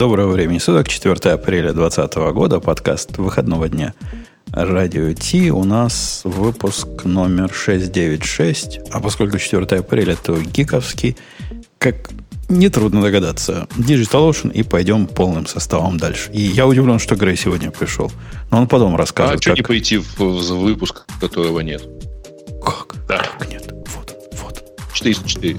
Доброго времени суток, 4 апреля 2020 года, подкаст выходного дня Радио Ти. У нас выпуск номер 696, а поскольку 4 апреля, то гиковский, как нетрудно догадаться, Digital Ocean и пойдем полным составом дальше. И я удивлен, что Грей сегодня пришел. Но он потом расскажет. А что не пойти в, в выпуск, которого нет? Как? Да. Как нет? Вот, вот. 404.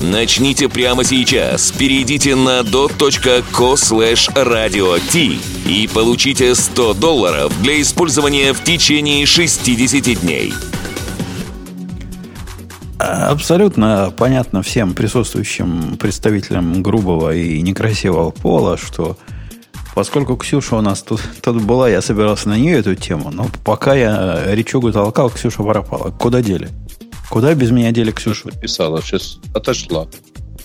Начните прямо сейчас. Перейдите на dot.co slash radio и получите 100 долларов для использования в течение 60 дней. Абсолютно понятно всем присутствующим представителям грубого и некрасивого пола, что поскольку Ксюша у нас тут, тут была, я собирался на нее эту тему, но пока я речугу толкал, Ксюша пропала. Куда дели? Куда без меня дели Ксюшу? Написала, сейчас отошла.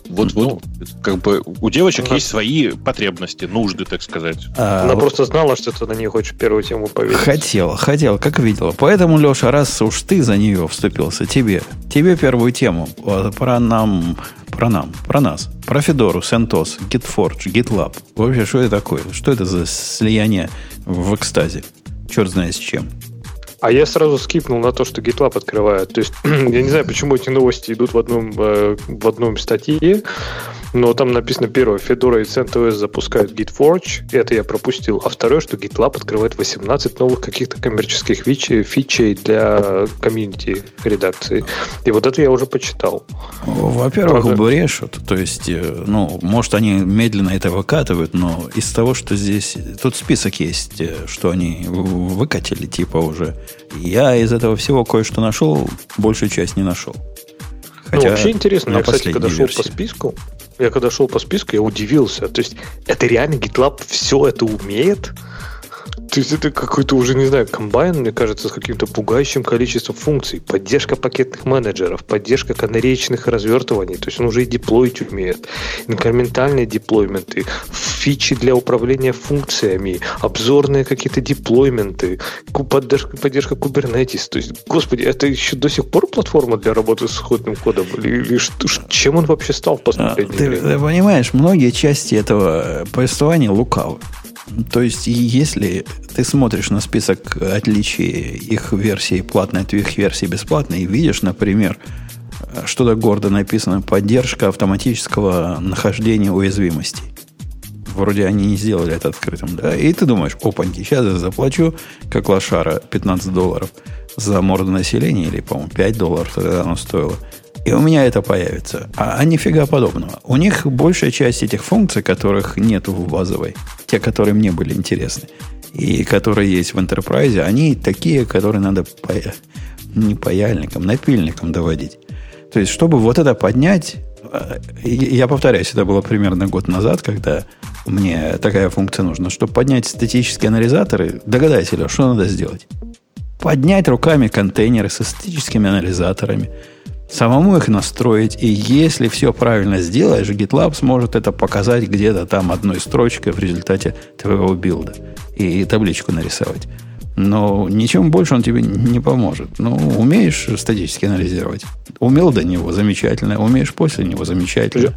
Вот-вот. Ну, как бы у девочек Ага. есть свои потребности, нужды, так сказать. А, Она просто знала, что ты на нее хочешь первую тему поведать. Хотела, хотела, как видела. Поэтому, Леша, раз уж ты за нее вступился, тебе, тебе первую тему про нам, про нам, про нас, про Федору, CentOS, GitForge, GitLab. Вообще, что это такое? Что это за слияние в экстазе? Черт знает с чем. А я сразу скипнул на то, что GitLab открывает. То есть, я не знаю, почему эти новости идут в одном, э, в одном статье, но там написано первое, Fedora и CentOS запускают GitForge, это я пропустил. А второе, что GitLab открывает 18 новых каких-то коммерческих фичей, фичей для комьюнити редакции. И вот это я уже почитал. Во-первых, Правда. брешут. То есть, э, ну, может, они медленно это выкатывают, но из того, что здесь... Тут список есть, э, что они выкатили, типа, уже. Я из этого всего кое-что нашел, большую часть не нашел. ну, вообще интересно, я, кстати, когда последней шел по версии. списку, я когда шел по списку, я удивился. То есть, это реально GitLab все это умеет? То есть это какой-то уже, не знаю, комбайн, мне кажется, с каким-то пугающим количеством функций. Поддержка пакетных менеджеров, поддержка канареечных развертываний. То есть он уже и деплоить умеет. Инкрементальные деплойменты, фичи для управления функциями, обзорные какие-то деплойменты, поддержка, поддержка Kubernetes. То есть, господи, это еще до сих пор платформа для работы с исходным кодом? Или, или чем он вообще стал в А, последнее Ты, время? ты понимаешь, многие части этого повествования лукавы. То есть, если ты смотришь на список отличий их версии платной от их версии бесплатной и видишь, например, что-то гордо написано «Поддержка автоматического нахождения уязвимостей». Вроде они не сделали это открытым, да? И ты думаешь, опаньки, сейчас я заплачу, как лошара, 15 долларов за морду населения, или, по-моему, 5 долларов тогда оно стоило. И у меня это появится. А, а нифига подобного. У них большая часть этих функций, которых нету в базовой, те, которые мне были интересны, и которые есть в Enterprise, они такие, которые надо по, не паяльникам, напильникам доводить. То есть, чтобы вот это поднять, и я повторяюсь, это было примерно год назад, когда мне такая функция нужна. Чтобы поднять статические анализаторы, догадайся, Леш, что надо сделать? Поднять руками контейнеры со статическими анализаторами, самому их настроить, и если все правильно сделаешь, GitLab сможет это показать где-то там одной строчкой в результате твоего билда и табличку нарисовать. Но ничем больше он тебе не поможет. Ну, умеешь статически анализировать. Умел до него, замечательно. Умеешь после него, замечательно.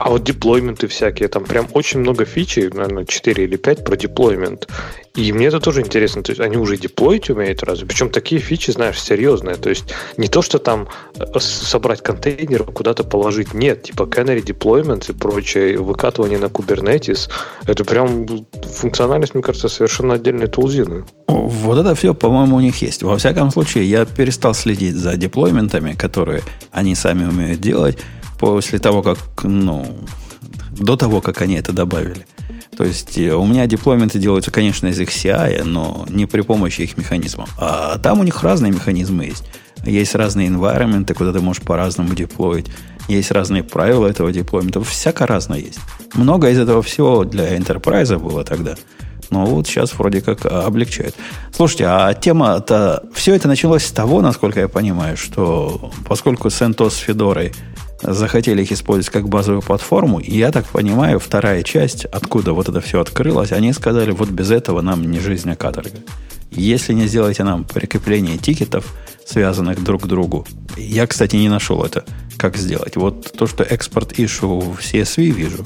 А вот деплойменты всякие, там прям очень много фичей, наверное, 4 или 5 про деплоймент. И мне это тоже интересно, то есть они уже деплоить умеют разве? Причем такие фичи, знаешь, серьезные. То есть не то, что там э, собрать контейнер, куда-то положить. Нет, типа canary deployment и прочее, выкатывание на Kubernetes. Это прям функциональность, мне кажется, совершенно отдельной тулзины. Вот это все, по-моему, у них есть. Во всяком случае, я перестал следить за деплойментами, которые они сами умеют делать, после того, как, ну, до того, как они это добавили. То есть э, у меня деплойменты делаются, конечно, из их CI, но не при помощи их механизмов. А там у них разные механизмы есть. Есть разные environment, куда ты можешь по-разному деплоить. Есть разные правила этого деплоймента. Всяко разное есть. Много из этого всего для Enterprise было тогда. Но вот сейчас вроде как облегчает. Слушайте, а тема-то... Все это началось с того, насколько я понимаю, что поскольку CentOS с Федорой захотели их использовать как базовую платформу, и я так понимаю, вторая часть, откуда вот это все открылось, они сказали, вот без этого нам не жизнь, а каторга. Если не сделаете нам прикрепление тикетов, связанных друг к другу, я, кстати, не нашел это, как сделать. Вот то, что экспорт ишу в CSV вижу,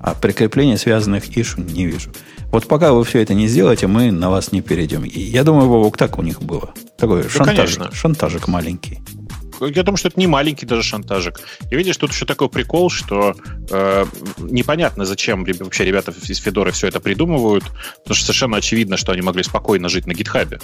а прикрепление связанных ишу не вижу. Вот пока вы все это не сделаете, мы на вас не перейдем. И я думаю, Вовок, так у них было. Такой ну, шантажик, конечно. шантажик маленький я думаю, что это не маленький даже шантажик. И видишь, тут еще такой прикол, что э, непонятно, зачем вообще ребята из Федоры все это придумывают, потому что совершенно очевидно, что они могли спокойно жить на гитхабе.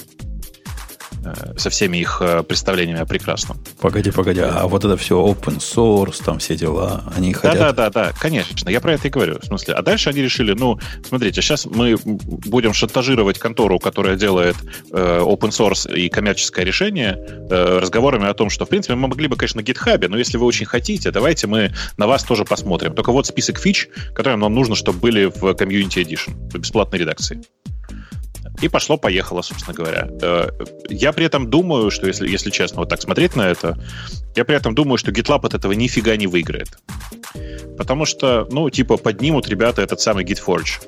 Э, со всеми их э, представлениями о прекрасном. Погоди, погоди, а вот это все open source, там все дела, они хотят... Да, да, да, да, конечно, я про это и говорю. В смысле, а дальше они решили, ну, смотрите, сейчас мы будем шантажировать контору, которая делает э, open source и коммерческое решение, э, разговорами о том, что, в принципе, мы могли бы, конечно, на GitHub, но если вы очень хотите, давайте мы на вас тоже посмотрим. Только вот список фич, которые нам нужно, чтобы были в Community Edition, в бесплатной редакции. И пошло-поехало, собственно говоря. Э, я при этом думаю, что если, если честно вот так смотреть на это, я при этом думаю, что GitLab от этого нифига не выиграет. Потому что, ну, типа, поднимут ребята этот самый GitForge.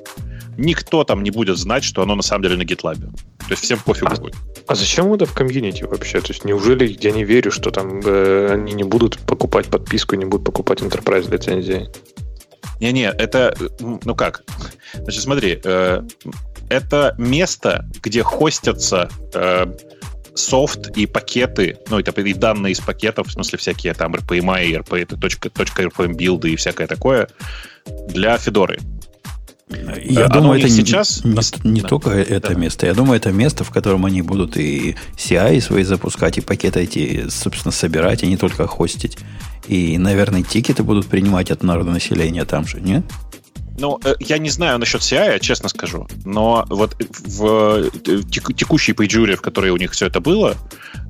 Никто там не будет знать, что оно на самом деле на GitLab. То есть всем пофигу а, будет. А зачем это в комьюнити вообще? То есть неужели я не верю, что там э, они не будут покупать подписку, не будут покупать Enterprise лицензии? Не-не, это, ну как? Значит, смотри, э, это место, где хостятся э, софт и пакеты, ну, это и данные из пакетов, в смысле всякие там RPMI, RP, это точка, точка RPM билды и всякое такое для Федоры. Я Оно думаю, это сейчас не, не, да. только это да. место. Я думаю, это место, в котором они будут и CI свои запускать, и пакеты эти, собственно, собирать, и не только хостить. И, наверное, тикеты будут принимать от народа населения там же, нет? Ну, э, я не знаю насчет CI, честно скажу, но вот в э, текущей Pagure, в которой у них все это было,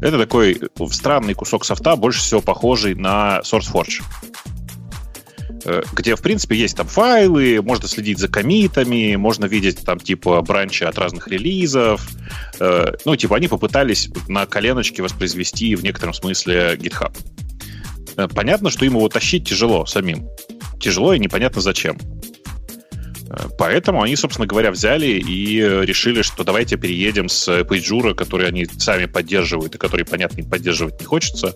это такой странный кусок софта, больше всего похожий на SourceForge э, где, в принципе, есть там файлы, можно следить за комитами, можно видеть там, типа, бранчи от разных релизов. Ну, типа, они попытались на коленочке воспроизвести в некотором смысле GitHub. Понятно, что им его тащить тяжело самим. Тяжело и непонятно зачем. Поэтому они, собственно говоря, взяли и решили, что давайте переедем с Pagure а, который они сами поддерживают и который, понятно, поддерживать не хочется,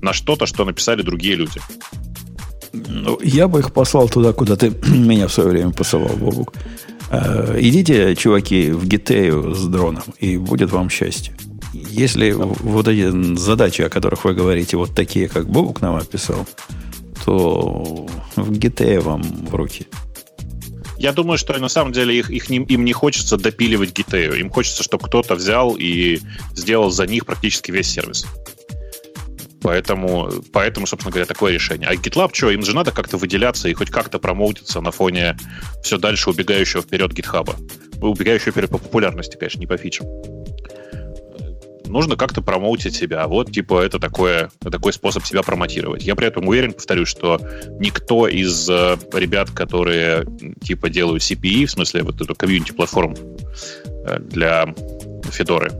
на что-то, что написали другие люди. Ну, я бы их послал туда, куда ты меня в свое время посылал, Бобук. Э, идите, чуваки, в Гитею с дроном, и будет вам счастье. Если вот эти задачи, о которых вы говорите, вот такие, как Бобук нам описал, то в Гитея вам в руки. Я думаю, что на самом деле их, их не, им не хочется допиливать гитею. Им хочется, чтобы кто-то взял и сделал за них практически весь сервис. Поэтому, поэтому, собственно говоря, такое решение. А GitLab, что, им же надо как-то выделяться и хоть как-то промоутиться на фоне все дальше убегающего вперед GitHub. Убегающего вперед по популярности, конечно, не по фичам нужно как-то промоутить себя. Вот, типа, это такое, такой способ себя промотировать. Я при этом уверен, повторюсь, что никто из э, ребят, которые, типа, делают CPE, в смысле, вот эту комьюнити-платформу э, для Федоры,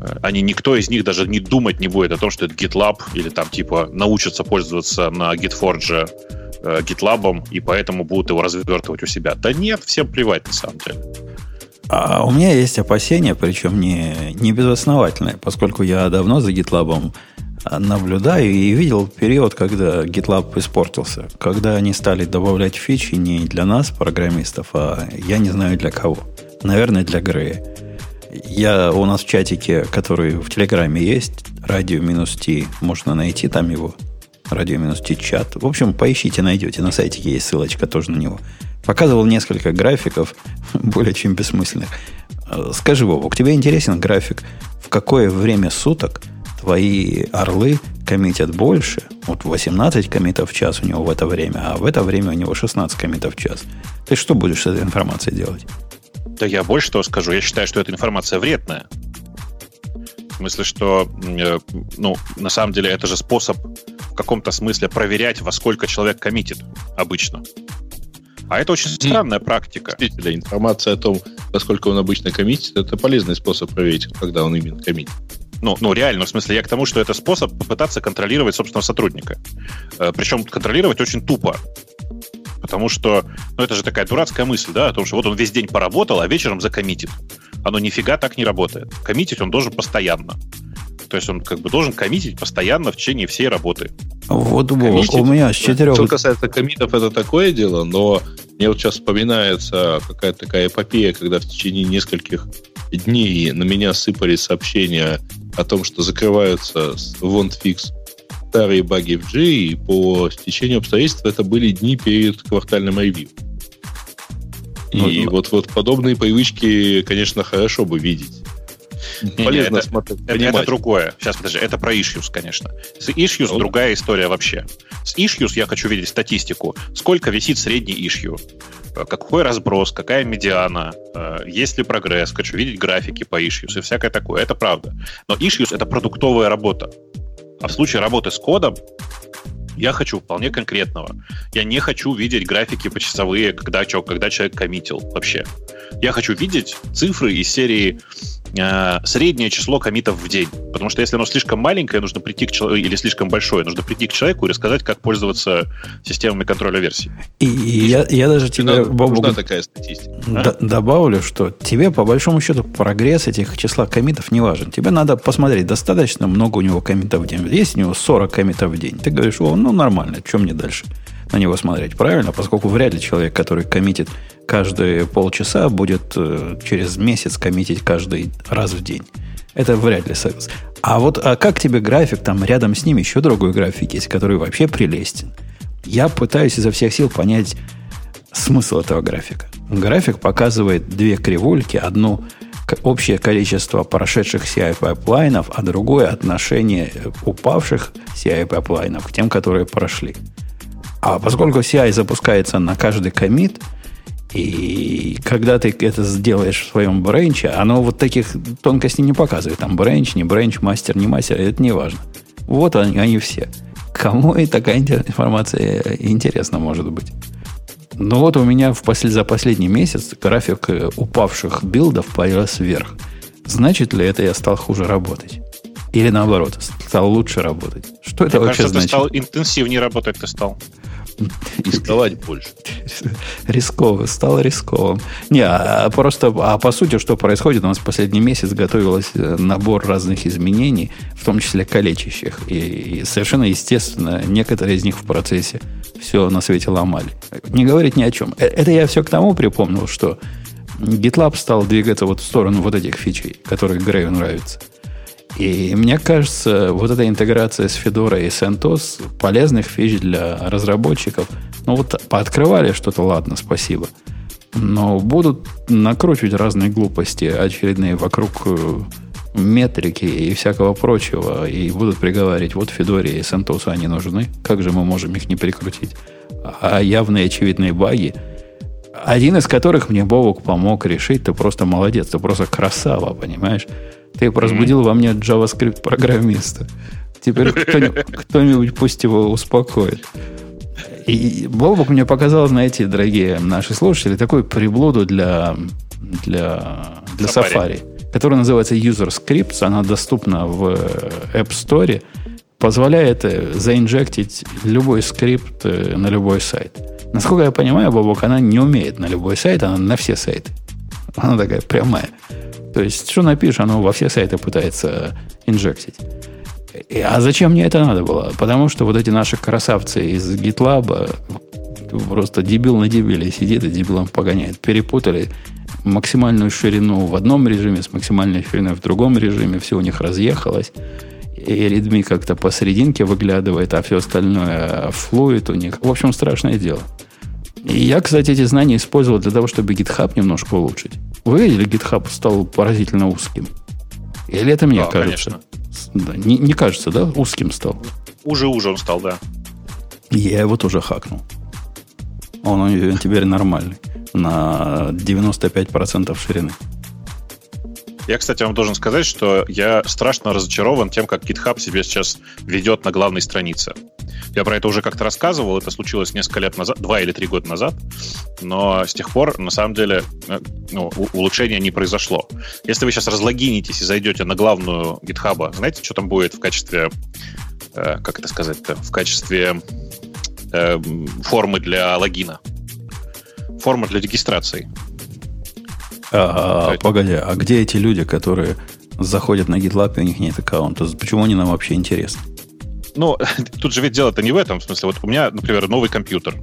э, они, никто из них даже не думать не будет о том, что это GitLab или там, типа, научатся пользоваться на GitForge э, GitLab, и поэтому будут его развертывать у себя. Да нет, всем плевать на самом деле. А у меня есть опасения, причем не, не безосновательные, поскольку я давно за GitLab а, наблюдаю и видел период, когда GitLab испортился, когда они стали добавлять фичи не для нас, программистов, а я не знаю для кого. Наверное, для Грея. Я у нас в чатике, который в Телеграме есть, радио минус Ти, можно найти там его. Радио минус Ти чат. В общем, поищите, найдете. На сайте есть ссылочка тоже на него. Показывал несколько графиков, более чем бессмысленных. Э, скажи, Вовок, тебе интересен график, в какое время суток твои орлы коммитят больше? Вот 18 коммитов в час у него в это время, а в это время у него 16 коммитов в час. Ты что будешь с этой информацией делать? Да я больше того скажу. Я считаю, что эта информация вредная. В смысле, что, э, ну, на самом деле, это же способ каком-то смысле проверять, во сколько человек коммитит обычно. А это очень странная практика. Действительно, информация о том, поскольку он обычно коммитит, это полезный способ проверить, когда он именно коммитит. Ну, ну, реально, в смысле, я к тому, что это способ попытаться контролировать собственного сотрудника. Э, Причем контролировать очень тупо. Потому что, ну, это же такая дурацкая мысль, да, о том, что вот он весь день поработал, а вечером закоммитит. Оно нифига так не работает. Коммитить он должен постоянно. То есть он как бы должен коммитить постоянно в течение всей работы. Вот Коммитить, у меня с четырех... Что касается коммитов, это такое дело, но мне вот сейчас вспоминается какая-то такая эпопея, когда в течение нескольких дней на меня сыпали сообщения о том, что закрываются WantFix старые баги в G, и по стечению обстоятельств это были дни перед квартальным ревью. И ну, ну. вот, вот подобные привычки, конечно, хорошо бы видеть. Не, Полезно не, это, смотреть. Это, это другое. Сейчас, подожди, это про issues, конечно. С issues ну. другая история вообще. С issues я хочу видеть статистику. Сколько висит средний issue? Э, какой разброс, какая медиана, э, есть ли прогресс, хочу видеть графики по issues и всякое такое. Это правда. Но issues — это продуктовая работа. А в случае работы с кодом я хочу вполне конкретного. Я не хочу видеть графики почасовые, когда, когда человек коммитил вообще. Я хочу видеть цифры из серии среднее число комитов в день. Потому что если оно слишком маленькое, нужно прийти к человеку, или слишком большое, нужно прийти к человеку и рассказать, как пользоваться системами контроля версий. И, и я, я даже тебе, надо, Бобу, нужна такая статистика. Д- а? Добавлю, что тебе, по большому счету, прогресс этих числа комитов не важен. Тебе надо посмотреть, достаточно много у него комитов в день. Есть у него 40 комитов в день. Ты говоришь, о, ну нормально, чем мне дальше на него смотреть? Правильно? Поскольку вряд ли человек, который коммитит каждые полчаса будет э, через месяц коммитить каждый раз в день. Это вряд ли секс. А вот а как тебе график? Там рядом с ним еще другой график есть, который вообще прелестен. Я пытаюсь изо всех сил понять смысл этого графика. График показывает две кривульки. Одну общее количество прошедших CI пайплайнов, а другое отношение упавших CI пайплайнов к тем, которые прошли. А поскольку CI запускается на каждый комит, и когда ты это сделаешь в своем бренче, оно вот таких тонкостей не показывает. Там branch, не branch, master, не мастер, это не важно. Вот они, они все. Кому и такая информация интересна может быть? Ну вот у меня в после, за последний месяц график э, упавших билдов полез вверх. Значит ли это я стал хуже работать? Или наоборот, стал лучше работать? Что это Мне вообще кажется, значит? ты стал интенсивнее работать, ты стал. Рисковать больше. Рисково, стало рисковым. Не, а просто, а по сути, что происходит, у нас последний месяц готовился э, набор разных изменений, в том числе калечащих. И, и совершенно естественно, некоторые из них в процессе все на свете ломали. Не говорить ни о чем. Э, это я все к тому припомнил, что GitLab стал двигаться вот в сторону вот этих фичей, которые Грею нравятся. И мне кажется, вот эта интеграция с Fedora и CentOS полезных фич для разработчиков. Ну вот пооткрывали что-то, ладно, спасибо. Но будут накручивать разные глупости очередные вокруг э, метрики и всякого прочего, и будут приговаривать, вот Федоре и CentOS они нужны, как же мы можем их не прикрутить? А явные очевидные баги, один из которых мне Бобок помог решить, ты просто молодец, ты просто красава, понимаешь? Ты разбудил mm-hmm. во мне JavaScript программиста. Теперь кто-нибудь, пусть его успокоит. И Бобок мне показал, знаете, дорогие наши слушатели, такую приблуду для, для, для Safari. Safari, которая называется User Scripts. Она доступна в App Store. Позволяет заинжектить любой скрипт э, на любой сайт. Насколько я понимаю, Бобок, она не умеет на любой сайт, она на все сайты. Она такая прямая. То есть, что напишешь, оно во все сайты пытается инжектить. А зачем мне это надо было? Потому что вот эти наши красавцы из GitLab просто дебил на дебиле сидит и дебилом погоняет. Перепутали максимальную ширину в одном режиме с максимальной шириной в другом режиме. Все у них разъехалось. И Redmi как-то посерединке выглядывает, а все остальное флует у них. В общем, страшное дело. И я, кстати, эти знания использовал для того, чтобы GitHub немножко улучшить. Вы видели, GitHub стал поразительно узким? Или это мне да, кажется? Да, не, не кажется, да? Узким стал. Уже-уже он стал, да. Я его тоже хакнул. Он, он теперь нормальный. На 95% ширины. Я, кстати, вам должен сказать, что я страшно разочарован тем, как GitHub себя сейчас ведет на главной странице. Я про это уже как-то рассказывал, это случилось несколько лет назад, два или три года назад, но с тех пор, на самом деле, э, ну, улучшения не произошло. Если вы сейчас разлогинитесь и зайдете на главную GitHub, знаете, что там будет в качестве, э, как это сказать-то, в качестве э, формы для логина? Форма для регистрации. А, погоди, а где эти люди, которые заходят на GitLab, и у них нет аккаунта? Почему они нам вообще интересны? Ну, тут же ведь дело-то не в этом. В смысле, вот у меня, например, новый компьютер.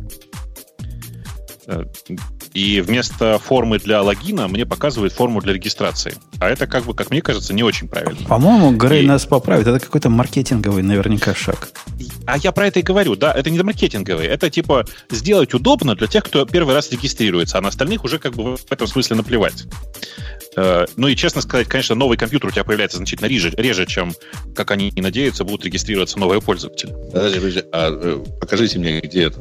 И вместо формы для логина мне показывает форму для регистрации. А это, как бы, как мне кажется, не очень правильно. По-моему, Грей и... нас поправит. Это какой-то маркетинговый наверняка шаг. А я про это и говорю. Да, это не маркетинговый. Это типа сделать удобно для тех, кто первый раз регистрируется, а на остальных уже как бы в этом смысле наплевать. Э, ну и, честно сказать, конечно, новый компьютер у тебя появляется значительно реже, реже чем, как они и надеются, будут регистрироваться новые пользователи. Подожди, подожди, а э, покажите мне, где это.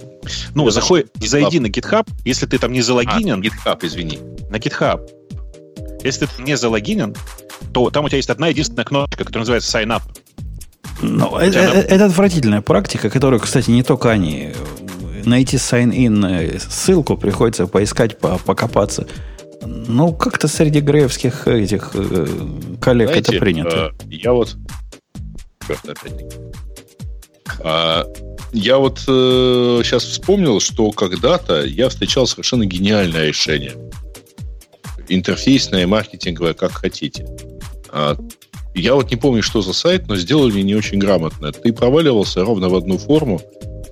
Ну, заходи, зайди на GitHub, если ты там не залогинен... А, GitHub, извини. На GitHub. Если ты не залогинен, то там у тебя есть одна единственная кнопка, которая называется Sign Up. Ну, это, это, это отвратительная практика, которую, кстати, не только они. Найти sign-in ссылку приходится поискать, покопаться. Ну, как-то среди греевских этих э, коллег Знаете, это принято. Э, я вот... Черт, опять а, я вот э, сейчас вспомнил, что когда-то я встречал совершенно гениальное решение. Интерфейсное, маркетинговое, как хотите. А, я вот не помню, что за сайт, но сделали не очень грамотно. Ты проваливался ровно в одну форму,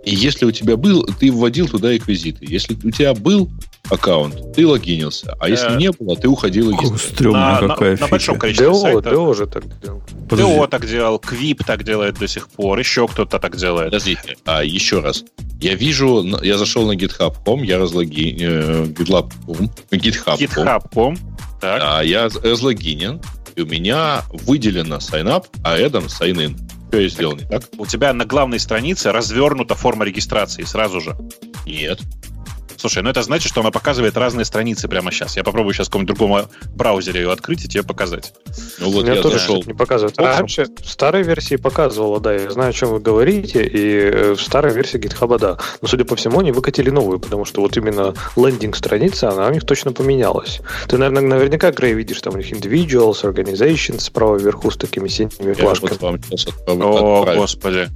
и если у тебя был, ты вводил туда реквизиты. Если у тебя был аккаунт, ты логинился. А если э, не было, ты уходил и Стрёмная какая на, на большом количестве DO, сайтов. DO же так делал. DO так делал, Quip так делает до сих пор, еще кто-то так делает. Подождите, а еще раз. Я вижу, я зашел на GitHub.com, я разлоги... Э, GitLab.com, GitHub.com. GitHub.com, так. А я разлогинен, и у меня выделено sign up, а рядом sign in. Что я сделал не так? У тебя на главной странице развернута форма регистрации сразу же. Нет. Слушай, ну это значит, что она показывает разные страницы прямо сейчас. Я попробую сейчас в каком-нибудь другом браузере ее открыть и тебе показать. Ну вот я тоже зашел. не показывает. А вообще в старой версии показывала, да, я знаю, о чем вы говорите, и э, в старой версии GitHub, да. Но, судя по всему, они выкатили новую, потому что вот именно лендинг страница, она у них точно поменялась. Ты, наверное, наверняка, Грей, видишь, там у них individuals, organizations справа вверху с такими синими флажками. Вот О, господи.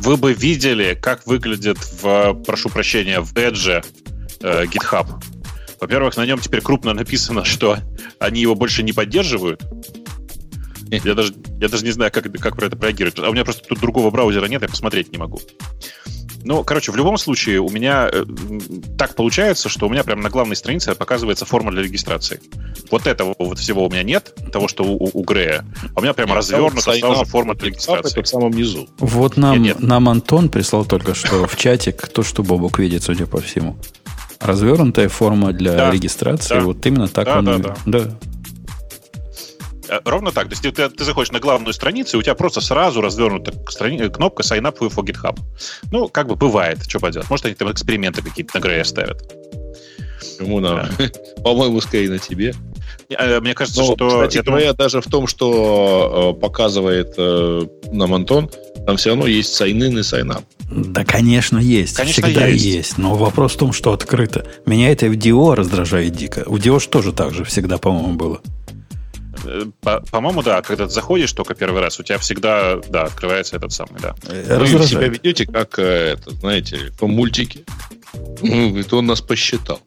Вы бы видели, как выглядит в, прошу прощения, в Edge э, GitHub. Во-первых, на нем теперь крупно написано, что они его больше не поддерживают. Я даже, я даже не знаю, как, как про это реагировать. А у меня просто тут другого браузера нет, я посмотреть не могу. Ну, короче, в любом случае, у меня э, так получается, что у меня прямо на главной странице показывается форма для регистрации. Вот этого вот всего у меня нет, того, что у, у Грея. А у меня прямо развернута сразу форма для регистрации. Это в самом низу. Вот нам, нет, нет. нам Антон прислал только что в чатик то, что Бобок видит, судя по всему развернутая форма для да, регистрации. Да. Вот именно так да, он... Да, да. да. Э, ровно так. То есть ты, ты заходишь на главную страницу, и у тебя просто сразу развернута страни... кнопка Sign up for GitHub. Ну, как бы бывает, что поделать. Может, они там эксперименты какие-то на Грея ставят. Ему на... По-моему, скорее на тебе. Э, мне кажется, Но, что... Кстати это... говоря, даже в том, что э, показывает э, нам Антон, там все равно есть sign-in и sign-up. Да, конечно, есть. Конечно, Всегда есть. есть. Но вопрос в том, что открыто. Меня это в DO раздражает дико. У DO тоже так же всегда, по-моему, было. Э, по-моему, да, когда ты заходишь только первый раз, у тебя всегда, да, открывается этот самый, да. Вы себя ведете как, это, знаете, по мультике. Ну, это он нас посчитал.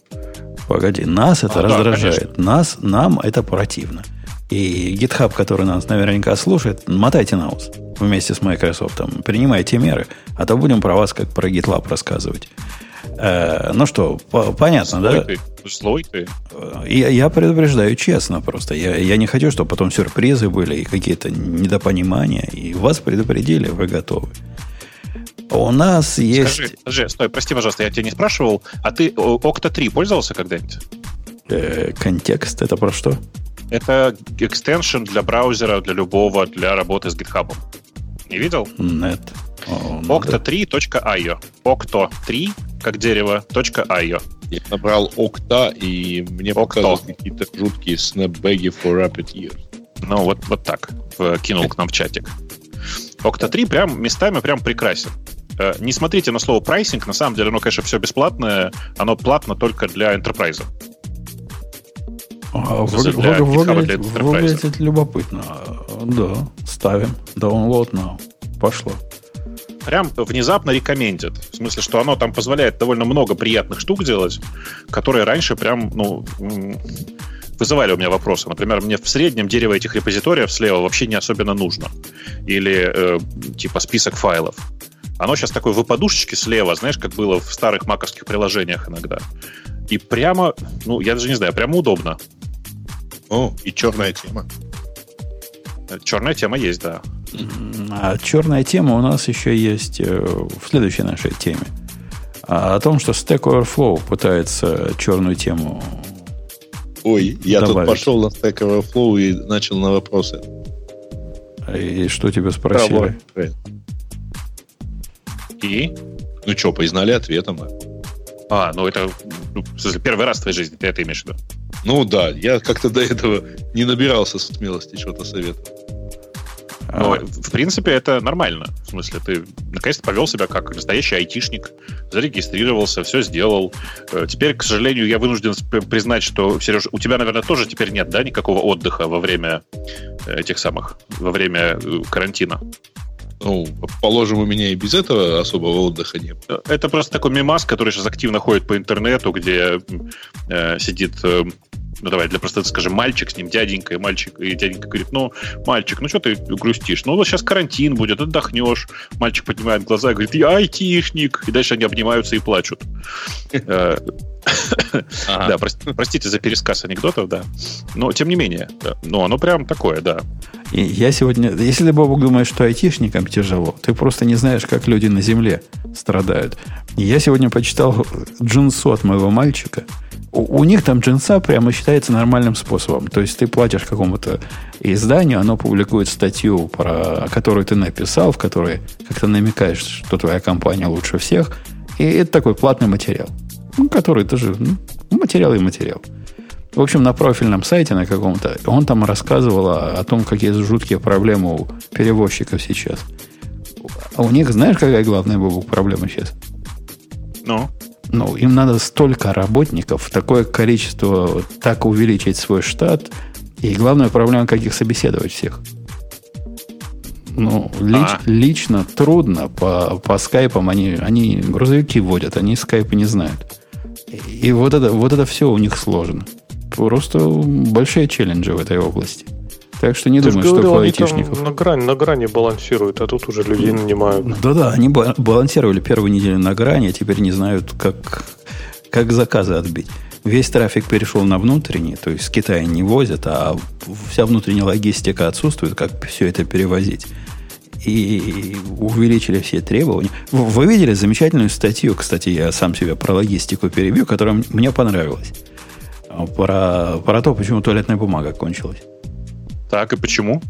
Погоди, нас это а, раздражает. Да, нас, нам это противно. И GitHub, который нас наверняка слушает, мотайте на ус вместе с Microsoft. Принимайте меры, а то будем про вас как про GitLab рассказывать. Э, ну что, по- понятно, Злой да? Ты. Злой ты. Я, я предупреждаю честно просто. Я, я не хочу, чтобы потом сюрпризы были и какие-то недопонимания. И вас предупредили, вы готовы. У нас есть... Скажи, скажи, стой, прости, пожалуйста, я тебя не спрашивал, а ты Octa 3 пользовался когда-нибудь? Э, контекст, это про что? Это экстеншн для браузера, для любого, для работы с GitHub. Не видел? Нет. Octa3.io. Octo3, как дерево, .io. Я набрал Octa, и мне Octo. какие-то жуткие снэпбэги for rapid years. Ну, вот, вот так. Кинул к нам в чатик. Octa 3 прям местами прям прекрасен. Э, Не смотрите на слово прайсинг, на самом деле оно, конечно, все бесплатное, оно платно только для enterprise. А, для для выглядит, Enterprise. выглядит любопытно. Да, ставим. Download now. Пошло. Прям внезапно рекомендит. В смысле, что оно там позволяет довольно много приятных штук делать, которые раньше прям, ну, вызывали у меня вопросы. Например, мне в среднем дерево этих репозиториев слева вообще не особенно нужно. Или э, типа список файлов. Оно сейчас такой в подушечке слева, знаешь, как было в старых маковских приложениях иногда. И прямо, ну, я даже не знаю, прямо удобно. О, и черная тема. Черная тема есть, да. А черная тема у нас еще есть э, в следующей нашей теме. А, О том, что Stack Overflow пытается черную тему. Ой, я Добавить. тут пошел на Stack Overflow и начал на вопросы. И что тебя спросили? И Ну что, признали ответом. А, ну это ну, в смысле, первый раз в твоей жизни, ты это имеешь в виду? Ну да, я как-то до этого не набирался смелости что-то советовать. Ну, А, в принципе, это нормально. В смысле, ты наконец-то повел себя как настоящий айтишник, зарегистрировался, все сделал. Э, Теперь, к сожалению, я вынужден признать, что, Сереж, у тебя, наверное, тоже теперь нет, да, никакого отдыха во время э, этих самых, во время э, карантина. Ну, положим, у меня и без этого особого отдыха не было. Э, Это просто такой мемас, который сейчас активно ходит по интернету, где э, сидит, э, ну давай для простоты скажем, мальчик с ним, дяденька, и мальчик, и дяденька говорит, ну, мальчик, ну что ты грустишь? Ну вот сейчас карантин будет, отдохнешь. Мальчик поднимает глаза и говорит, я айтишник. И дальше они обнимаются и плачут. Э. Да, прос- простите за пересказ анекдотов, да. Но тем не менее, ну оно прям такое, да. я сегодня... Если ты, Бобок, думаешь, что айтишникам тяжело, ты просто не знаешь, как люди на земле страдают. Я сегодня почитал джинсу от моего мальчика. У, них там джинса прямо считается нормальным способом. То есть ты платишь какому-то изданию, оно публикует статью, про которую ты написал, в которой как-то намекаешь, что твоя компания лучше всех. И это такой платный материал. Ну, который тоже ну, материал и материал. В общем, на профильном сайте на каком-то, он там рассказывал о, том, какие жуткие проблемы у перевозчиков сейчас. А у них, знаешь, какая главная Бобук, проблема сейчас? Ну, Ну, им надо столько работников, такое количество, так увеличить свой штат. И главная проблема, как их собеседовать всех. Ну, лич- А. лично трудно. По, по скайпам они, они грузовики водят, они скайпы не знают. И вот это, вот это все у них сложно. Просто большие челленджи в этой области. Так что не Ты думаю, что говорил, айтишников. на грани, на грани балансируют, а тут уже людей нанимают. Да-да, они ба- балансировали первую неделю на грани, а теперь не знают, как, как заказы отбить. Весь трафик перешел на внутренний, то есть с Китая не возят, а вся внутренняя логистика отсутствует, как все это перевозить. И увеличили все требования. Вы видели замечательную статью, кстати, я сам себе про логистику перебью, которая мне понравилась. Про, про то, почему туалетная бумага кончилась. Так и почему?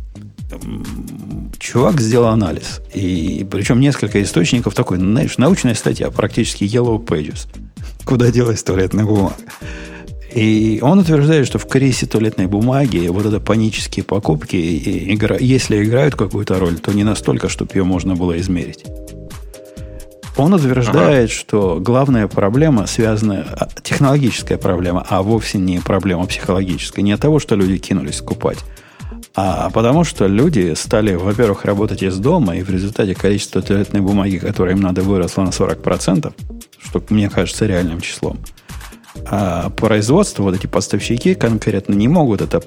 Чувак сделал анализ. И причем несколько источников такой, знаешь, научная статья, практически Yellow Pages. Куда делась туалетная бумага. И он утверждает, что в кризисе туалетной бумаги вот это панические покупки, и игра, если играют какую-то роль, то не настолько, чтобы ее можно было измерить. Он утверждает, что главная проблема связана, технологическая проблема, а вовсе не проблема психологическая. Не от того, что люди кинулись скупать, а потому что люди стали, во-первых, работать из дома, и в результате количество туалетной бумаги, которое им надо, выросло на 40%, что мне кажется реальным числом. А производство, вот эти поставщики конкретно не могут это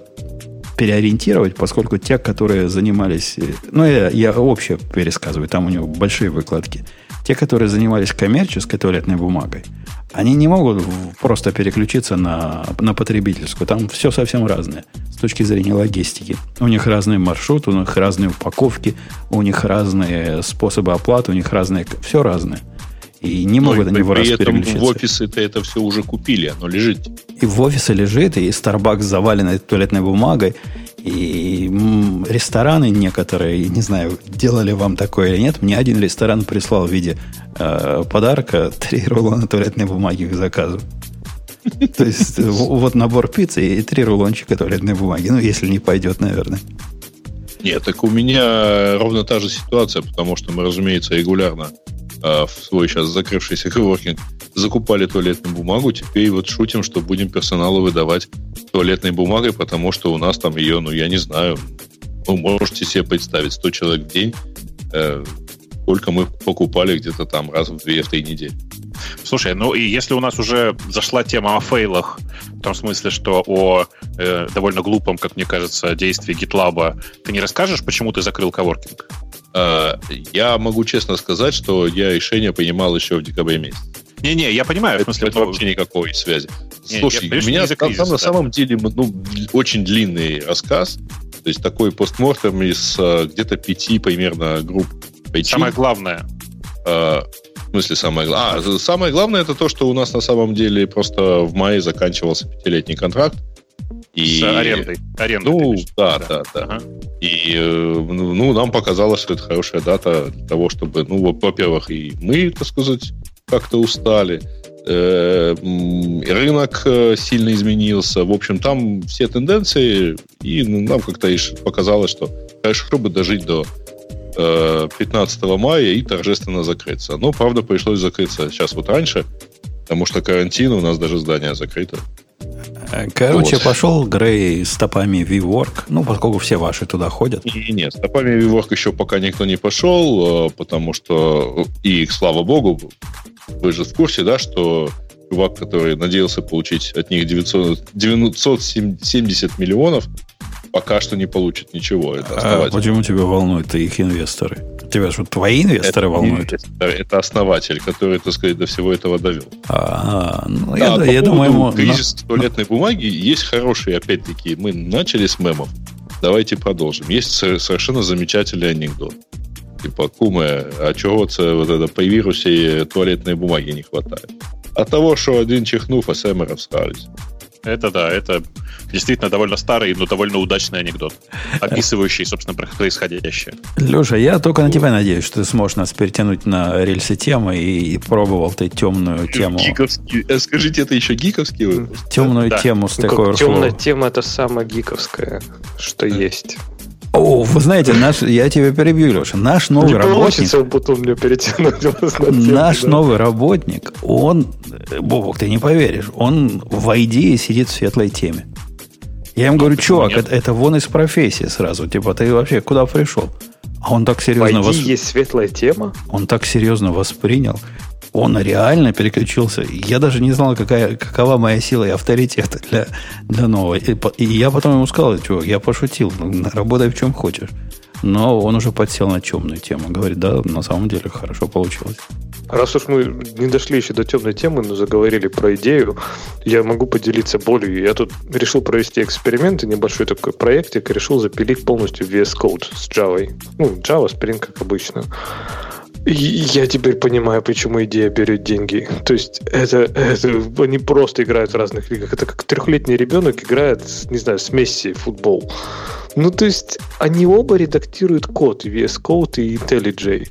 переориентировать, поскольку те, которые занимались... Ну, я, я общее пересказываю, там у него большие выкладки. Те, которые занимались коммерческой туалетной бумагой, они не могут просто переключиться на, на потребительскую. Там все совсем разное с точки зрения логистики. У них разные маршруты, у них разные упаковки, у них разные способы оплаты, у них разные... Все разное. И не Ну, могут и они в раз при этом переключиться. в офисы-то это все уже купили, оно лежит. И в офисе лежит, и Starbucks завален этой туалетной бумагой, и рестораны некоторые, не знаю, делали вам такое или нет, мне один ресторан прислал в виде э, подарка три рулона туалетной бумаги к заказу. То есть вот набор пиццы и три рулончика туалетной бумаги. Ну, если не пойдет, наверное. Нет, так у меня ровно та же ситуация, потому что мы, разумеется, регулярно э, в свой сейчас закрывшийся коворкинг закупали туалетную бумагу, теперь вот шутим, что будем персоналу выдавать туалетной бумагой, потому что у нас там ее, ну, я не знаю, вы можете себе представить, 100 человек в день, э, сколько мы покупали где-то там раз в 2-3 недели. Слушай, ну и если у нас уже зашла тема о фейлах, в том смысле, что о э, довольно глупом, как мне кажется, действии GitLab, ты не расскажешь, почему ты закрыл коворкинг? Э, я могу честно сказать, что я решение принимал еще в декабре месяце. Не-не, я понимаю, в смысле, это вообще никакой связи. Не, Слушай, я, у меня там, кризис, там да. на самом деле ну, очень длинный рассказ, то есть такой постмортем из э, где-то пяти примерно групп причин. Самое главное. Э, в смысле самое главное? А, самое главное это то, что у нас на самом деле просто в мае заканчивался пятилетний контракт. И, С арендой. арендой ну, да, да, да. Ага. И э, ну, ну, нам показалось, что это хорошая дата для того, чтобы, ну, во-первых, и мы, так сказать, как-то устали. Э, рынок э, сильно изменился. В общем, там все тенденции, и нам как-то показалось, что хорошо бы дожить до 15 э, мая и торжественно закрыться. Но, правда, пришлось закрыться сейчас вот раньше, потому что карантин, у нас даже здание закрыто. Короче, вот. пошел Грей стопами VWork, ну, поскольку все ваши туда ходят. И, нет, стопами VWork еще пока никто не пошел, потому что, и слава богу, вы же в курсе, да, что чувак, который надеялся получить от них 900, 970 миллионов, пока что не получит ничего. Это а почему тебя волнуют их инвесторы? Тебя что, твои инвесторы это волнуют? Инвестор, это основатель, который, так сказать, до всего этого довел. А, ну, да, я, по я думаю, ему... кризис но... туалетной бумаги есть хорошие, опять-таки, мы начали с мемов. Давайте продолжим. Есть совершенно замечательный анекдот. Типа, кумы, а чего вот это по вирусе туалетной бумаги не хватает? От того, что один чихнув, а семеро всрались. Это да, это действительно довольно старый, но довольно удачный анекдот, описывающий, собственно, происходящее. Леша, я только на тебя надеюсь, что ты сможешь нас перетянуть на рельсы темы и, и пробовал ты темную тему. Гиковский. Э, скажите, это еще гиковский выпуск? Темную да. тему с ну, такой... Темная тема это самая гиковская, что есть. О, вы знаете, наш, я тебя перебью, Леша. Наш новый Не работник... потом мне перетянуть Наш да. новый работник, он, Бобок, ты не поверишь, он в идее сидит в светлой теме. Я им говорю, чувак, это, это вон из профессии сразу. Типа, ты вообще куда пришел? А он так серьезно... В вос... есть светлая тема? Он так серьезно воспринял он реально переключился. Я даже не знал, какая, какова моя сила и авторитет для, для нового. И, и я потом ему сказал, чувак, я пошутил, работай в чем хочешь. Но он уже подсел на темную тему. Говорит, да, на самом деле хорошо получилось. Раз уж мы не дошли еще до темной темы, но заговорили про идею, я могу поделиться болью. Я тут решил провести эксперимент, небольшой такой проектик, решил запилить полностью VS Code с Java. Ну, Java, Spring, как обычно. Я теперь понимаю, почему идея берет деньги. То есть это, это они просто играют в разных лигах. Это как трехлетний ребенок играет, не знаю, с Месси футбол. Ну, то есть они оба редактируют код, VS Code, и IntelliJ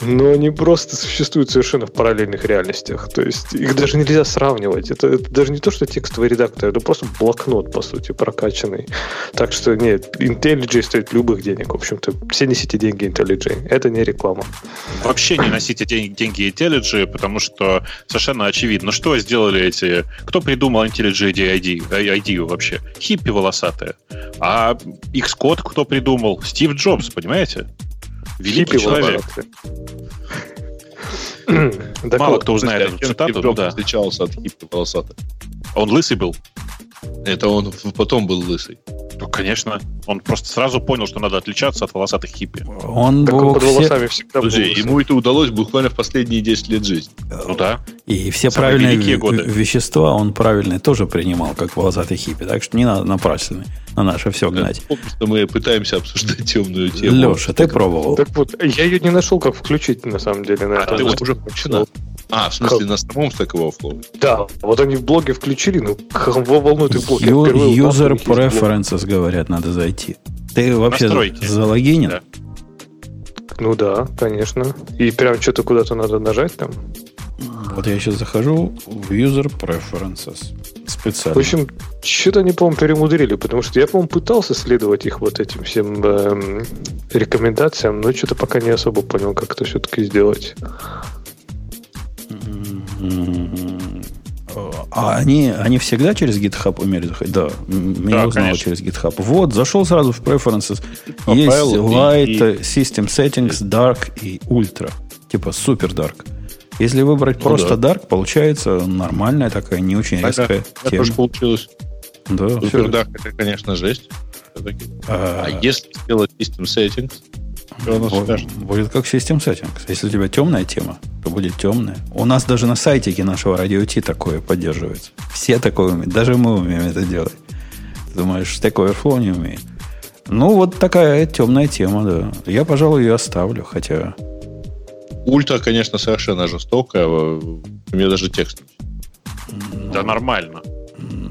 но они просто существуют совершенно в параллельных реальностях. То есть их даже нельзя сравнивать. Это, это даже не то, что текстовый редактор, это просто блокнот, по сути, прокачанный. Так что нет, IntelliJ стоит любых денег. В общем-то, все несите деньги IntelliJ. Это не реклама. Вообще не носите деньги, деньги IntelliJ, потому что совершенно очевидно, что сделали эти... Кто придумал IntelliJ ID, ID вообще? Хиппи волосатые. А Xcode кто придумал? Стив Джобс, понимаете? Великий человек. Мало кто узнает эту цитату, да. отличался от хиппи волосатых. Он лысый был? Это он потом был лысый. Ну, конечно. Он просто сразу понял, что надо отличаться от волосатых хиппи. Он так был под волосами все... всегда Подожди, ему это удалось буквально в последние 10 лет жизни. Ну да. И все Самые правильные годы. вещества он правильные тоже принимал, как волосатый хиппи. Так что не надо напрасно на наше все гнать. Да, что мы пытаемся обсуждать темную тему. Леша, ты пробовал. Так вот, я ее не нашел, как включить, на самом деле. На а, ты вот уже включена. А, в смысле, как? на самом Stack Overflow? Да, вот они в блоге включили, ну, кого волнует их блог? User Preferences, говорят, надо зайти. Ты вообще Настройки. залогинен? Да. Ну да, конечно. И прям что-то куда-то надо нажать там. Вот я сейчас захожу в User Preferences. Специально. В общем, что-то они, по-моему, перемудрили, потому что я, по-моему, пытался следовать их вот этим всем эм, рекомендациям, но что-то пока не особо понял, как это все-таки сделать. А они, они всегда через GitHub умели заходить? Да, меня Да, узнало конечно. через GitHub. Вот, зашел сразу в Preferences. По Есть Light, и- System Settings, Dark и Ultra. Типа Super Dark. Если выбрать Ну просто да. Dark, получается нормальная такая, не очень Ага, резкая Это тема. тоже получилось. Да. Супер Dark это, конечно, жесть. А, А если сделать System Settings, то оно бу- скажет. будет как System Settings. Если у тебя темная тема, то будет темная. У нас даже на сайтике нашего радио Ти такое поддерживается. Все такое умеют. Даже мы умеем это делать. Ты думаешь, Stack Overflow не умеет? Ну, вот такая темная тема, да. Я, пожалуй, ее оставлю, хотя... Ультра, конечно, совершенно жестокая. У меня даже текст. Да нормально.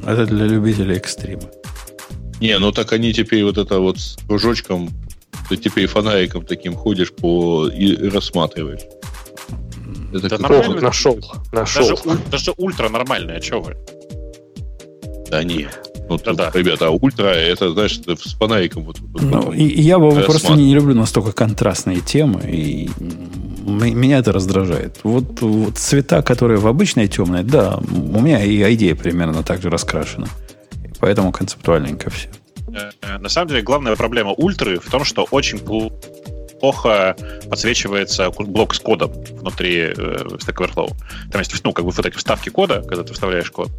Это для любителей экстрима. Не, ну так они теперь вот это вот с кружочком, ты теперь фонариком таким ходишь по и, рассматриваешь. Это Да нормально. Нашел, нашел. Даже, уль- даже ультра нормальная, что вы? Да не. Ну, тут, Да-да. ребята, а ультра, это, знаешь, это с фонариком вот. вот Ну, потом. и, и я просто не, не люблю настолько контрастные темы, и меня это раздражает. Вот, вот цвета, которые в обычной темной, да, у меня и идея примерно так же раскрашена. Поэтому концептуальненько все. Э, На самом деле, главная проблема ультры в том, что очень пл- плохо подсвечивается блок с кодом внутри э, Stack Overflow. Там есть, ну, как бы вот эти вставки кода, когда ты вставляешь код.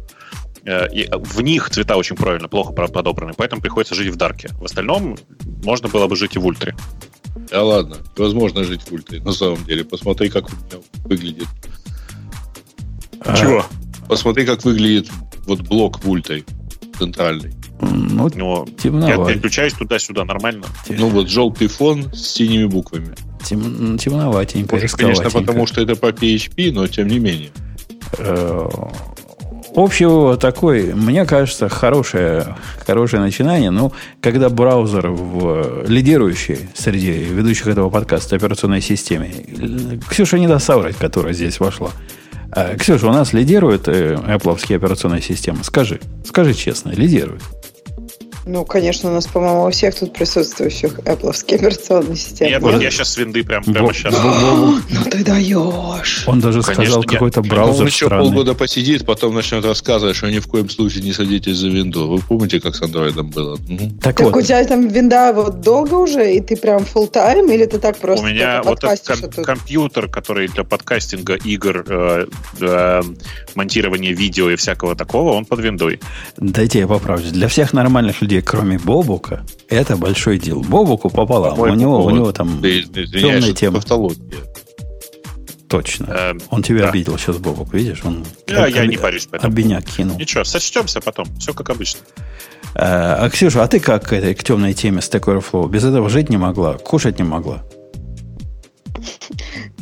Э, И в них цвета очень правильно, плохо подобраны, поэтому приходится жить в дарке. В остальном можно было бы жить и в ультре. Да ладно, возможно жить в ультре, на самом деле. Посмотри, как у меня выглядит. А, Посмотри, как выглядит вот блок в ультре центральный. Ну, Но я темновато. переключаюсь туда-сюда нормально. Ну вот желтый фон с синими буквами. Тем- темноватенько, Может, конечно, потому что это по PHP, но тем не менее. Э, Общий вывод такой, мне кажется, хорошее, хорошее начинание, но когда браузер в лидирующей среди ведущих этого подкаста операционной системе, э, Ксюша не даст соврать, которая здесь вошла. Э, Ксюша, у нас лидирует э, Apple операционная система? Скажи, скажи честно, лидирует. Ну, конечно, у нас, по-моему, у всех тут присутствующих Apple операционные системы. Нет, вот- я сейчас с винды прям, прямо сейчас. Ну ты даешь. Он даже сказал какой-то Ну, браузер он еще полгода посидит, потом начнет рассказывать, что ни в коем случае не садитесь за винду. Вы помните, как с андроидом было? Мгм. Так у тебя там винда вот долго уже, и ты прям full time или ты так просто У меня вот этот компьютер, который для подкастинга игр, э, монтирования видео и всякого такого, он под виндой. Дайте я поправлюсь. Для всех нормальных людей, кроме Бобука, это большой дел. Бобуку пополам. У него, у него там Ты извиняешь, темная тема. тавтология. точно. Э, Он тебя да. обидел сейчас, Бобук, видишь? Он Я, я об- не парюсь по этому. Обиняк кинул. Ничего, сочтемся потом. Все как обычно. А, а, Ксюша, а ты как к этой к темной теме Stack Overflow? Без этого жить не могла, кушать не могла.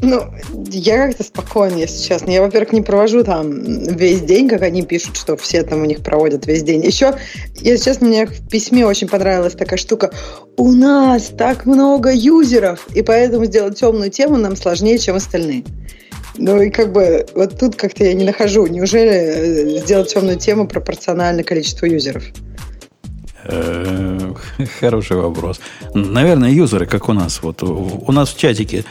Ну, я как-то спокойно, если честно. Я, во-первых, не провожу там весь день, как они пишут, что все там у них проводят весь день. Еще, если честно, мне в письме очень понравилась такая штука. У нас так много юзеров, и поэтому сделать темную тему нам сложнее, чем остальные. Ну и как бы вот тут как-то я не нахожу. Неужели э, сделать темную тему пропорционально количеству юзеров? Э, Хороший вопрос. Наверное, юзеры, как у нас. Вот у нас в чатике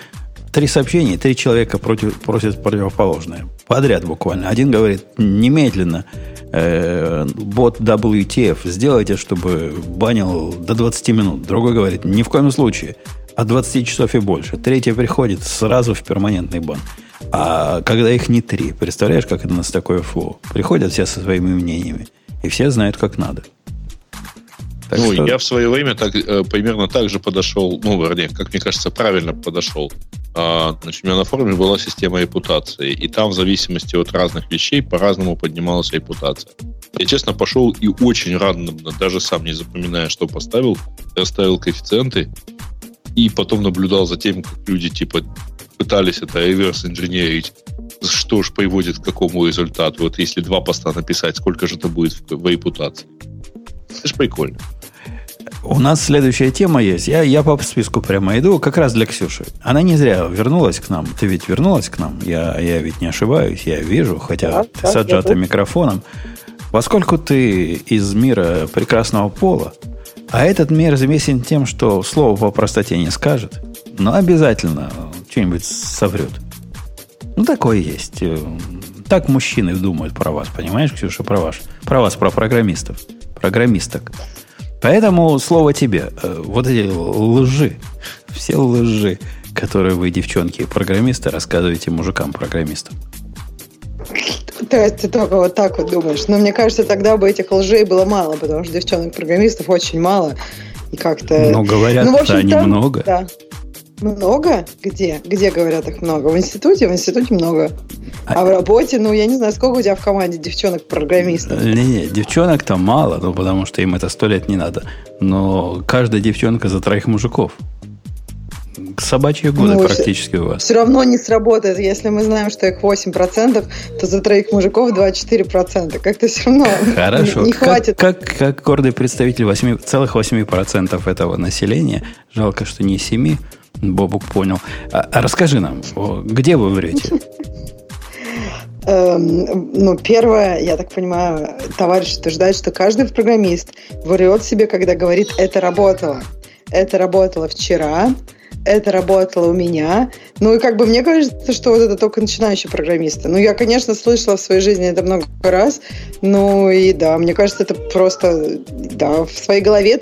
три сообщения, три человека против, просят противоположное. Подряд буквально. Один говорит, немедленно э, бот WTF сделайте, чтобы банил до 20 минут. Другой говорит, ни в коем случае. От 20 часов и больше. Третий приходит сразу в перманентный бан. А когда их не три, представляешь, как это у нас такое флоу? Приходят все со своими мнениями. И все знают, как надо. Так ну, что- я в свое время так, э, примерно так же подошел, ну, вернее, как мне кажется, правильно подошел. А, значит, у меня на форуме была система репутации, и там в зависимости от разных вещей по-разному поднималась репутация. Я, честно, пошел и очень рандомно, даже сам не запоминая, что поставил, расставил коэффициенты, и потом наблюдал за тем, как люди, типа, пытались это реверс инженерить, что ж приводит к какому результату. Вот если два поста написать, сколько же это будет в, в репутации. Это ж прикольно. У нас следующая тема есть. Я, я по списку прямо иду, как раз для Ксюши. Она не зря вернулась к нам. Ты ведь вернулась к нам. Я, я ведь не ошибаюсь, я вижу, хотя Да, ты да, с отжатым микрофоном. Поскольку ты из мира прекрасного пола, а этот мир замесен тем, что слово по простоте не скажет, но обязательно что-нибудь соврет. Ну, такое есть. Так мужчины думают про вас, понимаешь, Ксюша, про вас. Про вас, про программистов. Программисток. Поэтому слово тебе. Э, вот эти лжи, все лжи, которые вы, девчонки, программисты, рассказываете мужикам-программистам. То есть ты только вот так вот думаешь. Но мне кажется, тогда бы этих лжей было мало, потому что девчонок-программистов очень мало. И как-то... Но говорят ну, общем, они много. Да. Много? Где? Где говорят их много? В институте? В институте много. А, а в работе, ну, я не знаю, сколько у тебя в команде девчонок-программистов? Не-не, девчонок там мало, ну, потому что им это сто лет не надо. Но каждая девчонка за троих мужиков. Собачьи годы ну, практически у вас. Все равно не сработает. Если мы знаем, что их 8%, то за троих мужиков 24%. Как-то все равно Хорошо. не, не хватит. Как, как, как гордый представитель 8, целых 8% этого населения, жалко, что не 7%, Бобук понял. А, а расскажи нам, где вы врете? Эм, ну, первое, я так понимаю, товарищ утверждает, что каждый программист врет себе, когда говорит «это работало». Это работало вчера, это работало у меня. Ну и как бы мне кажется, что вот это только начинающие программисты. Ну я, конечно, слышала в своей жизни это много раз, ну и да, мне кажется, это просто, да, в своей голове,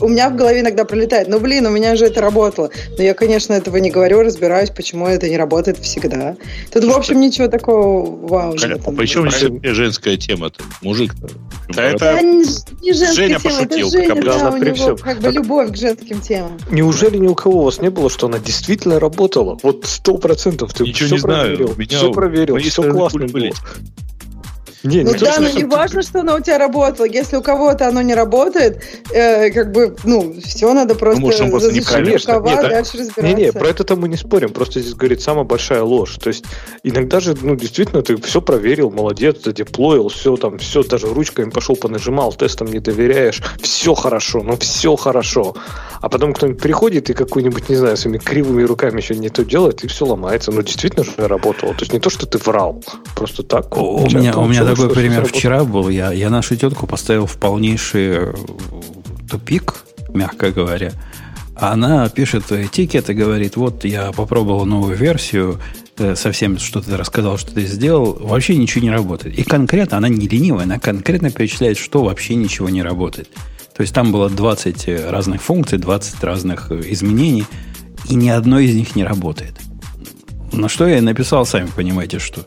у меня в голове иногда пролетает, ну блин, у меня же это работало. Но я, конечно, этого не говорю, разбираюсь, почему это не работает всегда. Тут, в общем, ничего такого вау. Коля, а почему не женская тема-то? Мужик Да это не, не женская Женя тема, пошутил, это Женя, да, у него как бы любовь к женским темам. Неужели ни у кого у вас не было, что она действительно работала. Вот сто процентов ты Ничего все не проверил. Знаю. Меня все проверил, все классно были. Не, ну не да, но не важно, что оно у тебя работало. Если у кого-то оно не работает, э, как бы, ну, все надо просто, ну, может, он просто конечно, рукава, нет, дальше разбираться. Не, не, про это мы не спорим. Просто здесь говорит самая большая ложь. То есть иногда же, ну, действительно, ты все проверил, молодец, задеплоил, все там, все, даже ручками пошел, понажимал, тестом не доверяешь. Все хорошо, ну, все хорошо. А потом кто-нибудь приходит и какой-нибудь, не знаю, своими кривыми руками еще не то делает, и все ломается. Ну, действительно же работало. То есть не то, что ты врал, просто так. У, у меня, у меня такой пример вчера был. Я, я нашу тетку поставил в полнейший э, тупик, мягко говоря. Она пишет тикет и говорит, вот я попробовал новую версию, э, совсем что ты рассказал, что ты сделал, вообще ничего не работает. И конкретно, она не ленивая, она конкретно перечисляет, что вообще ничего не работает. То есть там было 20 э, разных функций, 20 разных изменений, и ни одно из них не работает. На что я написал, сами понимаете, что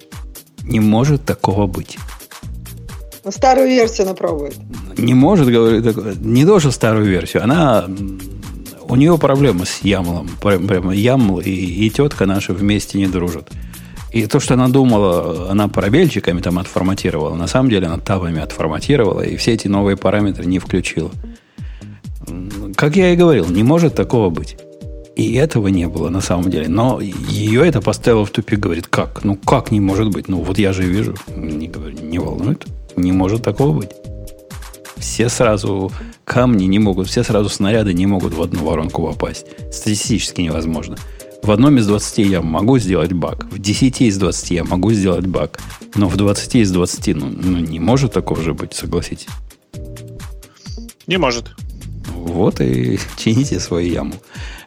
не может такого быть. Ну, старую версию она пробует. Не может, говорю, не тоже старую версию. Она у нее проблемы с Ямлом. Прямо Ямл и, и тетка наша вместе не дружат. И то, что она думала, она пробельчиками там отформатировала, на самом деле она табами отформатировала, и все эти новые параметры не включила. Как я и говорил, не может такого быть. И этого не было на самом деле. Но ее это поставило в тупик. Говорит, как? Ну, как не может быть? Ну, вот я же вижу. Не, не волнует. Не может такого быть. Все сразу камни не могут, все сразу снаряды не могут в одну воронку попасть. Статистически невозможно. В одном из 20 я могу сделать баг. В 10 из 20 я могу сделать баг. Но в 20 из 20 ну, ну не может такого же быть, согласитесь. Не может. Вот и чините свою яму.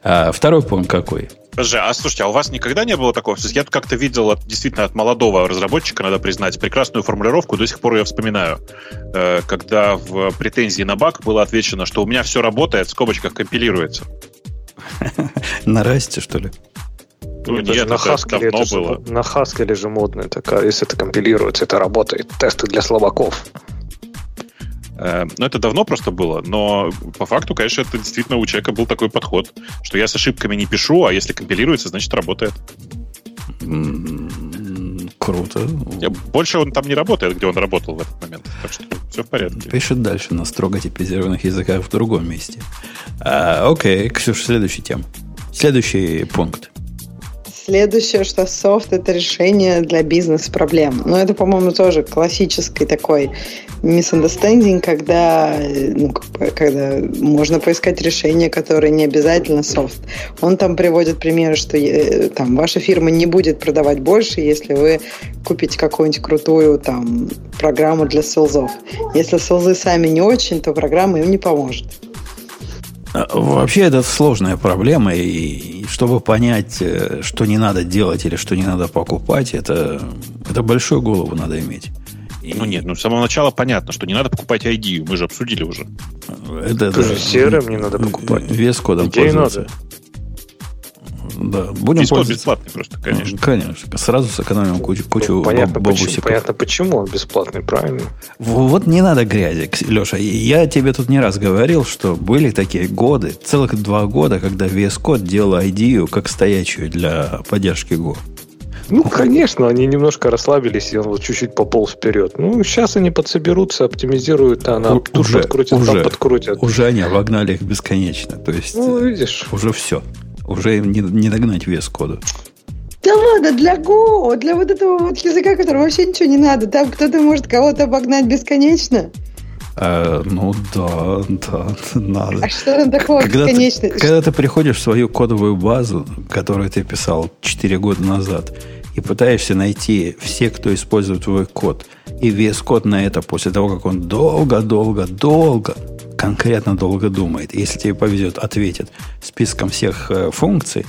А, второй пункт какой? Подожди, а слушайте, а у вас никогда не было такого? Я как-то видел от, действительно от молодого разработчика, надо признать, прекрасную формулировку, до сих пор ее вспоминаю, э, когда в претензии на баг было отвечено, что у меня все работает, в скобочках компилируется. На расте, что ли? Ну, нет, на Haskell это было. Же, на Haskell же модно, это, если это компилируется, это работает. Тесты для слабаков. Э, ну, это давно просто было, но по факту, конечно, это действительно у человека был такой подход, что я с ошибками не пишу, а если компилируется, значит работает. Круто. Больше он там не работает, где он работал в этот момент. Так что все в порядке. Пишет дальше на строго типизированных языках в другом месте. А, окей, Ксюша, следующая тема. Следующий пункт. Следующее, что софт это решение для бизнес-проблем. Но это, по-моему, тоже классический такой misunderstanding, когда, ну, когда можно поискать решение, которое не обязательно софт. Он там приводит примеры, что э, там ваша фирма не будет продавать больше, если вы купите какую-нибудь крутую там программу для селзов. Если селзы сами не очень, то программа им не поможет. А, вообще это сложная проблема, и чтобы понять, э, что не надо делать или что не надо покупать, это, это большую голову надо иметь. Ну нет, ну с самого начала понятно, что не надо покупать ID, мы же обсудили уже. Это, Тоже да, CRM не надо покупать. Вес кодом Идеи пользоваться. надо. Да, будем Дискорд пользоваться. бесплатный просто, конечно. Конечно. Сразу сэкономим кучу, кучу ну, понятно, почему, понятно, почему он бесплатный, правильно? Вот не надо грязи, Леша. Я тебе тут не раз говорил, что были такие годы, целых два года, когда VS Code делал ID как стоячую для поддержки Go. Ну, конечно, они немножко расслабились, и он вот чуть-чуть пополз вперед. Ну, сейчас они подсоберутся, оптимизируют, а она тут уже, подкрутит, уже, там подкрутят. Уже они обогнали их бесконечно. То есть, ну, видишь. уже все. Уже не, не догнать вес кода. Да ладно, для Go, для вот этого вот языка, которого вообще ничего не надо. Там кто-то может кого-то обогнать бесконечно. А, ну да, да, надо. А что там такого когда Ты, когда ты приходишь в свою кодовую базу, которую ты писал 4 года назад, и пытаешься найти все, кто использует твой код, и весь код на это после того, как он долго-долго-долго конкретно долго думает. Если тебе повезет, ответит списком всех э, функций,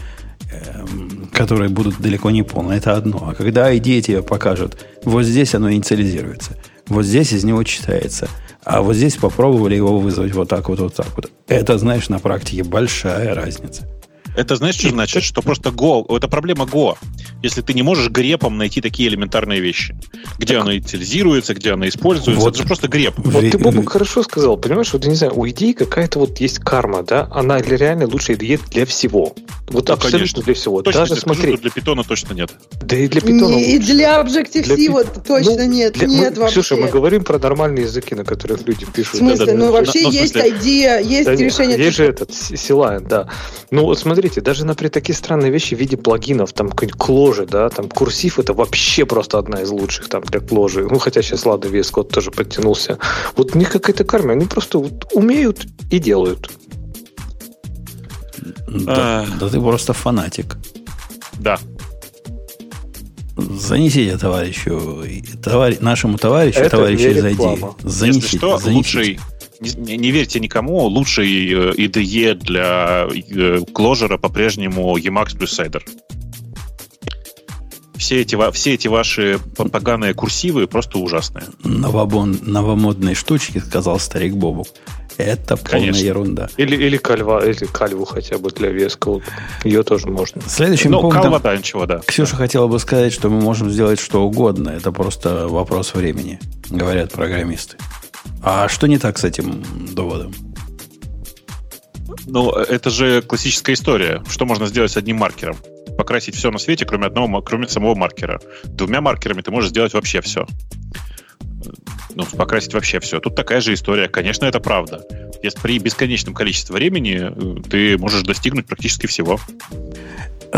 э, которые будут далеко не полные. Это одно. А когда идея тебе покажет, вот здесь оно инициализируется, вот здесь из него читается, а вот здесь попробовали его вызвать вот так вот, вот так вот. Это, знаешь, на практике большая разница. Это знаешь, что значит? Что просто Go, это проблема Go. Если ты не можешь грепом найти такие элементарные вещи. Где так. оно инициализируется, где оно используется. Вот. Это же просто греп. Вот ты, Бобок, хорошо сказал. Понимаешь, вот, я не знаю, у идеи какая-то вот есть карма, да? Она реально лучшая идея для всего. Вот ну, абсолютно конечно. для всего. Точно Даже смотри. для питона точно нет. Да и для питона. И для Objective-C вот точно ну, нет. Для, нет мы, вообще. Слушай, мы говорим про нормальные языки, на которых люди пишут. В смысле? Да, ну, вообще ну, есть идея, есть да, решение. Есть же этот, Силайн, да. Ну, вот смотрите, даже, например, такие странные вещи в виде плагинов, там какой-нибудь кложи, да, там курсив это вообще просто одна из лучших там для кложи. Ну, хотя сейчас, ладно, VS Code тоже подтянулся. Вот у них какая-то карма, они просто вот умеют и делают. Да, а... да ты просто фанатик. Да. Занесите товарищу, товарищ, нашему товарищу, Это товарищу из ID. Занесите, Если что, занесите. лучший не, не верьте никому, лучший э, IDE для кложера по-прежнему Emacs плюс Cider. Все эти, все эти ваши поганые курсивы просто ужасные. Новобон, новомодные штучки, сказал старик Бобук. Это полная Конечно. ерунда. Или, или кальва, или кальву хотя бы для веска. Ее тоже можно. Следующим ну, пунктом... Кальва, да, ничего, да. Ксюша да. хотела бы сказать, что мы можем сделать что угодно. Это просто вопрос времени, говорят программисты. А что не так с этим доводом? Ну, это же классическая история. Что можно сделать с одним маркером? Покрасить все на свете, кроме одного, кроме самого маркера. Двумя маркерами ты можешь сделать вообще все. Ну, покрасить вообще все. Тут такая же история. Конечно, это правда. Если при бесконечном количестве времени э, ты можешь достигнуть практически всего.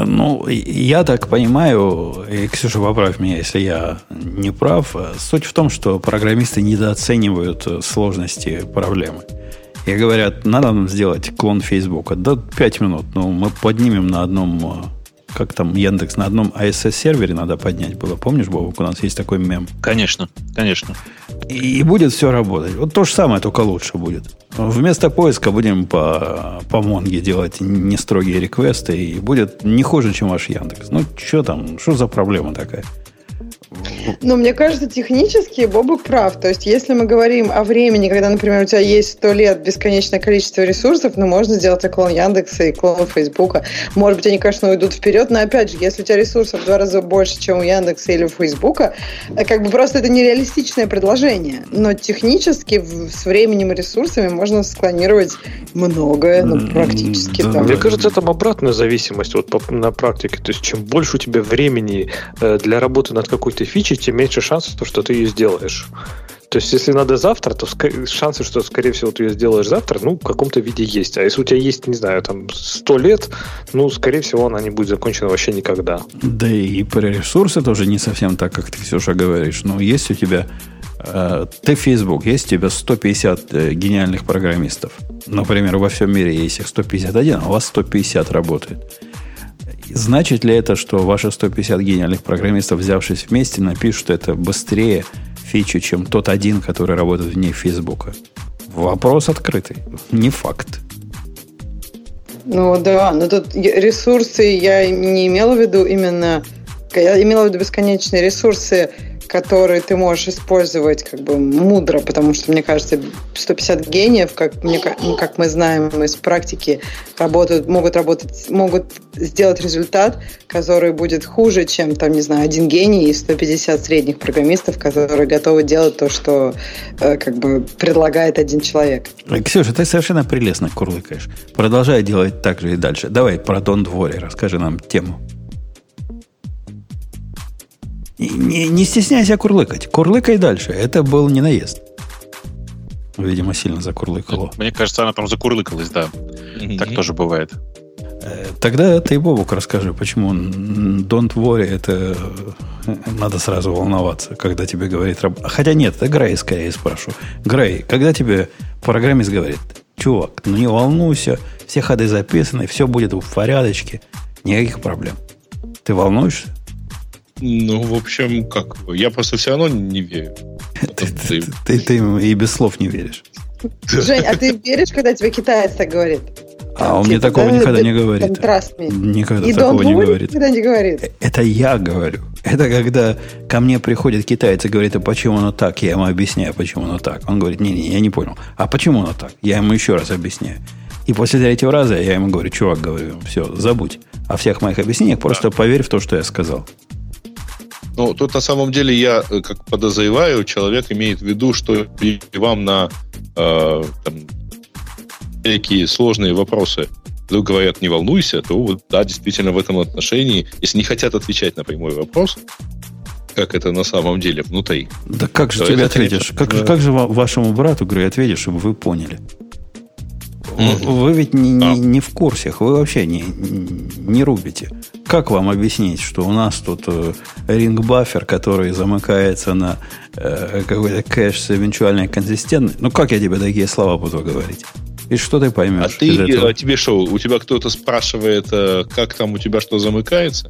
Ну, я так понимаю, и, Ксюша, поправь меня, если я не прав, суть в том, что программисты недооценивают сложности проблемы. И говорят, надо нам сделать клон Фейсбука. Да, 5 минут. Ну, мы поднимем на одном как там Яндекс на одном ASS-сервере надо поднять было. Помнишь, Бобок, у нас есть такой мем? Конечно, конечно. И, и будет все работать. Вот то же самое, только лучше будет. Вместо поиска будем по, по Монге делать не строгие реквесты, и будет не хуже, чем ваш Яндекс. Ну, что там, что за проблема такая? Но мне кажется, технически Бобук прав. То есть, если мы говорим о времени, когда, например, у тебя есть сто лет бесконечное количество ресурсов, ну, можно сделать и клон Яндекса, и клон Фейсбука. Может быть, они, конечно, уйдут вперед, но, опять же, если у тебя ресурсов в два раза больше, чем у Яндекса или у Фейсбука, э, как бы просто это нереалистичное предложение. Но технически с временем и ресурсами можно склонировать многое, ну, практически. Да. Мне кажется, там обратная зависимость вот по, на практике. То есть, чем больше у тебя времени э, для работы над какой-то фичей, тем меньше шансов, что ты ее сделаешь. То есть, если надо завтра, то шансы, что, скорее всего, ты ее сделаешь завтра, ну, в каком-то виде есть. А если у тебя есть, не знаю, там, сто лет, ну, скорее всего, она не будет закончена вообще никогда. Да и про ресурсы тоже не совсем так, как ты, Ксюша, говоришь. Но есть у тебя... Э, ты Facebook, есть у тебя 150 э, гениальных программистов. Например, во всем мире есть их 151, а у вас 150 работает. Значит ли это, что ваши 150 гениальных программистов, взявшись вместе, напишут это быстрее, фичу, чем тот один, который работает вне Фейсбука? Вопрос открытый. Не факт. Ну да, но тут ресурсы я не имела в виду именно... Я имела в виду бесконечные ресурсы которые ты можешь использовать как бы мудро, потому что, мне кажется, 150 гениев, как, мне, как мы знаем из практики, работают, могут работать, могут сделать результат, который будет хуже, чем, там, не знаю, один гений и 150 средних программистов, которые готовы делать то, что э, как бы предлагает один человек. Ксюша, ты совершенно прелестно курлыкаешь. Продолжай делать так же и дальше. Давай про Дон Дворе расскажи нам тему. Не, не стесняйся курлыкать. Курлыкай дальше. Это был не наезд. Видимо, сильно закурлыкало. Мне кажется, она там закурлыкалась, да. Mm-hmm. Так тоже бывает. Э, тогда ты, Бобук, расскажи, почему don't worry, это э, надо сразу волноваться, когда тебе говорит... Хотя нет, это Грей скорее спрошу. Грей, когда тебе программист говорит, чувак, ну не волнуйся, все ходы записаны, все будет в порядочке, никаких проблем. Ты волнуешься? Ну, в общем, как? Я просто все равно не верю. Ты, ты, ты, ты и без слов не веришь. Жень, а ты веришь, когда тебе китаец так говорит? А он мне типа, такого никогда не говорит. Никогда такого не говорит. Никогда не говорит. Это я говорю. Это когда ко мне приходит китаец и говорит, а почему оно так? Я ему объясняю, почему оно так. Он говорит, не-не, я не понял. А почему оно так? Я ему еще раз объясняю. И после третьего раза я ему говорю, чувак, говорю, все, забудь о всех моих объяснениях, просто поверь в то, что я сказал. Ну, тут на самом деле я, э, как подозреваю, человек имеет в виду, что вам на э, там, такие сложные вопросы вдруг говорят, не волнуйся, то вот, да, действительно в этом отношении, если не хотят отвечать на прямой вопрос, как это на самом деле внутри. Да как же тебе ответишь? Конечно, как, да. как же вашему брату, говорю, ответишь, чтобы вы поняли? Вы ведь не, не, а. не в курсах, вы вообще не, не рубите. Как вам объяснить, что у нас тут э, ринг-баффер, который замыкается на э, какой-то кэш с эвенчуальной консистентностью? Ну, как я тебе такие слова буду говорить? И что ты поймешь? А ты, а тебе что, у тебя кто-то спрашивает, э, как там у тебя что замыкается?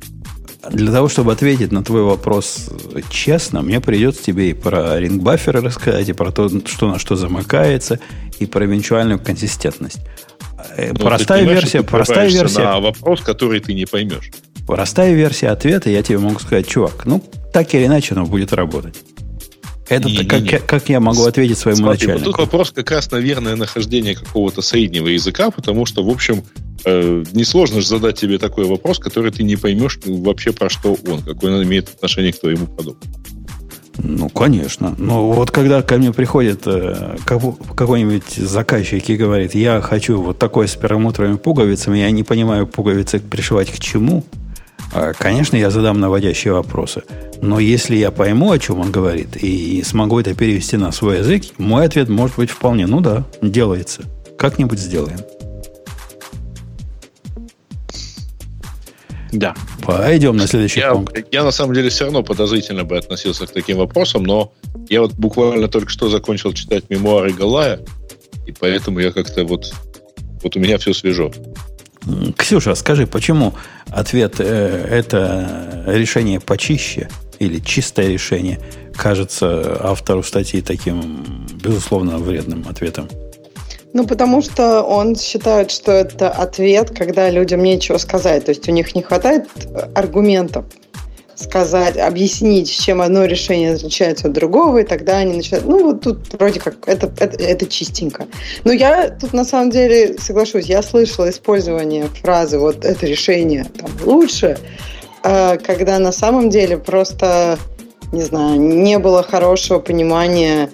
Для того, чтобы ответить на твой вопрос честно, мне придется тебе и про ринг-бафферы рассказать, и про то, что на что замыкается, и про эвенчуальную консистентность. Э, ну, простая версия, простая версия. На вопрос, который ты не поймешь. Простая версия ответа, я тебе могу сказать, чувак, ну, так или иначе оно будет работать. Это не, как, не, не. как я могу ответить своему Смотри, начальнику? Вот тут вопрос как раз, наверное, нахождения какого-то среднего языка, потому что, в общем, э, несложно же задать тебе такой вопрос, который ты не поймешь вообще про что он, какой он имеет отношение к твоему продукту. Ну, конечно. Но вот когда ко мне приходит э, какой-нибудь заказчик и говорит, я хочу вот такой с перламутровыми пуговицами, я не понимаю, пуговицы пришивать к чему, конечно, я задам наводящие вопросы. Но если я пойму, о чем он говорит, и смогу это перевести на свой язык, мой ответ может быть вполне, ну да, делается. Как-нибудь сделаем. Да. Пойдем на следующий я, пункт. Я на самом деле все равно подозрительно бы относился к таким вопросам, но я вот буквально только что закончил читать мемуары Галая, и поэтому я как-то вот, вот у меня все свежо. Ксюша, скажи, почему ответ э, это решение почище или чистое решение кажется автору статьи таким, безусловно, вредным ответом? Ну, потому что он считает, что это ответ, когда людям нечего сказать. То есть у них не хватает аргументов сказать, объяснить, чем одно решение отличается от другого, и тогда они начинают... Ну, вот тут вроде как это, это, это чистенько. Но я тут на самом деле соглашусь, я слышала использование фразы «вот это решение там, лучше», а, когда на самом деле просто, не знаю, не было хорошего понимания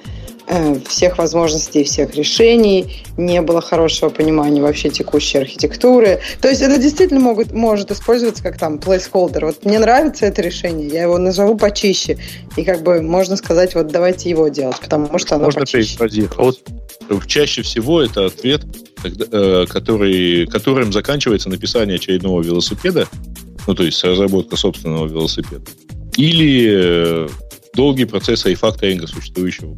всех возможностей, всех решений, не было хорошего понимания вообще текущей архитектуры. То есть это действительно могут, может использоваться как там placeholder. Вот мне нравится это решение, я его назову почище. И как бы можно сказать, вот давайте его делать, потому что оно Можно почище. перефразировать. Вот чаще всего это ответ, э, который, которым заканчивается написание очередного велосипеда, ну, то есть разработка собственного велосипеда, или э, долгий процесс рефакторинга существующего.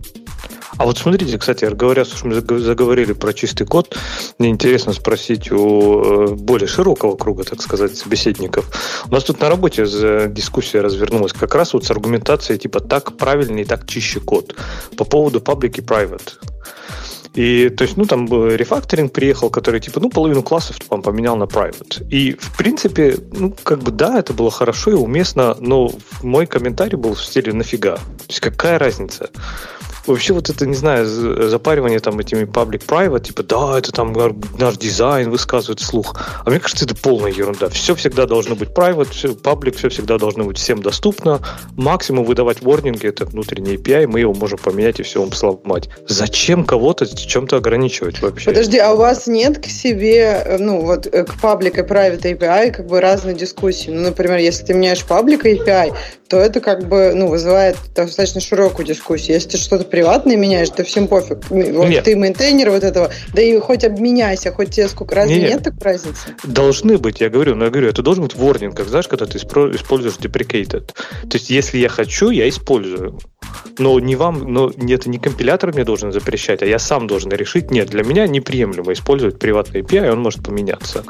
А вот смотрите, кстати, говоря, что мы заг- заговорили про чистый код, мне интересно спросить у э, более широкого круга, так сказать, собеседников. У нас тут на работе дискуссия развернулась как раз вот с аргументацией типа так правильный, так чище код по поводу public и private. И, то есть, ну, там рефакторинг приехал, который, типа, ну, половину классов там поменял на private. И, в принципе, ну, как бы, да, это было хорошо и уместно, но мой комментарий был в стиле «нафига?». То есть, какая разница? Вообще вот это, не знаю, запаривание там этими public-private, типа, да, это там наш дизайн высказывает вслух. А мне кажется, это полная ерунда. Все всегда должно быть private, все, public, все всегда должно быть всем доступно. Максимум выдавать ворнинги, это внутренний API, мы его можем поменять и все вам сломать. Зачем кого-то чем-то ограничивать вообще? Подожди, а у вас нет к себе, э, ну, вот э, к public и private API как бы разные дискуссии? Ну, например, если ты меняешь public API, то это как бы, ну, вызывает достаточно широкую дискуссию. Если ты что-то приватное меняешь, то всем пофиг. Вот Нет. ты мейнтейнер вот этого, да и хоть обменяйся, хоть тебе сколько, разве Не-не. нет такой разницы? Должны быть, я говорю, но я говорю, это должен быть warning, как знаешь, когда ты используешь deprecated. То есть, если я хочу, я использую. Но не вам, но это не компилятор мне должен запрещать, а я сам должен решить, нет, для меня неприемлемо использовать приватный API, он может поменяться.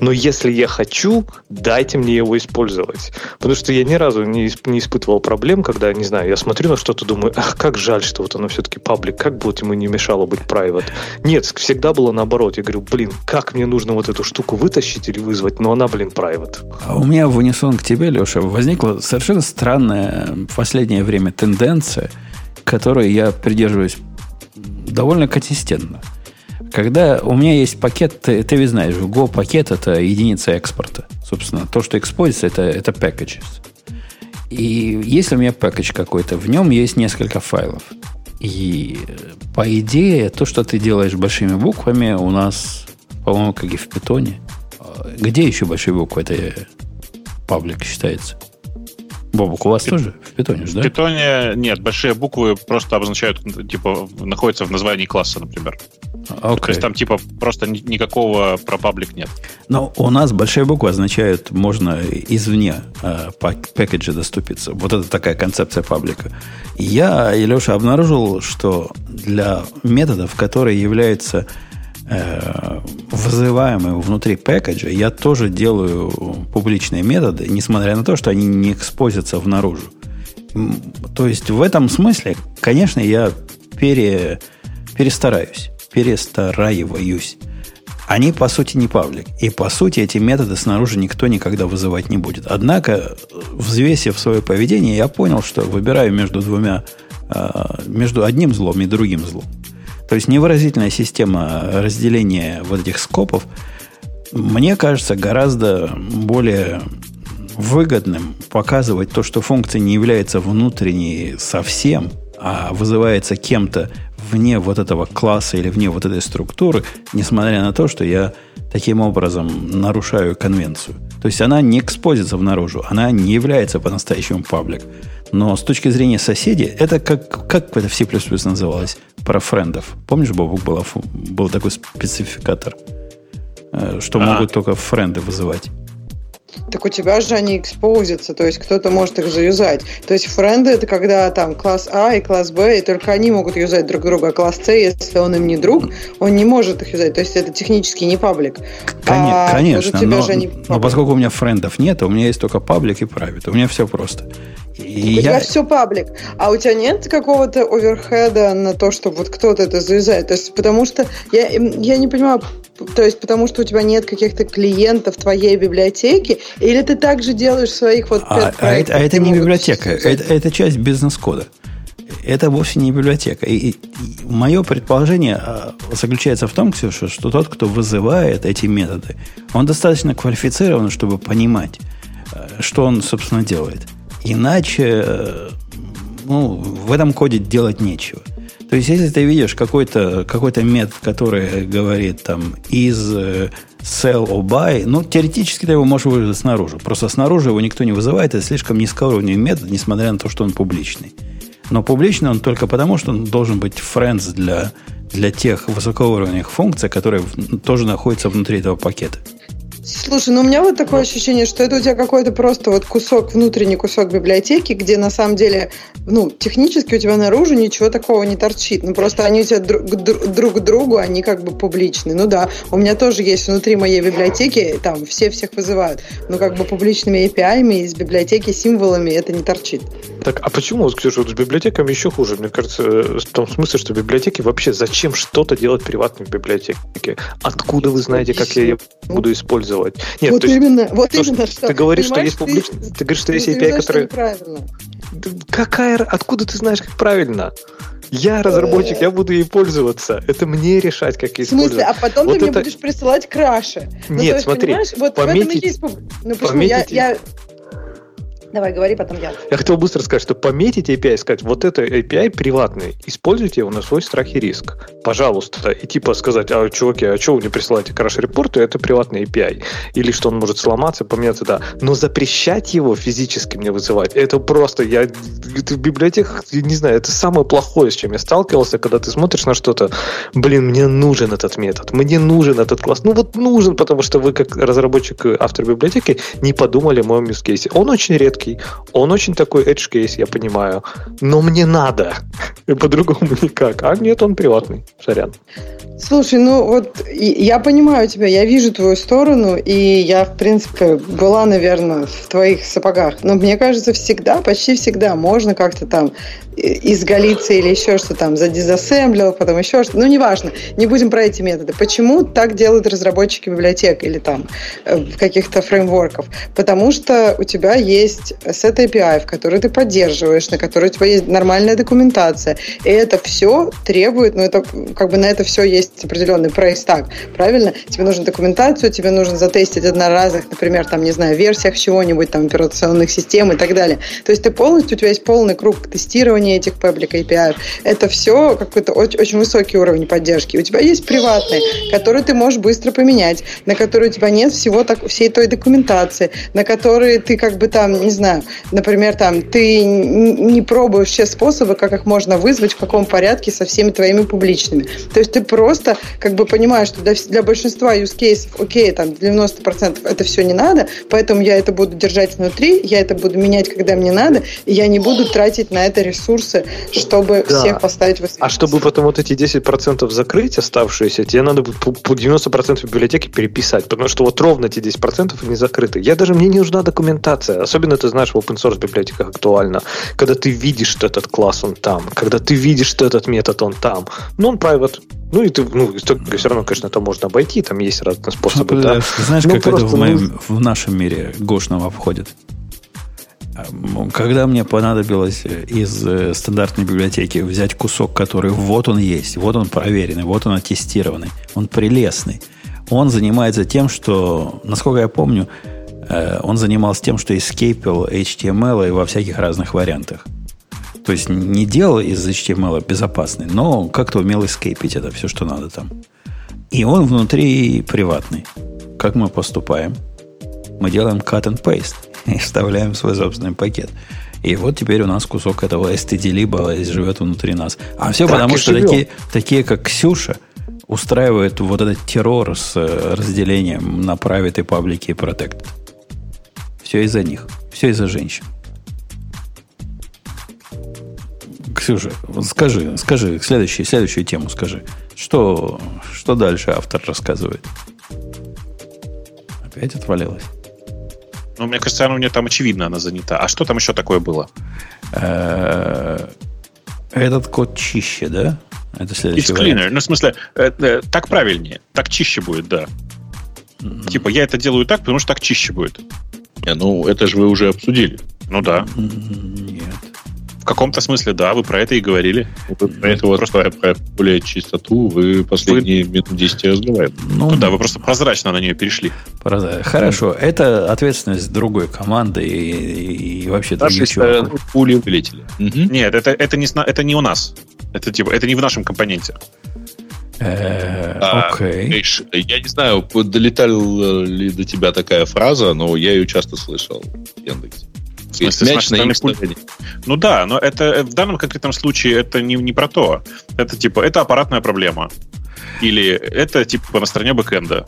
Но если я хочу, дайте мне его использовать. Потому что я ни разу не, не испытывал проблем, когда, не знаю, я смотрю на что-то, думаю, ах, как жаль, что вот оно все-таки паблик, как бы вот ему не мешало быть private. Нет, всегда было наоборот. Я говорю, блин, как мне нужно вот эту штуку вытащить или вызвать, но она, блин, private. А у меня в унисон к тебе, Леша, возникла совершенно странная в последнее время тенденция, которой я придерживаюсь довольно консистентно. Когда у меня есть пакет, ты, ты ведь знаешь, Go пакет это единица экспорта. Собственно, то, что экспозится, это, это packages. И если у меня пакетч какой-то, в нем есть несколько файлов. И э, по идее, то, что ты делаешь большими буквами, у нас, по-моему, как и в питоне. А Где еще большие буквы? Это э, паблик считается. Бобук, у вас тоже в питоне же, В да? питоне нет, большие буквы просто обозначают, типа, находятся в названии класса, например. А, То есть там, типа, просто ни- никакого про паблик нет. Но у нас большие буквы означают, можно извне э, пакеджа доступиться. Вот это такая концепция паблика. Я, и Леша, обнаружил, что для методов, которые являются э, вызываемыми внутри пакеджа, я тоже делаю публичные методы, несмотря на то, что они не экспозятся внаружу. То есть в этом смысле, конечно, я пере, перестараюсь, перестараиваюсь. Они, по сути, не паблик. И, по сути, эти методы снаружи никто никогда вызывать не будет. Однако, взвесив свое поведение, я понял, что выбираю между двумя, э, между одним злом и другим злом. То есть невыразительная система разделения вот этих скопов, мне кажется, гораздо более выгодным показывать то, что функция не является внутренней совсем, а вызывается кем-то вне вот этого класса или вне вот этой структуры, несмотря на то, что я таким образом нарушаю конвенцию. То есть она не экспозится в наружу, она не является по-настоящему паблик. Но с точки зрения соседей, это как, как это в C++ называлось? Про френдов. Помнишь, Бобук, был, был такой спецификатор, э, что А. могут только френды вызывать. Так у тебя же они экспозятся, то есть кто-то может их заюзать. То есть френды это когда там класс А и класс Б, и только они могут юзать друг друга. А класс С, если он им не друг, он не может их юзать. То есть это технически не паблик. А конечно, у тебя но, же они но поскольку у меня френдов нет, у меня есть только паблик и правит. У меня все просто. И У тебя я, все паблик. А у тебя нет какого-то оверхеда на то, что вот кто-то это заюзает? То есть потому что я, я не понимаю, то есть потому что у тебя нет каких-то клиентов твоей библиотеки, или ты также делаешь своих вот а, а это, а это не могут библиотека, это, это часть бизнес-кода. Это вовсе не библиотека. И, мое предположение а, заключается в том, Ксюша, что тот, кто вызывает эти методы, он достаточно квалифицирован, чтобы понимать, э, что он, собственно, делает. Иначе э, ну, в этом коде делать нечего. То есть, если ты видишь какой-то какой метод, который говорит там из э, sell or buy, ну, теоретически ты его можешь вызвать снаружи. Просто снаружи его никто не вызывает, это слишком низкоуровневый метод, несмотря на то, что он публичный. Но публичный он только потому, что он должен быть friends для, для тех высокоуровневых функций, которые тоже находятся внутри этого пакета. Слушай, ну у меня вот такое ощущение, что это у тебя какой-то просто вот кусок, внутренний кусок библиотеки, где на самом деле, ну, технически у тебя наружу ничего такого не торчит. Ну, просто они у тебя друг, друг к другу, они как бы публичны. Ну да, у меня тоже есть внутри моей библиотеки, там все всех вызывают, но как бы публичными API из библиотеки символами это не торчит. Так, а почему, Ксюша, вот с библиотеками еще хуже? Мне кажется, э, в том смысле, что библиотеки вообще зачем что-то делать приватной в библиотеке? Откуда вы знаете, как я ее буду использовать? Делать. Нет, вот именно, вот то, именно что. Ты говоришь, что есть публичный, ты, ты говоришь, что есть API, который... Какая, откуда ты знаешь, как правильно? Я разработчик, я буду ей пользоваться. Это мне решать, как ей использовать. В смысле? А потом вот ты это... мне будешь присылать краши. Ну, Нет, есть, смотри, вот пометить, в этом и есть... Ну, почему? Пометить... Я, я Давай, говори, потом я. Я хотел быстро сказать, что пометить API, сказать, вот это API приватный, используйте его на свой страх и риск. Пожалуйста. И типа сказать, а, чуваки, а что вы не присылаете краш-репорты, это приватный API. Или что он может сломаться, поменяться, да. Но запрещать его физически мне вызывать, это просто, я в библиотеках, не знаю, это самое плохое, с чем я сталкивался, когда ты смотришь на что-то, блин, мне нужен этот метод, мне нужен этот класс. Ну вот нужен, потому что вы как разработчик, автор библиотеки, не подумали о моем use case. Он очень редкий короткий, он очень такой edge case, я понимаю, но мне надо, и по-другому никак. А нет, он приватный, сорян. Слушай, ну вот я понимаю тебя, я вижу твою сторону, и я, в принципе, была, наверное, в твоих сапогах. Но мне кажется, всегда, почти всегда можно как-то там изголиться или еще что там, задизассемблил, потом еще что-то. Ну, неважно, не будем про эти методы. Почему так делают разработчики библиотек или там э, каких-то фреймворков? Потому что у тебя есть сет API, в который ты поддерживаешь, на который у тебя есть нормальная документация. И это все требует, ну, это как бы на это все есть определенный прайс так, правильно? Тебе нужна документацию, тебе нужно затестить одноразовых, например, там, не знаю, версиях чего-нибудь, там, операционных систем и так далее. То есть ты полностью, у тебя есть полный круг тестирования этих паблик API. Это все какой-то очень, очень высокий уровень поддержки. У тебя есть приватные, которые ты можешь быстро поменять, на которые у тебя нет всего так, всей той документации, на которые ты как бы там, не знаю, например, там ты не пробуешь все способы, как их можно вызвать, в каком порядке со всеми твоими публичными. То есть ты просто как бы понимаешь, что для, для большинства use cases, окей, там 90% это все не надо, поэтому я это буду держать внутри, я это буду менять, когда мне надо, и я не буду тратить на это ресурсы чтобы да. всех поставить в А чтобы потом вот эти 10% закрыть оставшиеся, тебе надо будет по 90% библиотеки переписать, потому что вот ровно эти 10% не закрыты. Я даже, мне не нужна документация. Особенно, ты знаешь, в open source библиотеках актуально. Когда ты видишь, что этот класс, он там. Когда ты видишь, что этот метод, он там. Ну, он private. Ну, и ты, ну, все равно, конечно, это можно обойти, там есть разные способы. Да. Знаешь, ну, как это в, моем, в нашем мире гошного обходит? Когда мне понадобилось из э, стандартной библиотеки взять кусок, который вот он есть, вот он проверенный, вот он оттестированный, он прелестный, он занимается тем, что, насколько я помню, э, он занимался тем, что эскейпил HTML и во всяких разных вариантах. То есть не делал из HTML безопасный, но как-то умел эскейпить это все, что надо там. И он внутри приватный. Как мы поступаем? Мы делаем cut and paste и вставляем свой собственный пакет. И вот теперь у нас кусок этого std либо живет внутри нас. А все так потому, что такие, такие, как Ксюша, устраивают вот этот террор с э, разделением на private и паблики и protected. Все из-за них. Все из-за женщин. Ксюша, скажи, скажи, следующую, следующую тему скажи. Что, что дальше автор рассказывает? Опять отвалилась. Ну, мне кажется, она у нее там очевидно, она занята. А что там еще такое было? Э, этот код чище, да? Это следующий It's cleaner. Ну, в смысле, э, э, так правильнее. Так чище будет, да. Mm-hmm. Типа, я это делаю так, потому что так чище будет. Не, ну, это же вы уже обсудили. Ну да. Нет. В каком-то смысле, да, вы про это и говорили. Вы про это вот просто... про, про более чистоту вы последние вы... минут 10 разговариваете. Ну, ну да, вы просто прозрачно на нее перешли. Хорошо, это ответственность другой команды и, и вообще других чуваков. пули вылетели. Угу. Нет, это, это, не, это не у нас. Это типа, это не в нашем компоненте. Э, А, Окей. Я не знаю, долетала ли до тебя такая фраза, но я ее часто слышал в Яндексе. В смысле, Мяч на пуль-. Ну да, но это э, в данном конкретном случае это не, не про то. Это типа, это аппаратная проблема. Или это типа на стороне бэкэнда.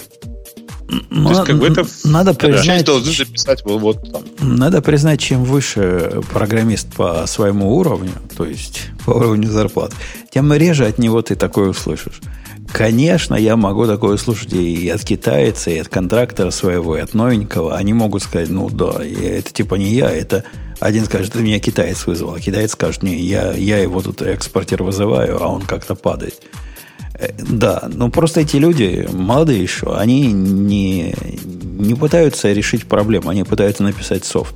Ну, есть, как бы это- надо Да, признать, должны записать вот, вот там. Надо признать, чем выше программист по своему уровню, то есть по уровню зарплат, тем реже от него ты такое услышишь. Конечно, я могу такое услышать и от китайца, и от контрактора своего, и от новенького. Они могут сказать, ну да, это типа не я, это один скажет, это меня китаец вызвал, а китаец скажет, не, я, я его тут экспортер вызываю, а он как-то падает. Э, Да, но просто эти люди, молодые еще, они не, не пытаются решить проблему, они пытаются написать софт.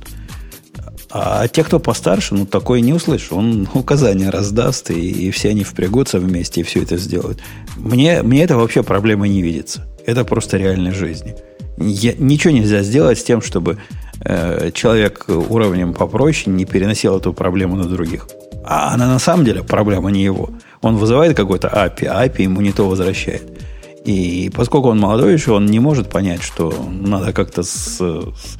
А те, кто постарше, ну, такое не услышит. Он указания раздаст, и, и все они впрягутся вместе, и все это сделают. Мне, мне это вообще проблемой не видится. Это просто реальной жизни. Я- ничего нельзя сделать с тем, чтобы э, человек уровнем попроще не переносил эту проблему на других. А она на самом деле проблема не его. Он вызывает какой-то API, API ему не то возвращает. И поскольку он молодой еще, он не может понять, что надо как-то с- с-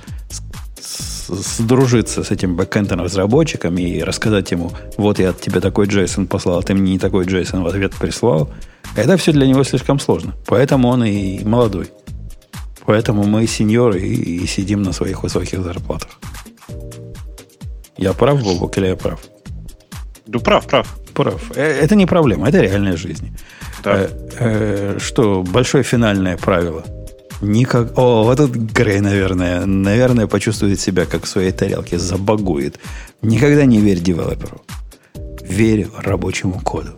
сдружиться с этим бэкэндом разработчиком и рассказать ему, вот я от тебя такой JSON послал, а ты мне не такой JSON в ответ прислал. Это все для него слишком сложно. Поэтому он и молодой. Поэтому мы сеньоры и, и сидим на своих высоких зарплатах. Я прав, Бобок, или я прав? Ну, прав, прав. Прав. Э, Это не проблема, это реальная жизнь. Да. Э, э, что, большое финальное правило. Никак... О, вот тут Грей, наверное, наверное, почувствует себя как в своей тарелке, забагует. Никогда не верь девелоперу. Верь рабочему коду.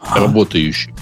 А, Работающий.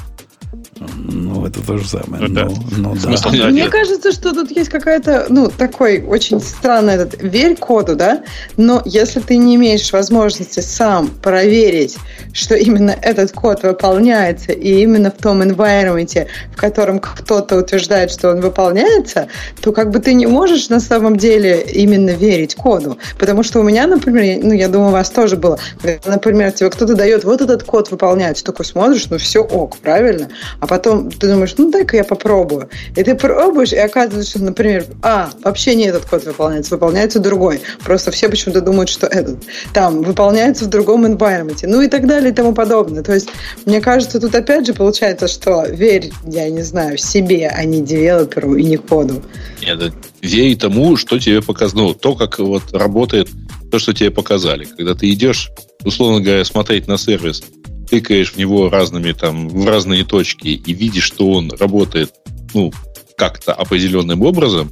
Ну, это то же самое. Ну, да. Ну, ну, да. Смысл, да. Мне кажется, что тут есть какая-то, ну, такой очень странный этот верь коду, да, но если ты не имеешь возможности сам проверить, что именно этот код выполняется, и именно в том environment, в котором кто-то утверждает, что он выполняется, то как бы ты не можешь на самом деле именно верить коду. Потому что у меня, например, ну, я думаю, у вас тоже было, когда, например, тебе кто-то дает, вот этот код выполняется, такой смотришь, ну, все ок, правильно? А потом ты думаешь, ну, дай-ка я попробую. И ты пробуешь, и оказывается, что, например, а, вообще не этот код выполняется, выполняется другой. Просто все почему-то думают, что этот там выполняется в другом environment. Ну и так далее и тому подобное. То есть, мне кажется, тут опять же получается, что верь, я не знаю, себе, а не девелоперу и не коду. Нет, верь тому, что тебе показано. То, как вот работает то, что тебе показали. Когда ты идешь, условно говоря, смотреть на сервис, тыкаешь в него разными там, в разные точки и видишь, что он работает, ну, как-то определенным образом,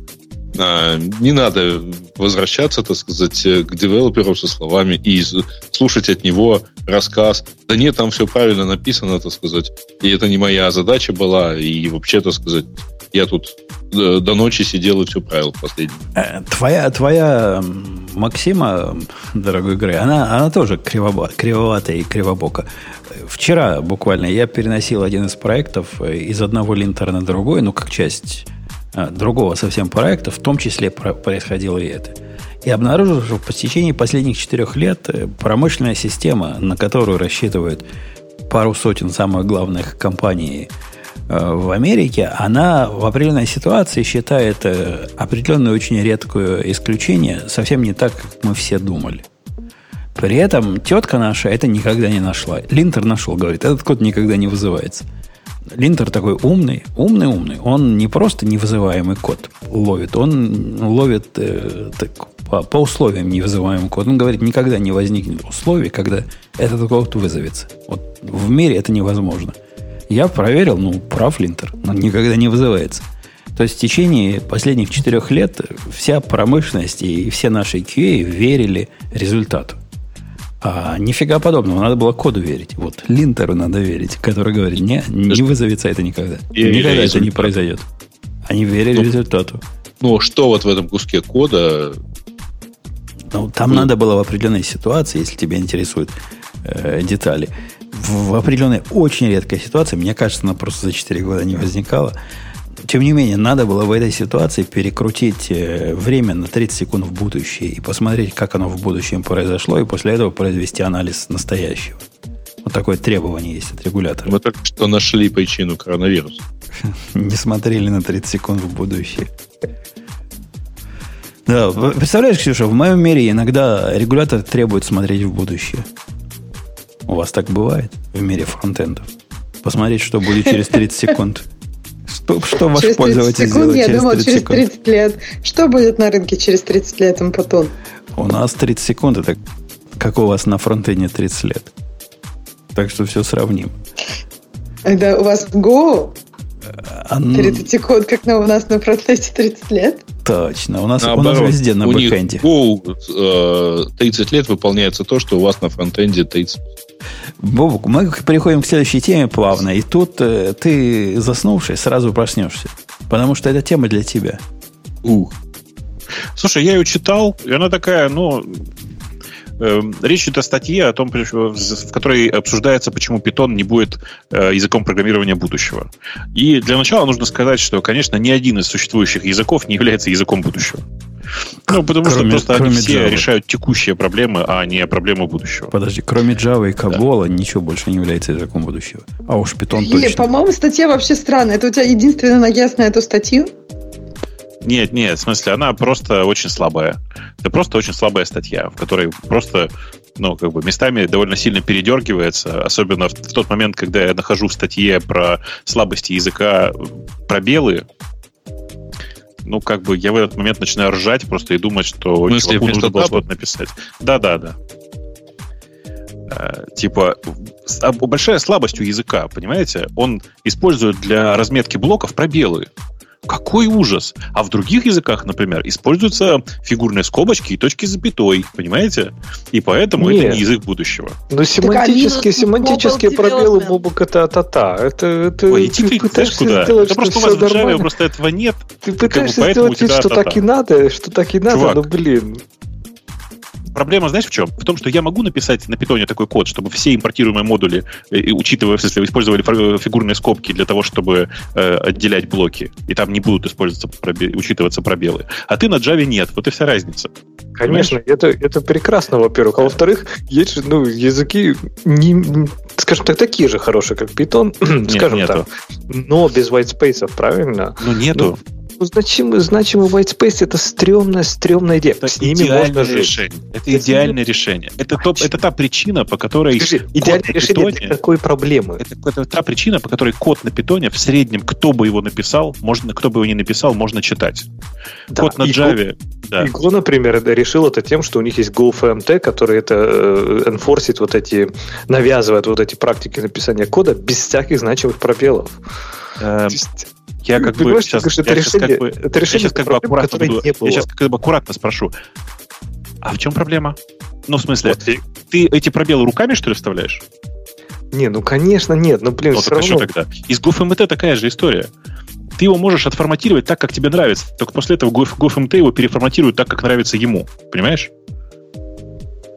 а, не надо возвращаться, так сказать, к девелоперу со словами и слушать от него рассказ. Да нет, там все правильно написано, так сказать, и это не моя задача была, и вообще, так сказать, я тут э, до ночи сидел и все правил последний. Э, Твоя, твоя Максима, дорогой Грей, она, она тоже кривоба, кривоватая и кривобока. Вчера буквально я переносил один из проектов э, из одного линтера на другой, ну, как часть другого совсем проекта, в том числе про- происходило и это. И обнаружил, что по течение последних четырех лет э, промышленная система, на которую рассчитывают пару сотен самых главных компаний э, в Америке, она в определенной ситуации считает э, определенное очень редкое исключение совсем не так, как мы все думали. При этом тетка наша это никогда не нашла. Линтер нашел, говорит, этот код никогда не вызывается. Линтер такой умный, умный, умный. Он не просто невызываемый код ловит, он ловит э, так, по, по условиям невызываемый код. Он говорит, никогда не возникнет условий, когда этот код вызовется. Вот в мире это невозможно. Я проверил, ну, прав Линтер, он никогда не вызывается. То есть в течение последних четырех лет вся промышленность и все наши QA верили результату. А нифига подобного, надо было коду верить. Вот линтеру надо верить, который говорит, не, не вызовется это никогда. Верили никогда это не результату. произойдет. Они верили Ну, результату. Ну, что вот в этом куске кода Ну, там Ну. надо было в определенной ситуации, если тебя интересуют э, детали, в, в определенной очень редкой ситуации, мне кажется, она просто за 4 года не возникала, тем не менее, надо было в этой ситуации перекрутить э, время на 30 секунд в будущее и посмотреть, как оно в будущем произошло, и после этого произвести анализ настоящего. Вот такое требование есть от регулятора. Мы только что нашли причину коронавируса. Не смотрели на 30 секунд в будущее. Да, представляешь, Ксюша, в моем мире иногда регулятор требует смотреть в будущее. У вас так бывает в мире фронтендов? Посмотреть, что будет через 30 секунд. Что, что ваш через пользователь секунд, сделает я через думал, 30 через секунд? 30 лет. Что будет на рынке через 30 лет, Ампатон? У нас 30 секунд, это как у вас на фронтене 30 лет. Так что все сравним. Это у вас Go А, н- 30 секунд, как на, у нас на фронтенде 30 лет? Точно. У нас, у нас Наоборот, везде на бэкэнде. Go, э, 30 лет выполняется то, что у вас на фронтенде 30. Бобук, мы переходим к следующей теме плавно. И тут э, ты, заснувший, сразу проснешься. Потому что эта тема для тебя. Ух. Слушай, я ее читал, и она такая, ну... эм, Речь идет о статье, о том, в которой обсуждается, почему Python не будет э, языком программирования будущего. И для начала нужно сказать, что, конечно, ни один из существующих языков не является языком будущего. Ну, потому что Кроме- просто они все Java. решают текущие проблемы, а не проблемы будущего. Подожди, кроме Java и Cabol ничего больше не является языком будущего. А уж Python Или, точно. по-моему, статья вообще странная. Это у тебя единственная нагяз на эту статью? Нет, нет, в смысле, она просто очень слабая. Это просто очень слабая статья, в которой просто, ну, как бы местами довольно сильно передергивается, особенно в, в тот момент, когда я нахожу в статье про слабости языка пробелы. Ну, как бы я в этот момент начинаю ржать просто и думать, что смысле, чуваку нужно было что-то написать. Да-да-да. Э, Типа, а, большая слабость у языка, понимаете? Он использует для разметки блоков пробелы. Какой ужас! А в других языках, например, используются фигурные скобочки и точки с запятой, понимаете? И поэтому это Нет. не язык будущего. Ну, семантические, семантические пробелы. Бобук это та-та. Это, это Ой, ты ты, пытаешься куда? сделать, Это что просто у вас в Java просто этого нет. Ты пытаешься поэтому у сделать вид, что та-та. так и надо, что так и надо, Чувак. но блин. Проблема, знаешь, в чем? В том, что я могу написать на питоне такой код, чтобы все импортируемые модули, э, учитывая, в смысле, использовали фор- фигурные скобки для того, чтобы э, отделять блоки, и там не будут использоваться пробе- учитываться пробелы. А ты на Java нет, вот и вся разница. Конечно, это, это прекрасно, во-первых. А во-вторых, есть же, ну, языки, не, скажем так, такие же хорошие, как Python, Нет, скажем нету. так, но без white правильно? Ну, нету. Ну, значимый, значимый white space это стрёмная, стрёмная идея. Это С ними можно жить. решение. Это ними- идеальное решение. Это, то- это та причина, по которой Скажи, код идеальное на решение питоне- для какой проблемы? Это, это та причина, по которой код на питоне в среднем, кто бы его написал, можно, кто бы его не написал, можно читать. Да, Код на Java, да. И Go, например, это решил это тем, что у них есть GoFMT, который это э, энфорсит вот эти, навязывает вот эти практики написания кода без всяких значимых пробелов. Э, Я как бы сейчас, это я решение- как бы, это я решение щас как бы проблем, аккуратно которой буду, не было. я сейчас как бы аккуратно спрошу. А в чем проблема? Ну, в смысле, вот, ты эти пробелы руками, что ли, вставляешь? не, ну конечно нет, но блин, Ну, все так а равно. тогда? И с GoFMT такая же история. Ты его можешь отформатировать так, как тебе нравится. Только после этого Go- GoFMT его переформатирует так, как нравится ему. Понимаешь?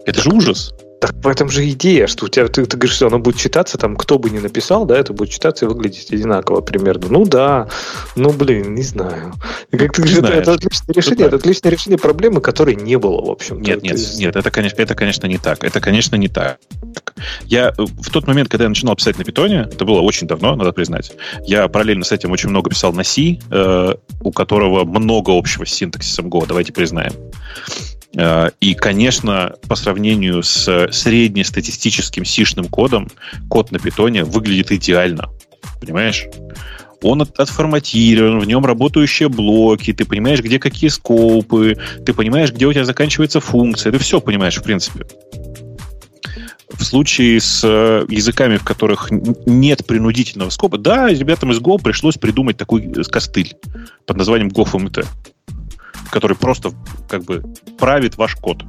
Это же ужас. Так в этом же идея, что у тебя ты, ты говоришь, что оно будет читаться, там кто бы ни написал, да, это будет читаться и выглядеть одинаково примерно. Ну да, ну блин, не знаю. Как ты говоришь, это, это отличное решение, это отличное решение проблемы, которой не было, в общем. Нет, нет, нет, это, конечно, это, конечно, не так. Это, конечно, не так. Я э, в тот момент, когда я начинал писать на питоне, это было очень давно, надо признать, я параллельно с этим очень много писал на C, э, у которого много общего с синтаксисом Go, давайте признаем. Э, И, конечно, по сравнению с среднестатистическим сишным кодом, код на питоне выглядит идеально. Понимаешь? Он от- отформатирован, в нем работающие блоки, ты понимаешь, где какие скопы, ты понимаешь, где у тебя заканчивается функция, ты все понимаешь, в принципе. В случае с э, языками, в которых нет принудительного скопа, да, ребятам из Go пришлось придумать такой э, костыль под названием GoFMT, который просто как бы правит ваш код.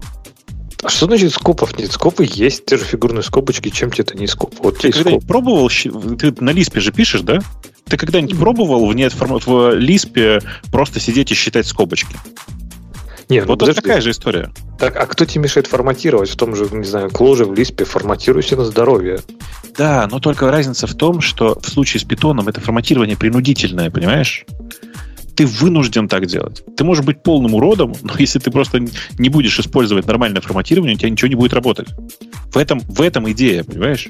А что значит скопов нет? Скопы есть, те же фигурные скобочки, чем тебе это не скоп? Вот Ты когда-нибудь пробовал, ты на Лиспе же пишешь, да? Ты когда-нибудь пробовал в, нет, в Лиспе просто сидеть и считать скобочки? Нет, ну Вот это подожди. такая же история. Так, а кто тебе мешает форматировать в том же, не знаю, кложе, в лиспе? Форматируйся на здоровье. Да, но только разница в том, что в случае с питоном это форматирование принудительное, понимаешь? Ты вынужден так делать. Ты можешь быть полным уродом, но если ты просто не будешь использовать нормальное форматирование, у тебя ничего не будет работать. В этом, в этом идея, понимаешь?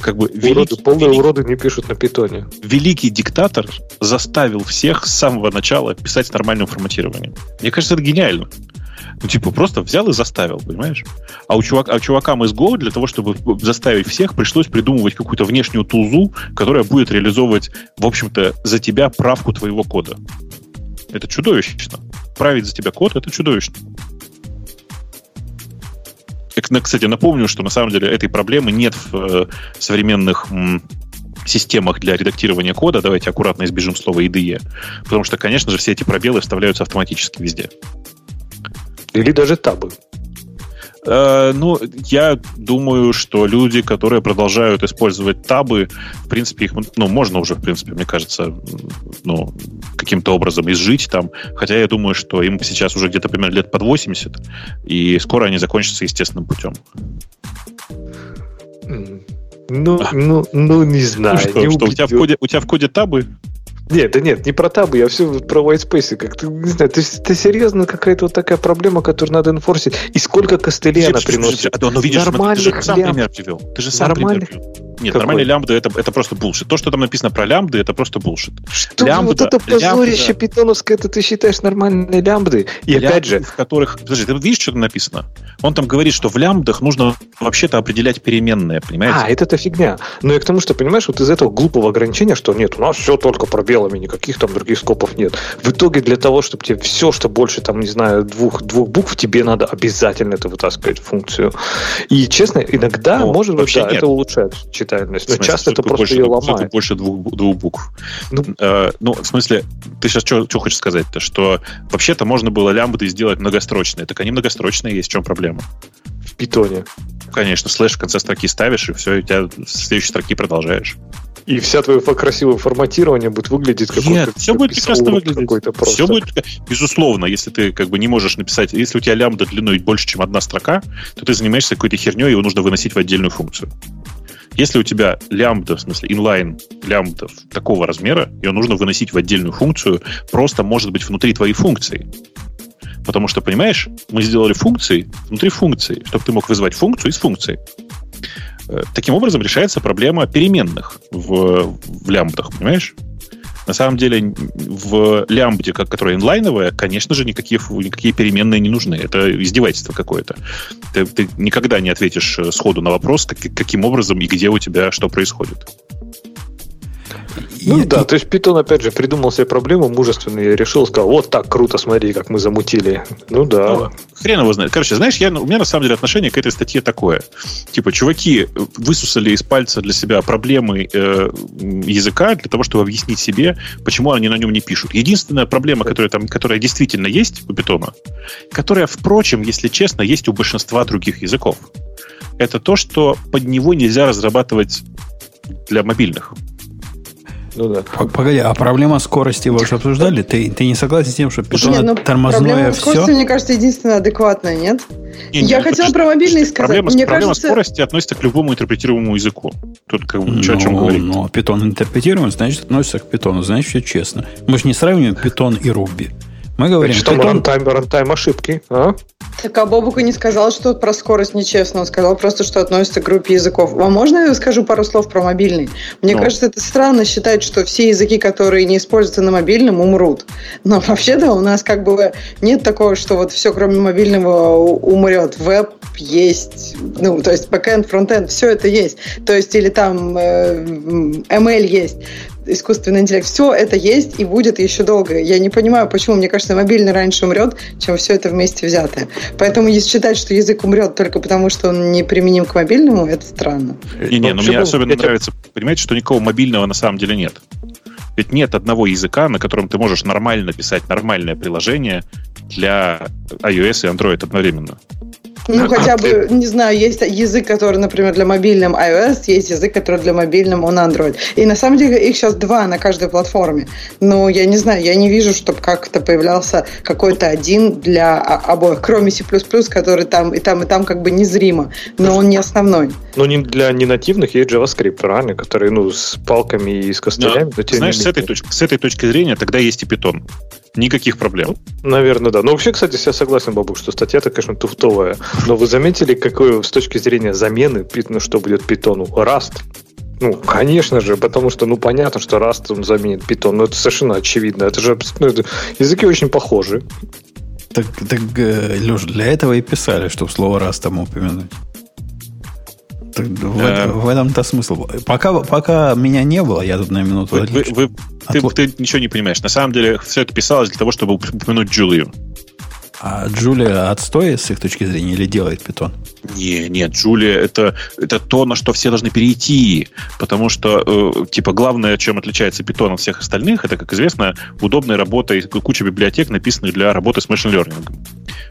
как бы Уроды, великий, полные великий- уроды не пишут на питоне. великий диктатор заставил всех с самого начала писать с нормальным форматированием. Мне кажется, это гениально. Ну, типа, просто взял и заставил, понимаешь? А у, чувак, а чувакам из Go для того, чтобы заставить всех, пришлось придумывать какую-то внешнюю тулзу, которая будет реализовывать, в общем-то, за тебя правку твоего кода. Это чудовищно. Править за тебя код — это чудовищно. Кстати, напомню, что на самом деле этой проблемы нет в э, современных системах для редактирования кода. Давайте аккуратно избежим слова IDE. Потому что, конечно же, все эти пробелы вставляются автоматически везде. Или даже табы. Э, ну, я думаю, что люди, которые продолжают использовать табы, в принципе, их, ну, можно уже, в принципе, мне кажется, ну, каким-то образом изжить там. Хотя я думаю, что им сейчас уже где-то примерно лет под 80, и скоро они закончатся естественным путем. Ну, ну, ну, не знаю. ну, что, не что у, тебя в коде, у тебя в коде табы? Нет, да нет, не про табы, я все про whitespace. Как ты, не знаю, ты, ты серьезно какая-то вот такая проблема, которую надо инфорсить. И сколько костылей она Подожди, подожди, приносит? подожди. Ну, видишь, смотри, ты же Нормальных сам пример привел. Ты же сам Нормальных? пример привел. Нет, Какой? нормальные лямбды это, это просто булшит. То, что там написано про лямбды, это просто булшит. Что же вот Лямбда- это позорище лямбда- питоновское, это ты считаешь нормальные лямбды? И Лямбды, опять же, в которых... Подожди, ты видишь, что там написано? Он там говорит, что в лямбдах нужно вообще-то определять переменные, понимаете? А, это-то фигня. Но и к тому, что, понимаешь, вот из этого глупого ограничения, что нет, у нас все только пробелами, никаких там других скопов нет. В итоге для того, чтобы тебе все, что больше, там, не знаю, двух, двух букв, тебе надо обязательно это вытаскивать функцию. И, честно, иногда, Ну, может быть, вообще да, нет. это улучшает читаемость. Но В смысле, часто что это просто больше ее что такое больше двух, двух букв. Ну. Э, ну, в смысле, ты сейчас что, хочешь сказать-то? Что вообще-то можно было лямбды сделать многострочные. Так они многострочные есть, в чем проблема? В питоне. Конечно, слэш в конце строки ставишь, и все, и у тебя с следующей строки продолжаешь. И вся твое красивое форматирование будет выглядеть как Нет, все будет прекрасно выглядеть. Все будет, безусловно, если ты как бы не можешь написать, если у тебя лямбда длиной больше, чем одна строка, то ты занимаешься какой-то херней, его нужно выносить в отдельную функцию. Если у тебя лямбда, в смысле инлайн лямбда такого размера, ее нужно выносить в отдельную функцию, просто может быть внутри твоей функции. Потому что, понимаешь, мы сделали функции внутри функции, чтобы ты мог вызвать функцию из функции. Э, Таким образом решается проблема переменных в, в лямбдах, понимаешь? На самом деле в лямбде, которая инлайновая, конечно же, никакие, никакие переменные не нужны. Это издевательство какое-то. Ты, ты никогда не ответишь э, сходу на вопрос, как- каким образом и где у тебя что происходит. Ну И- да, и- то есть Python, опять же, придумал себе проблему мужественную, и решил, сказал, вот так круто, смотри, как мы замутили. Ну да. Ну, хрен его знает. Короче, знаешь, я, у меня на самом деле отношение к этой статье такое. Типа, чуваки высусали из пальца для себя проблемы э, языка для того, чтобы объяснить себе, почему они на нем не пишут. Единственная проблема, которая там, которая действительно есть у питона, которая, впрочем, если честно, есть у большинства других языков, это то, что под него нельзя разрабатывать для мобильных. Ну да. Погоди, а проблема скорости вы уже обсуждали? Ты, ты не согласен с тем, что питон нет, ну, тормозное проблема скорости, все? мне кажется, единственная адекватная, нет? Не, не, Я ну, хотела про мобильный сказать. Проблема, Мне проблема кажется- скорости относится к любому интерпретируемому языку. Тут как бы ничего о чем Ну, говорить. но питон интерпретируем, значит, относится к питону, значит, все честно. Мы же не сравниваем питон и руби. Мы говорим, Значит, там питон... runtime, runtime ошибки. А? Так а Бобука не сказал, что про скорость нечестно. Он сказал просто, что относится к группе языков. А можно я скажу пару слов про мобильный? Мне Ну. кажется, это странно считать, что все языки, которые не используются на мобильном, умрут. Но вообще-то у нас как бы нет такого, что вот все, кроме мобильного, умрет. Веб есть, ну, то есть бэкэнд, фронтенд, все это есть. То есть или там э, ML есть искусственный интеллект. Все это есть и будет еще долго. Я не понимаю, почему. Мне кажется, мобильный раньше умрет, чем все это вместе взятое. Поэтому если считать, что язык умрет только потому, что он не применим к мобильному, это странно. Не-не, но Вообще мне особенно я тебе- нравится, понимаете, что никакого мобильного на самом деле нет. Ведь нет одного языка, на котором ты можешь нормально писать нормальное приложение для iOS и Android одновременно. Ну, хотя бы, не знаю, есть язык, который, например, для мобильным iOS, есть язык, который для мобильным он Android. И на самом деле их сейчас два на каждой платформе. Но я не знаю, я не вижу, чтобы как-то появлялся какой-то один для обоих, кроме C++, который там и там, и там как бы незримо, но он не основной. Но не для ненативных есть JavaScript, правильно? Который, ну, с палками и с костылями. не Знаешь, с этой, точки, с этой точки зрения тогда есть и Python. Никаких проблем. Наверное, да. Но вообще, кстати, я согласен, Бабук, что статья-то, конечно, туфтовая. Но вы заметили, какое с точки зрения замены, ну, что будет питону? Rust. Ну, конечно же, потому что, ну, понятно, что Rust он заменит Python, но это совершенно очевидно. Это же ну, это, языки очень похожи. Так, так э, Леш, для этого и писали, чтобы слово Rust там упомянуть. Так, в, Да. в этом-то смысл. Пока, пока меня не было, я тут на минуту Вы- вы- вы- ты, Отла- ты ничего не понимаешь. На самом деле все это писалось для того, чтобы упомянуть Джулию. А Джулия отстой с их точки зрения или делает питон? Не, нет, Джулия это, это то, на что все должны перейти. Потому что, э, типа, главное, чем отличается Python от всех остальных, это, как известно, удобная работа и куча библиотек, написанных для работы с machine learning.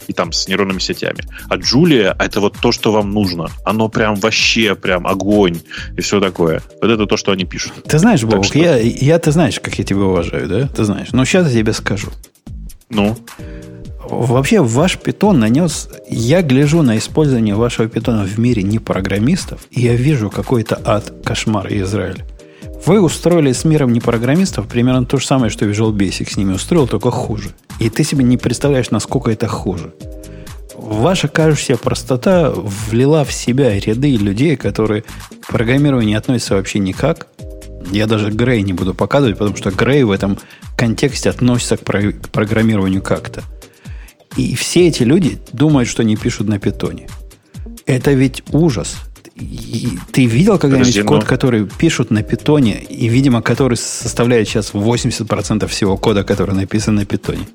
И там с нейронными сетями. А Джулия это вот то, что вам нужно. Оно прям вообще прям огонь и все такое. Вот это то, что они пишут. Ты знаешь, Бог, что? я, я, ты знаешь, как я тебя уважаю, да? Ты знаешь. Но сейчас я тебе скажу. Ну, Вообще, ваш питон нанес... Я гляжу на использование вашего питона в мире не программистов, и я вижу какой-то ад, кошмар и Израиль. Вы устроили с миром не программистов примерно то же самое, что Visual Basic с ними устроил, только хуже. И ты себе не представляешь, насколько это хуже. Ваша кажущая простота влила в себя ряды людей, которые к программированию не относятся вообще никак. Я даже Грей не буду показывать, потому что Грей в этом контексте относится к программированию как-то. И все эти люди думают, что они пишут на питоне. Это ведь ужас. И ты видел когда-нибудь код, ну- который пишут на питоне, и, видимо, который составляет сейчас 80% всего кода, который написан на питоне?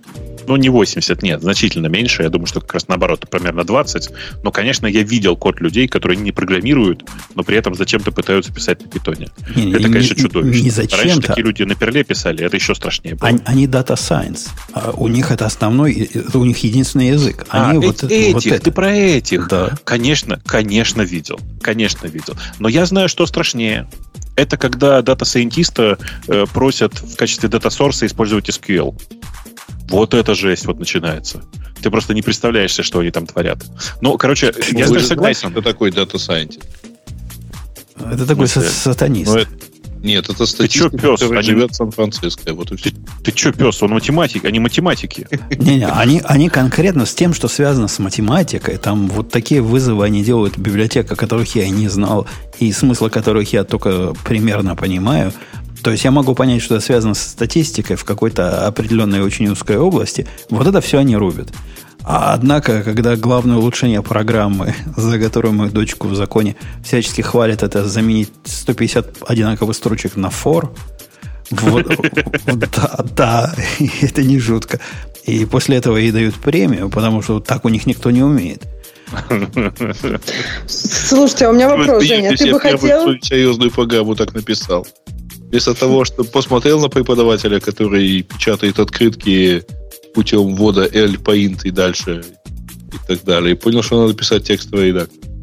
Ну, не 80, нет, значительно меньше. Я думаю, что как раз наоборот, примерно 20. Но, конечно, я видел код людей, которые не программируют, но при этом зачем-то пытаются писать на питоне. Не, это, не- конечно, не- чудовищно. не Раньше зачем-то. такие люди на перле писали, это еще страшнее было. Они, они data science. А у них это основной, это у них единственный язык. А, Они э- вот, этих, вот это. ты про этих. Да. Конечно, конечно видел. Конечно видел. Но я знаю, что страшнее. Это когда дата-сайентиста э, просят в качестве дата-сорса использовать SQL. Вот это жесть вот начинается. Ты просто не представляешь себе, что они там творят. Ну, короче, я Вы с тобой согласен. кто такой дата сайентист? Это такой са- сатанист. Ну, это- Нет, это статистик, пес? который Они- живет в Сан-Франциско. Вот и все. Ты что, пес, он математик, они математики. Не-не, они, они конкретно с тем, что связано с математикой, там вот такие вызовы они делают в библиотеках, о которых я и не знал, и смысла которых я только примерно понимаю. То есть я могу понять, что это связано с статистикой в какой-то определенной очень узкой области. Вот это все они рубят. А однако, когда главное улучшение программы, за которую мою дочку в законе всячески хвалят, это заменить 150 одинаковых строчек на for, вот, да, да, это не жутко. И после этого ей дают премию, потому что так у них никто не умеет. Слушайте, а у меня вопрос, Женя. ты Ты бы хотел... свою серьезную программу так написал. Вместо того, что посмотрел на преподавателя, который печатает открытки путем ввода L по int и дальше и так далее, и понял, что надо писать текстовый редактор.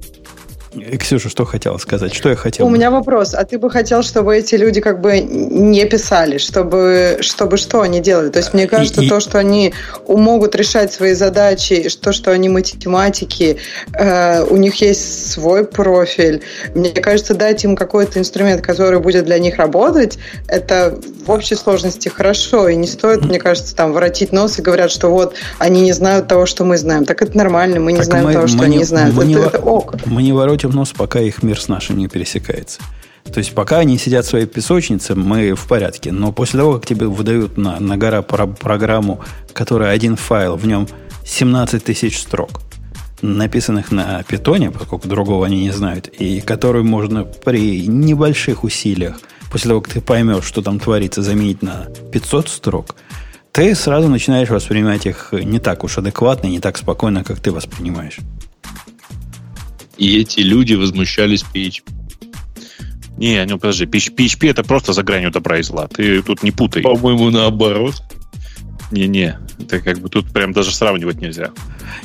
Ксюша, что хотела сказать? Что я хотел? У меня вопрос. А ты бы хотел, чтобы эти люди как бы не писали, чтобы, чтобы что они делали? То есть мне кажется, и- то, что они могут решать свои задачи, то, что они математики, э, у них есть свой профиль. Мне кажется, дать им какой-то инструмент, который будет для них работать, это в общей сложности хорошо. И не стоит, мне кажется, там воротить нос и говорят, что вот они не знают того, что мы знаем. Так это нормально, мы не Так знаем мы- того, что мы они не- знают. мы Это, не это ок. Мы не воротим нос, пока их мир с нашим не пересекается. То есть пока они сидят в своей песочнице, мы в порядке. Но после того, как тебе выдают на, на гора про- программу, которая один файл, в нем 17 тысяч строк, написанных на питоне, поскольку другого они не знают, и которую можно при небольших усилиях, после того, как ты поймешь, что там творится, заменить на 500 строк, ты сразу начинаешь воспринимать их не так уж адекватно, не так спокойно, как ты воспринимаешь. И эти люди возмущались PHP. Не, ну подожди, PHP, PHP это просто за гранью добра и зла. Ты тут не путай. По-моему, наоборот. Не-не, это как бы тут прям даже сравнивать нельзя.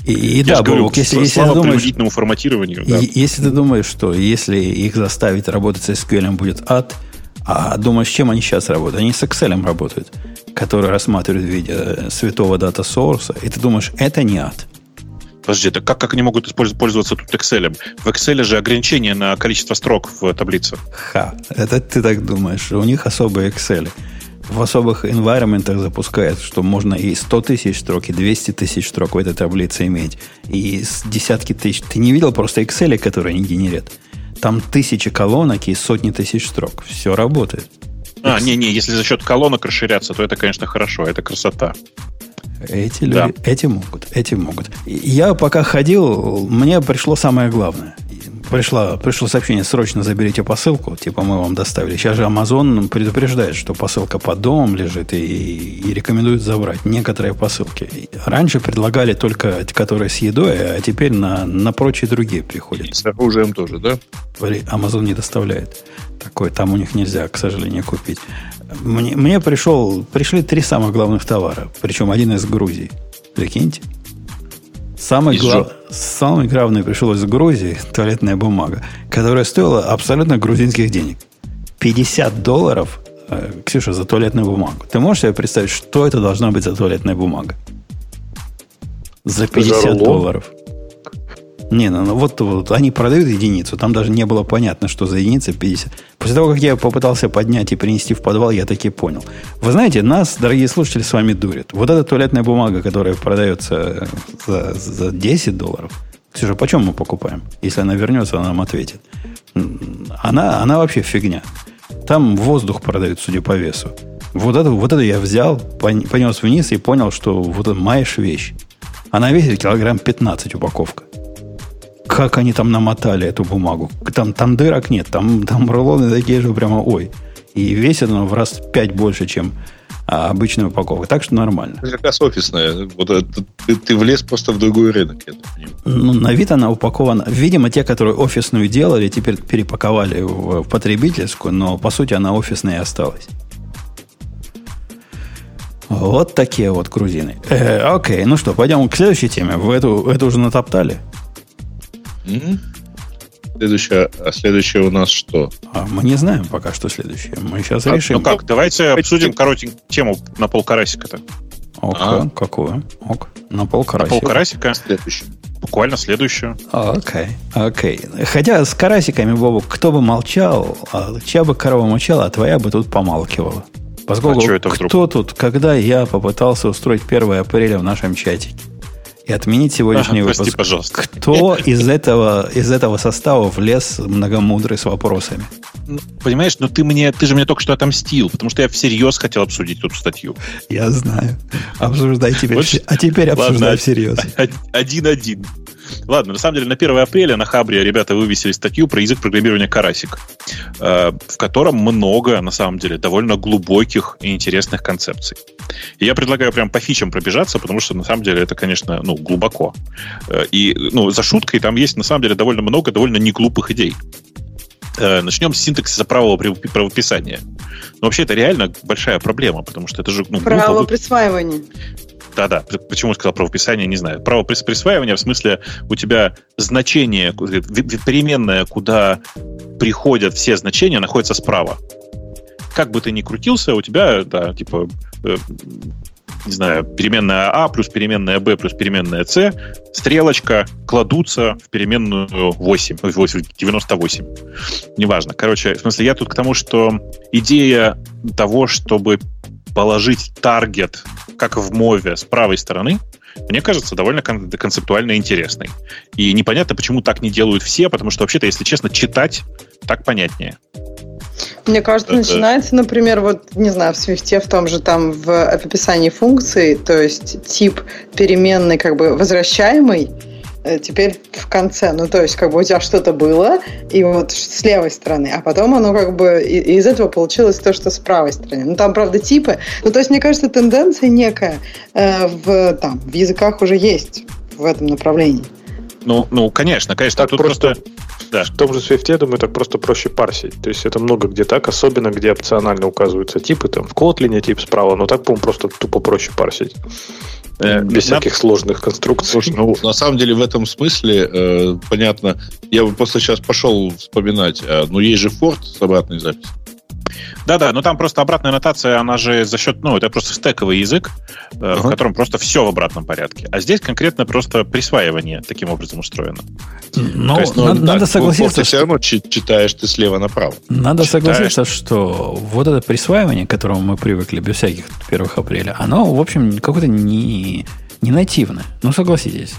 И, и Я да, же говорю, Бобок, если, если ты думаешь, форматированию. и- да. если ты думаешь, что если их заставить работать с SQL будет ад, а думаешь, с чем они сейчас работают? Они с Excel работают, который рассматривают в виде э, святого дата сорса, и ты думаешь, это не ад. Подожди, так как, как они могут пользоваться тут Excel? В Excel же ограничение на количество строк в таблице. Ха, это ты так думаешь. У них особые Excel. В особых environment запускают, что можно и 100 тысяч строк, и 200 тысяч строк в этой таблице иметь. И с десятки тысяч. Ты не видел просто Excel, которые они генерят? Там тысячи колонок и сотни тысяч строк. Все работает. А, не-не, если за счет колонок расширяться, то это, конечно, хорошо, это красота. Эти люди, да. эти могут, эти могут. Я пока ходил, мне пришло самое главное – пришла, пришло сообщение, срочно заберите посылку, типа мы вам доставили. Сейчас же Amazon предупреждает, что посылка под домом лежит и, и рекомендует забрать некоторые посылки. Раньше предлагали только, которые с едой, а теперь на, на прочие другие приходят. с оружием тоже, да? Amazon не доставляет. Такой, там у них нельзя, к сожалению, купить. Мне, мне пришел, пришли три самых главных товара, причем один из Грузии. Прикиньте. Самый, глав... Самый главный пришел из Грузии, туалетная бумага, которая стоила абсолютно грузинских денег. 50 долларов, э, Ксюша, за туалетную бумагу. Ты можешь себе представить, что это должна быть за туалетная бумага? За 50 за долларов. Не, ну, ну вот, вот они продают единицу, там даже не было понятно, что за единица 50. После того, как я попытался поднять и принести в подвал, я таки понял. Вы знаете, нас, дорогие слушатели, с вами дурят. Вот эта туалетная бумага, которая продается за, за 10 долларов, Ксюша, почем мы покупаем? Если она вернется, она нам ответит. Она, она вообще фигня. Там воздух продают, судя по весу. Вот это, вот это я взял, понес вниз и понял, что вот это маешь вещь. Она весит килограмм 15 упаковка как они там намотали эту бумагу. Там, там дырок нет, там, там рулоны такие же прямо, ой. И весит оно в раз пять больше, чем а, обычная упаковка. Так что нормально. Как раз офисная. Вот это, ты, ты влез просто в другой рынок, я Ну, на вид она упакована. Видимо, те, которые офисную делали, теперь перепаковали в, в потребительскую, но по сути она офисная и осталась. Вот такие вот грузины. Э, окей, ну что, пойдем к следующей теме. Вы эту, эту уже натоптали? Следующее, а следующее у нас что? А мы не знаем пока, что следующее. Мы сейчас а, решим. Ну как, давайте обсудим коротенькую тему на полкарасика-то. Ок, а? какую? Ок, на полкарасика. На полкарасика. Следующее. Буквально следующую. Окей, окей. Хотя с карасиками, Бобу, кто бы молчал, а чья бы корова молчала, а твоя бы тут помалкивала. Поскольку а это кто тут, когда я попытался устроить 1 апреля в нашем чатике? И отменить сегодняшний ага, выпуск. Прости, пожалуйста. Кто из этого, из этого состава влез многомудрый с вопросами? Ну, понимаешь, но ты, мне, ты же мне только что отомстил, потому что я всерьез хотел обсудить эту статью. Я знаю. Обсуждай теперь. Больше... А теперь обсуждай Ладно, всерьез. Один-один. Ладно, на самом деле, на 1 апреля на Хабре ребята вывесили статью про язык программирования Карасик, э, в котором много, на самом деле, довольно глубоких и интересных концепций. И я предлагаю прям по фичам пробежаться, потому что, на самом деле, это, конечно, ну, глубоко. Э, и, ну, за шуткой там есть, на самом деле, довольно много довольно неглупых идей. Э, начнем с синтаксиса правого правописания. Но вообще это реально большая проблема, потому что это же... Ну, Право присваивания. Да-да, почему я сказал правописание, не знаю. Право присваивания в смысле у тебя значение, переменная, куда приходят все значения, находится справа. Как бы ты ни крутился, у тебя, да, типа, э, не знаю, переменная А плюс переменная Б плюс переменная С, стрелочка кладутся в переменную 8, 8 98. Неважно. Короче, в смысле, я тут к тому, что идея того, чтобы положить таргет, как в мове, с правой стороны, мне кажется, довольно кон- концептуально интересной. И непонятно, почему так не делают все, потому что, вообще-то, если честно, читать так понятнее. Мне кажется, Это... начинается, например, вот, не знаю, в Свифте, в том же там в описании функции, то есть тип переменный как бы возвращаемый, Э, теперь в конце. Ну, то есть, как бы у тебя что-то было, и вот с левой стороны, а потом оно как бы и, из этого получилось то, что с правой стороны. Ну, там, правда, типы. Ну, то есть, мне кажется, тенденция некая э, в, там, в языках уже есть в этом направлении. Ну, ну, конечно, конечно. Так тут просто, просто... Да. В том же Swift, я думаю, так просто проще парсить. То есть это много где так, особенно где опционально указываются типы. Там в Kotlin тип справа, но так, по-моему, просто тупо проще парсить. Э, без на... всяких сложных конструкций. Слушай, ну, на самом деле, в этом смысле, э, понятно, я бы просто сейчас пошел вспоминать, э, ну, есть же Ford с обратной записью. Да-да, но там просто обратная нотация, она же за счет, ну, это просто стековый язык, uh-huh. в котором просто все в обратном порядке. А здесь конкретно просто присваивание таким образом устроено. Но есть, ну, надо, да, надо согласиться, что... все равно читаешь ты слева направо. Надо читаешь. согласиться, что вот это присваивание, к которому мы привыкли без всяких первых апреля, оно, в общем, какое-то не, не нативное. Ну, согласитесь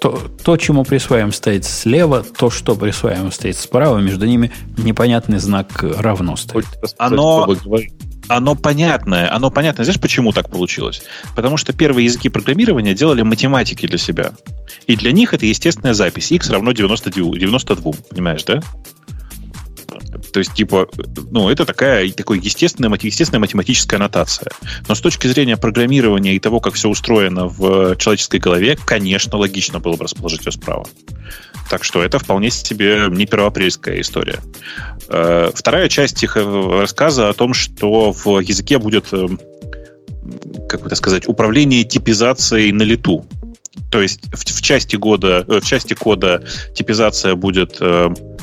то, то, чему присваиваем, стоит слева, то, что присваиваем, стоит справа, между ними непонятный знак равно стоит. Оно, оно понятное. Оно понятное. Знаешь, почему так получилось? Потому что первые языки программирования делали математики для себя. И для них это естественная запись. x равно 92, 92 понимаешь, да? То есть, типа, ну, это такая, такой естественная, естественная математическая аннотация. Но с точки зрения программирования и того, как все устроено в человеческой голове, конечно, логично было бы расположить ее справа. Так что это вполне себе не первоапрельская история. Э, вторая часть их э, рассказа о том, что в языке будет, э, как это сказать, управление типизацией на лету. То есть в, в части года, в части кода типизация будет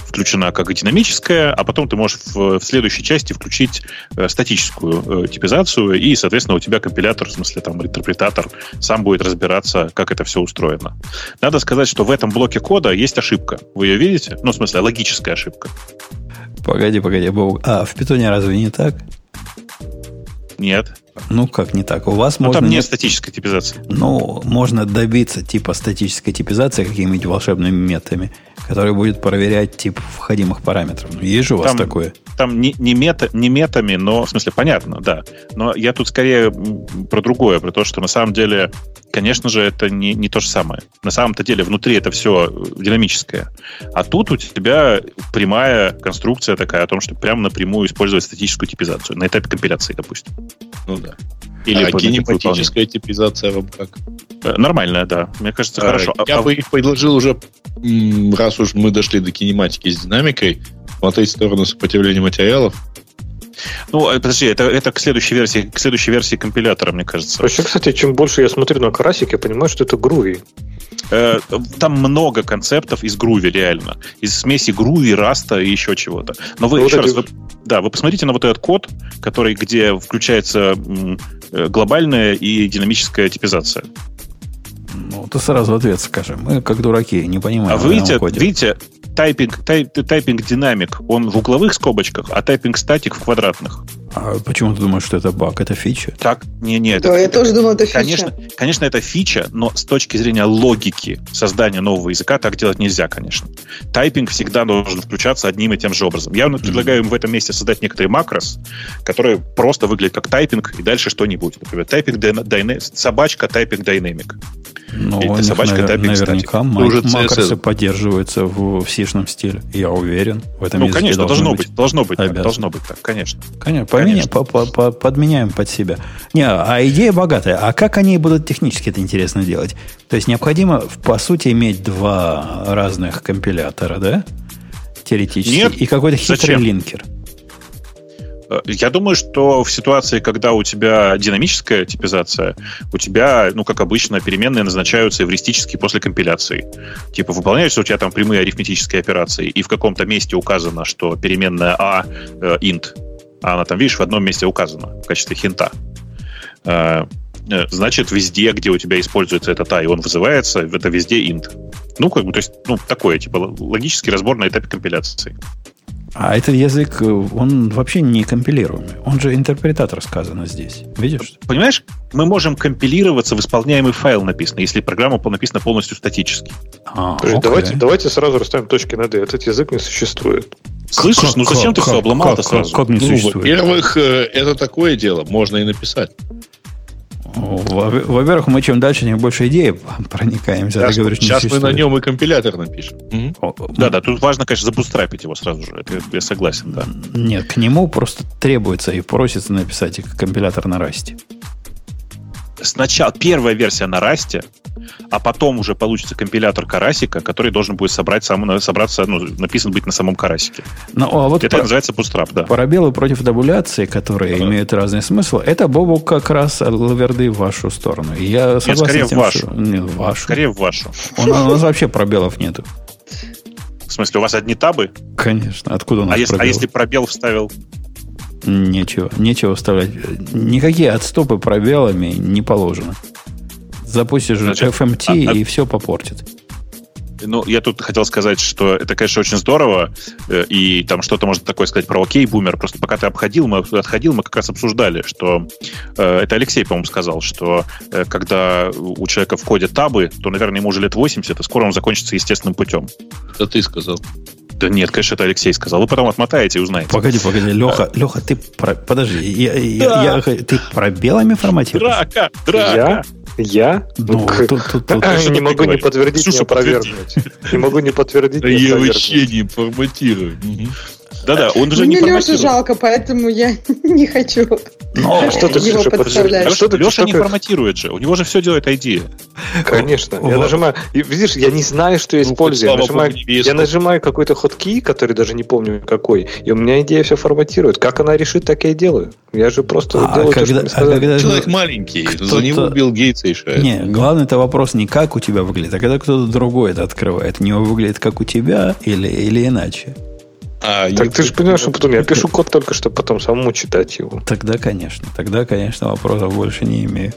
включена как динамическая, а потом ты можешь в, в следующей части включить э, статическую э, типизацию, и, соответственно, у тебя компилятор, в смысле там интерпретатор, сам будет разбираться, как это все устроено. Надо сказать, что в этом блоке кода есть ошибка. Вы ее видите? Ну, в смысле, логическая ошибка. Погоди, погоди, Бог. А, в питоне разве не так? Нет. Ну, как не так? У вас ну, можно... там нет статической типизации. Ну, можно добиться типа статической типизации какими-нибудь волшебными методами, которые будет проверять тип входимых параметров. Ну, есть же у вас там, такое? Там не, не, мета, не метами, но, в смысле, понятно, да. Но я тут скорее про другое, про то, что на самом деле, конечно же, это не, не то же самое. На самом-то деле внутри это все динамическое. А тут у тебя прямая конструкция такая о том, что прямо напрямую использовать статическую типизацию на этапе компиляции, допустим. Ну да. Или а кинематическая типизация вам как? Э, нормальная, да. Мне кажется, а, хорошо. Я а, бы их предложил уже, раз уж мы дошли до кинематики с динамикой, смотреть в сторону сопротивления материалов. Ну, э, подожди, это, это к следующей версии, к следующей версии компилятора, мне кажется. Вообще, кстати, чем больше я смотрю на карасик, я понимаю, что это груви. Э, там много концептов из груви, реально. Из смеси груви, раста и еще чего-то. Но вы ну, еще вот раз, вы, да, вы посмотрите на вот этот код, который, где включается э, глобальная и динамическая типизация. Ну, ты сразу ответ скажи. Мы, как дураки, не понимаем. А вы видите, видите typing, ty, typing dynamic, он в угловых скобочках, а typing static в квадратных. А почему ты думаешь, что это баг? Это фича? Так, не, не, это, да, я тоже думал, это фича. Конечно, конечно, это фича, но с точки зрения логики создания нового языка так делать нельзя, конечно. Typing всегда должен включаться одним и тем же образом. Я mm-hmm. предлагаю им в этом месте создать некоторые макрос, которые просто выглядят как typing, и дальше что-нибудь. Например, typing dyna- собачка, typing dynamic. Ну, Или собачка навер- тайпинг наверняка статик. макросы поддерживаются в, в сишном стиле. Я уверен. В этом ну, конечно, должно быть. Должно быть, так, должно быть так, конечно. Конечно, Конечно. По, по, по, подменяем под себя. Не, а идея богатая. А как они будут технически это интересно делать? То есть необходимо, по сути, иметь два разных компилятора, да? Теоретически. Нет. И какой-то хитрый Зачем? линкер. Э, я думаю, что в ситуации, когда у тебя динамическая типизация, у тебя, ну, как обычно, переменные назначаются эвристически после компиляции. Типа выполняются у тебя там прямые арифметические операции, и в каком-то месте указано, что переменная а э, int, а она там, видишь, в одном месте указана в качестве хинта. Э, э, значит, везде, где у тебя используется этот А, и он вызывается, это везде int. Ну, как бы, то есть, ну, такое, типа, логический разбор на этапе компиляции. А этот язык, он вообще не компилируемый. Он же интерпретатор сказано здесь. Видишь? Понимаешь, мы можем компилироваться в исполняемый файл написано, если программа написана полностью статически. А, То есть давайте, давайте сразу расставим точки над «и». Этот язык не существует. Слышишь, как, ну зачем как, ты все обломал-то сразу? Как, как не ну, существует? Во-первых, э, это такое дело, можно и написать. Во-первых, мы чем дальше, тем больше идеи проникаемся. Сейчас, говоришь, сейчас мы на нем и компилятор напишем. Да, да, тут важно, конечно, забустрапить его сразу же. Это я согласен, да. Нет, к нему просто требуется и просится написать компилятор на расте сначала первая версия на расте, а потом уже получится компилятор карасика, который должен будет собрать сам, собраться, ну, написан быть на самом карасике. Ну, а вот это по, называется Bootstrap, да. Пробелы против табуляции, которые да. имеют разный смысл, это Бобу как раз лаверды в вашу сторону. Я согласен Нет, скорее тем, в вашу. Что... Нет, в вашу. Скорее в вашу. У нас, у нас вообще пробелов нету. В смысле, у вас одни табы? Конечно. Откуда у нас а если, а если пробел вставил? Нечего, нечего вставлять. Никакие отступы пробелами не положено. Запустишь Значит, FMT а, а, и все попортит. Ну, я тут хотел сказать, что это, конечно, очень здорово, э, и там что-то можно такое сказать про окей, бумер. Просто пока ты обходил, мы отходил, мы как раз обсуждали, что э, это Алексей, по-моему, сказал, что э, когда у человека в коде табы, то, наверное, ему уже лет 80, и скоро он закончится естественным путем. Это ты сказал. Да нет, конечно, это Алексей сказал. Вы потом отмотаете и узнаете. Погоди, погоди, Леха, а... Леха, ты про... подожди, я, я, я, ты пробелами форматируешь? Драка, драка. Я? Я? Ну, К- тут, тут, тут. А, не могу не подтвердить, не опровергнуть. Не могу не подтвердить, Да не я вообще не форматирую. Да-да, он же не Мне Лешу форматирует. жалко, поэтому я не хочу Но- Что ты, его подставлять. а что ты Леша не форматирует же. У него же все делает ID. Конечно. Я нажимаю. Видишь, я не знаю, что я Ну, использую. Я нажимаю, не какой-то ходки, который даже не помню какой. И у меня идея все форматирует. Как она решит, так я и делаю. Я же просто А делаю то, что а когда- Человек маленький, за него Билл Гейтс решает. Не, главный это вопрос не как у тебя выглядит, а когда кто-то другой это открывает. У него выглядит как у тебя или, или иначе. А, Так ты же понимаешь, что потом я пишу код только, чтобы потом самому читать его. Тогда, конечно, тогда, конечно, вопросов больше не имею.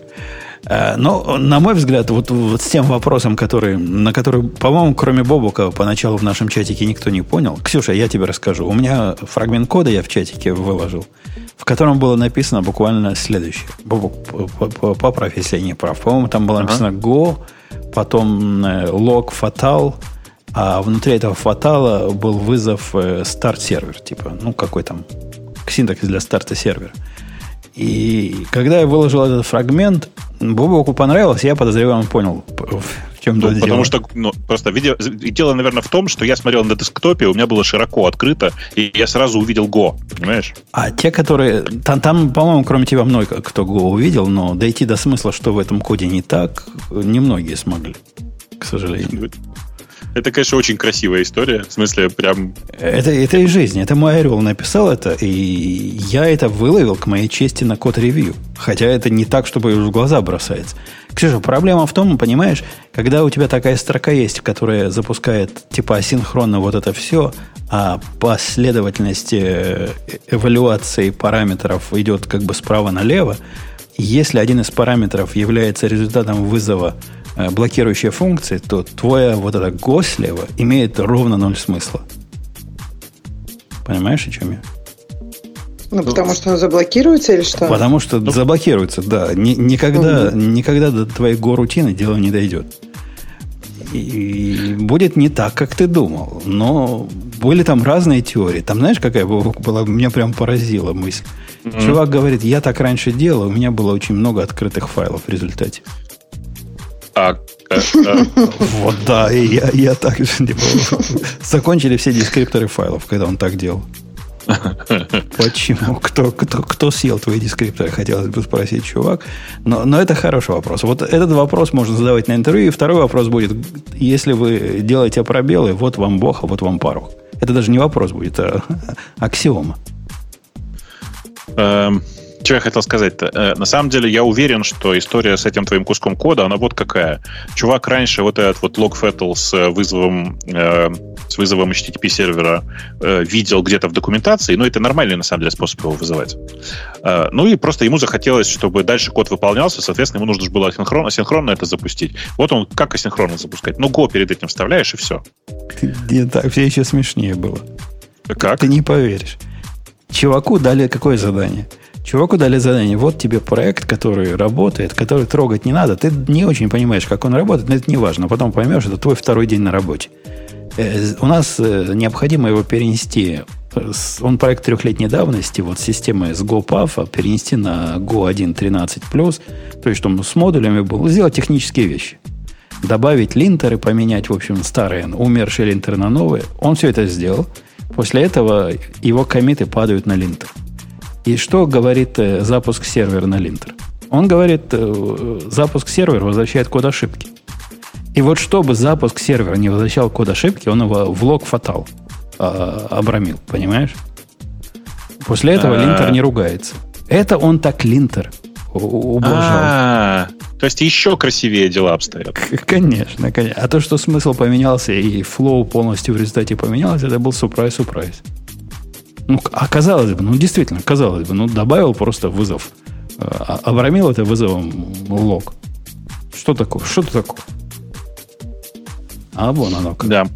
Э, Но, на мой взгляд, вот, вот с тем вопросом, который, на который, по-моему, кроме Бобука, поначалу в нашем чатике никто не понял. Ксюша, я тебе расскажу. У меня фрагмент кода я в чатике выложил, в котором было написано буквально следующее. Бобук, по- по- поправь, если я не прав. По-моему, там было написано Go, потом э, log fatal, а внутри этого фатала был вызов э, старт-сервер, типа, ну, какой там синтакс для старта сервера. И когда я выложил этот фрагмент, Бобоку понравилось, я подозреваю, он понял, в чем Ну, дело. потому что, ну, просто видео, дело, наверное, в том, что я смотрел на десктопе, у меня было широко открыто, и я сразу увидел Go, понимаешь? А те, которые... Там, там, по-моему, кроме тебя много кто Go увидел, но дойти до смысла, что в этом коде не так, немногие смогли, к сожалению. Это, конечно, очень красивая история. В смысле, прям... Это, это из жизни. Это мой орел написал это, и я это выловил к моей чести на код ревью. Хотя это не так, чтобы в глаза бросается. Ксюша, проблема в том, понимаешь, когда у тебя такая строка есть, которая запускает типа асинхронно вот это все, а последовательность э, эвалюации параметров идет как бы справа налево, если один из параметров является результатом вызова э, блокирующей функции, то твоя вот эта го слева имеет ровно ноль смысла. Понимаешь, о чем я? Ну, потому что он заблокируется или что? Потому что заблокируется, да. Ни- никогда, никогда до твоей го-рутины дело не дойдет. И будет не так, как ты думал. Но были там разные теории. Там, знаешь, какая была? Меня прям поразила мысль. Чувак говорит, я так раньше делал, у меня было очень много открытых файлов в результате. А, э, э, Вот да, и я, я так же типа, Закончили все дескрипторы файлов, когда он так делал. Почему? Кто, кто, кто съел твои дескрипторы, хотелось бы спросить, чувак. Но, но это хороший вопрос. Вот этот вопрос можно задавать на интервью. И второй вопрос будет, если вы делаете пробелы, вот вам Бог, а вот вам пару. Это даже не вопрос будет, а аксиома. Эм, Что я хотел сказать-то? Э, На самом деле, я уверен, что история с этим твоим куском кода, она вот какая. Чувак раньше вот этот вот logfettle с э, вызовом, э, с вызовом HTTP сервера э, видел где-то в документации, но это нормальный, на самом деле, способ его вызывать. Э, Ну и просто ему захотелось, чтобы дальше код выполнялся, соответственно, ему нужно было асинхронно, асинхронно это запустить. Вот он как асинхронно запускать? Ну, Go перед этим вставляешь, и все. Ты- так, все еще смешнее было. Как? Ты не поверишь. Чуваку дали какое задание? Чуваку дали задание, вот тебе проект, который работает, который трогать не надо. Ты не очень понимаешь, как он работает, но это не важно. Потом поймешь, это твой второй день на работе. Э, У нас э, необходимо его перенести. э, Он проект трехлетней давности, вот системы с GoPuff перенести на Go 1.13+, то есть, чтобы с модулями был, сделать технические вещи. Добавить линтеры, поменять, в общем, старые, умершие линтеры на новые. Он все это сделал. После этого его комиты падают на линтер. И что говорит э, запуск сервера на линтер? Он говорит, э, запуск сервера возвращает код ошибки. И вот чтобы запуск сервера не возвращал код ошибки, он его в лог фатал а, обрамил, понимаешь? После этого А. линтер не ругается. Это он так линтер ублажал. А, То есть еще красивее дела обстоят. Конечно, конечно. А то, что смысл поменялся и флоу полностью в результате поменялось, это был сюрприз-сюрприз. Ну, а казалось бы, ну, действительно, казалось бы, ну, добавил просто вызов. А- Обрамил это вызовом лог. Что такое? Что это такое? А вон оно как. Да.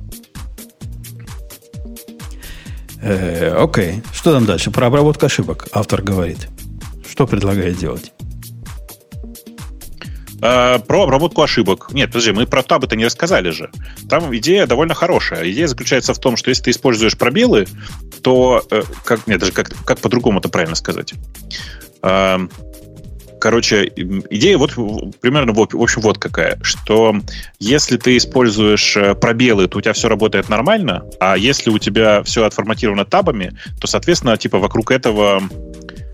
Э, окей. Что там дальше? Про обработку ошибок автор говорит. Что предлагает делать? Э, про обработку ошибок. Нет, подожди, мы про табы-то не рассказали же. Там идея довольно хорошая. Идея заключается в том, что если ты используешь пробелы, то... э, как, нет, даже как, как по-другому это правильно сказать? Э, Короче, идея вот примерно в об- в общем вот какая, что если ты используешь пробелы, то у тебя все работает нормально, а если у тебя все отформатировано табами, то, соответственно, типа вокруг этого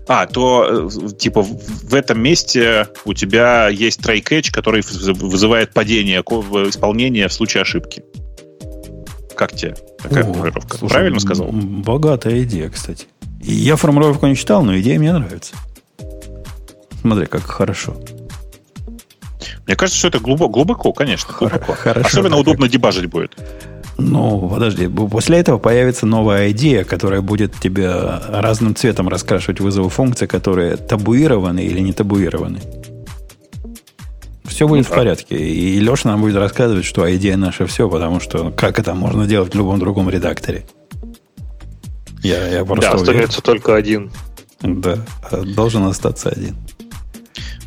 а, то, э, типа, в этом месте у тебя есть catch, который вызывает падение исполнения в случае ошибки. Как тебе такая О, формулировка? слушай, Правильно сказал? Богатая идея, кстати. И я формулировку не читал, но идея мне нравится. Смотри, как хорошо. Мне кажется, что это глубоко, глубоко конечно, глубоко. хорошо, Особенно удобно дебажить будет. Ну, подожди, после этого появится новая идея, которая будет тебе разным цветом раскрашивать вызовы функций, которые табуированы или не табуированы. Все будет в да. порядке. И Леша нам будет рассказывать, что идея наша все, потому что как это можно делать в любом другом редакторе. Я, я просто Да, уверен. остается только один. Да, должен остаться один.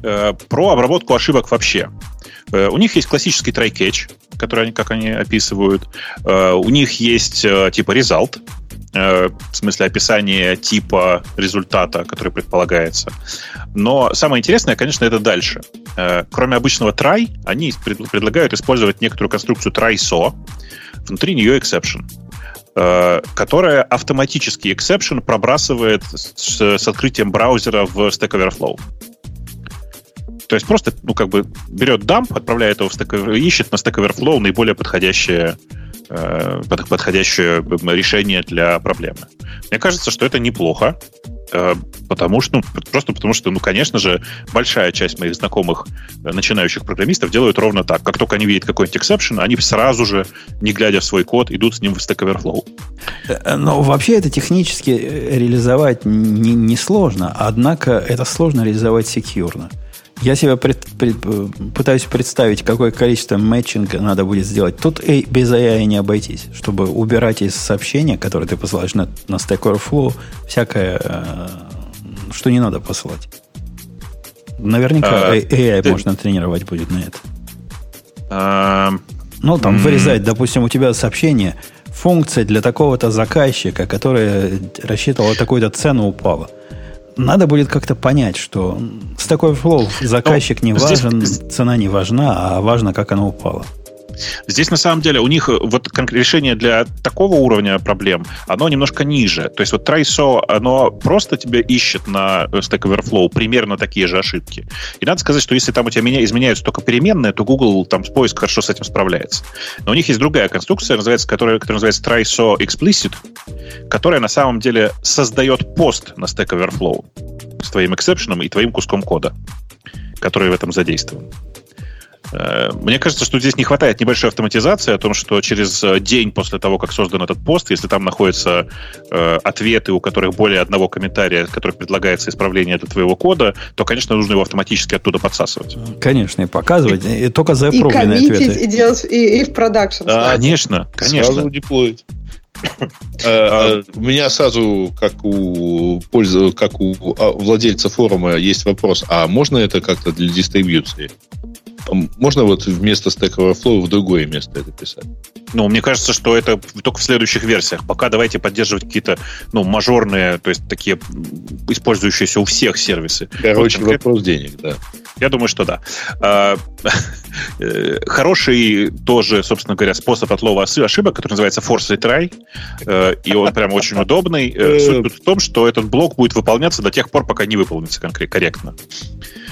Э, Про обработку ошибок вообще. Э, У них есть классический try catch, который они, как они описывают. Э, У них есть э, типа result, э, в смысле описание типа результата, который предполагается. Но самое интересное, конечно, это дальше. Кроме обычного try, они пред- предлагают использовать некоторую конструкцию try-so, внутри нее exception которая автоматически exception пробрасывает с, с открытием браузера в Stack Overflow. То есть просто, ну, как бы берет дамп, отправляет его в Stack ищет на Stack Overflow наиболее подходящее, э, под- подходящее решение для проблемы. Мне кажется, что это неплохо, э, потому что, ну, просто потому что, ну, конечно же, большая часть моих знакомых э, начинающих программистов делают ровно так. Как только они видят какой-нибудь exception, они сразу же, не глядя в свой код, идут с ним в Stack Overflow. Э, Но вообще это технически э, реализовать не, не сложно, однако это сложно реализовать секьюрно. Я себе пред- пред- э, пытаюсь представить, какое количество мэтчинга надо будет сделать. Тут и без AI не обойтись, чтобы убирать из сообщения, которые ты посылаешь на, на Stack Overflow, всякое, э, что не надо посылать. Наверняка А, AI ты- можно тренировать будет на это. Эм, Ну, там вырезать, допустим, у тебя сообщение, функция для такого-то заказчика, которая рассчитывала такую-то цену, упала. Надо будет как-то понять, что с такой флоу заказчик не Ну, важен, цена не важна, а важно, как она упала. Здесь на самом деле у них э, вот решение для такого уровня проблем, оно немножко ниже. То есть вот TrySo, оно просто тебя ищет на э, Stack Overflow примерно такие же ошибки. И надо сказать, что если там у тебя меня изменяются только переменные, то Google там с поиск хорошо с этим справляется. Но у них есть другая конструкция, называется, которая, которая называется TrySo Explicit, которая на самом деле создает пост на Stack Overflow с твоим эксепшеном и твоим куском кода, который в этом задействован. Э, Мне кажется, что здесь не хватает небольшой автоматизации о том, что через э, день после того, как создан этот пост, если там находятся э, ответы, у которых более одного комментария, в которых предлагается исправление для твоего кода, то, конечно, нужно его автоматически оттуда подсасывать. Конечно, и показывать, и только за И ответы. и делать, и, и в продакшн. Да. Конечно, конечно. Сразу деплоить. Э, э, У меня сразу, как у как у а, владельца форума, есть вопрос: а можно это как-то для дистрибьюции? Можно вот вместо Stack Overflow в другое место это писать? Ну, мне кажется, что это только в следующих версиях. Пока давайте поддерживать какие-то, ну, мажорные, то есть такие использующиеся у всех сервисы. Короче, Вот конкретно- вопрос денег, да. Я думаю, что да. А, э, Хороший тоже, собственно говоря, способ отлова ошибок, который называется force retry, э, и он прям очень удобный. Э, Суть в том, что этот блок будет выполняться до тех пор, пока не выполнится корректно.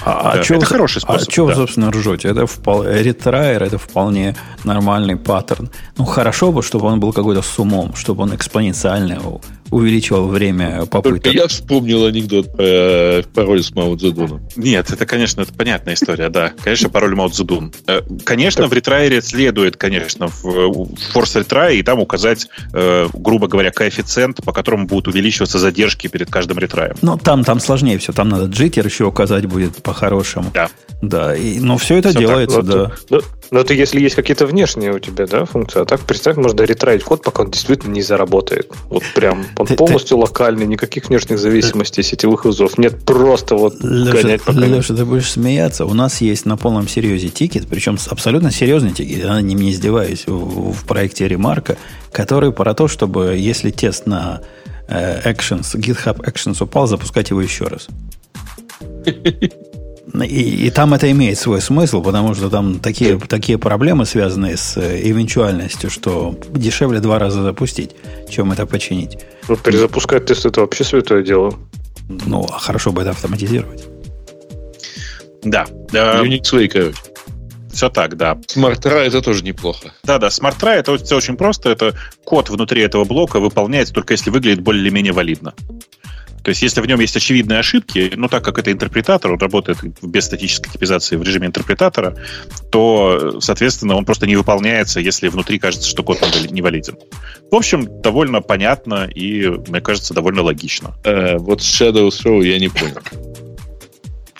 А, Да, чё это вы- хороший способ, А что вы, да. собственно, ржете? Это вполне, ретрайер, это вполне нормальный паттерн. Ну, хорошо бы, чтобы он был какой-то с умом, чтобы он экспоненциально увеличивал время Только попыток. я вспомнил анекдот про э, пароль с Мао Цзэдуном. Нет, это, конечно, это понятная история, да. Конечно, пароль Мао Цзэдун. Э, Конечно, в ретрайере следует, конечно, в force retry и там указать, э, грубо говоря, коэффициент, по которому будут увеличиваться задержки перед каждым ретраем. Но там, там сложнее все. Там надо джиттер еще указать будет по-хорошему. Да. Да, и, но все это так, делается, Вот, да. ну, Но это если есть какие-то внешние у тебя, да, функции. А так, представь, можно ретраить код, пока он действительно не заработает. Вот прям, он Ты- полностью локальный, никаких внешних зависимостей, сетевых вызовов. Нет, просто вот Леша, гонять пока Леша, ты будешь смеяться. У нас есть на полном серьезе тикет, причем абсолютно серьезный тикет, я не издеваюсь, в, в проекте Ремарка, который про то, чтобы если тест на э, Actions, GitHub Actions упал, запускать его еще раз. И, и там это имеет свой смысл, потому что там такие, такие проблемы, связанные с э, эвенчуальностью, что дешевле два раза запустить, чем это починить. Ну, перезапускать тест это вообще святое дело. Ну, а хорошо бы это автоматизировать. Да. Э, Unix Way, короче. все так, да. Smart Try это тоже неплохо. Да, да, Smart Try это все очень просто. Это код внутри этого блока выполняется только если выглядит более или менее валидно. То есть, если в нем есть очевидные ошибки, ну, так как это интерпретатор, он работает без статической типизации в режиме интерпретатора, то, соответственно, он просто не выполняется, если внутри кажется, что код не вали- не валиден. В общем, довольно понятно и, мне кажется, довольно логично. Э, вот Shadow Throw я не понял.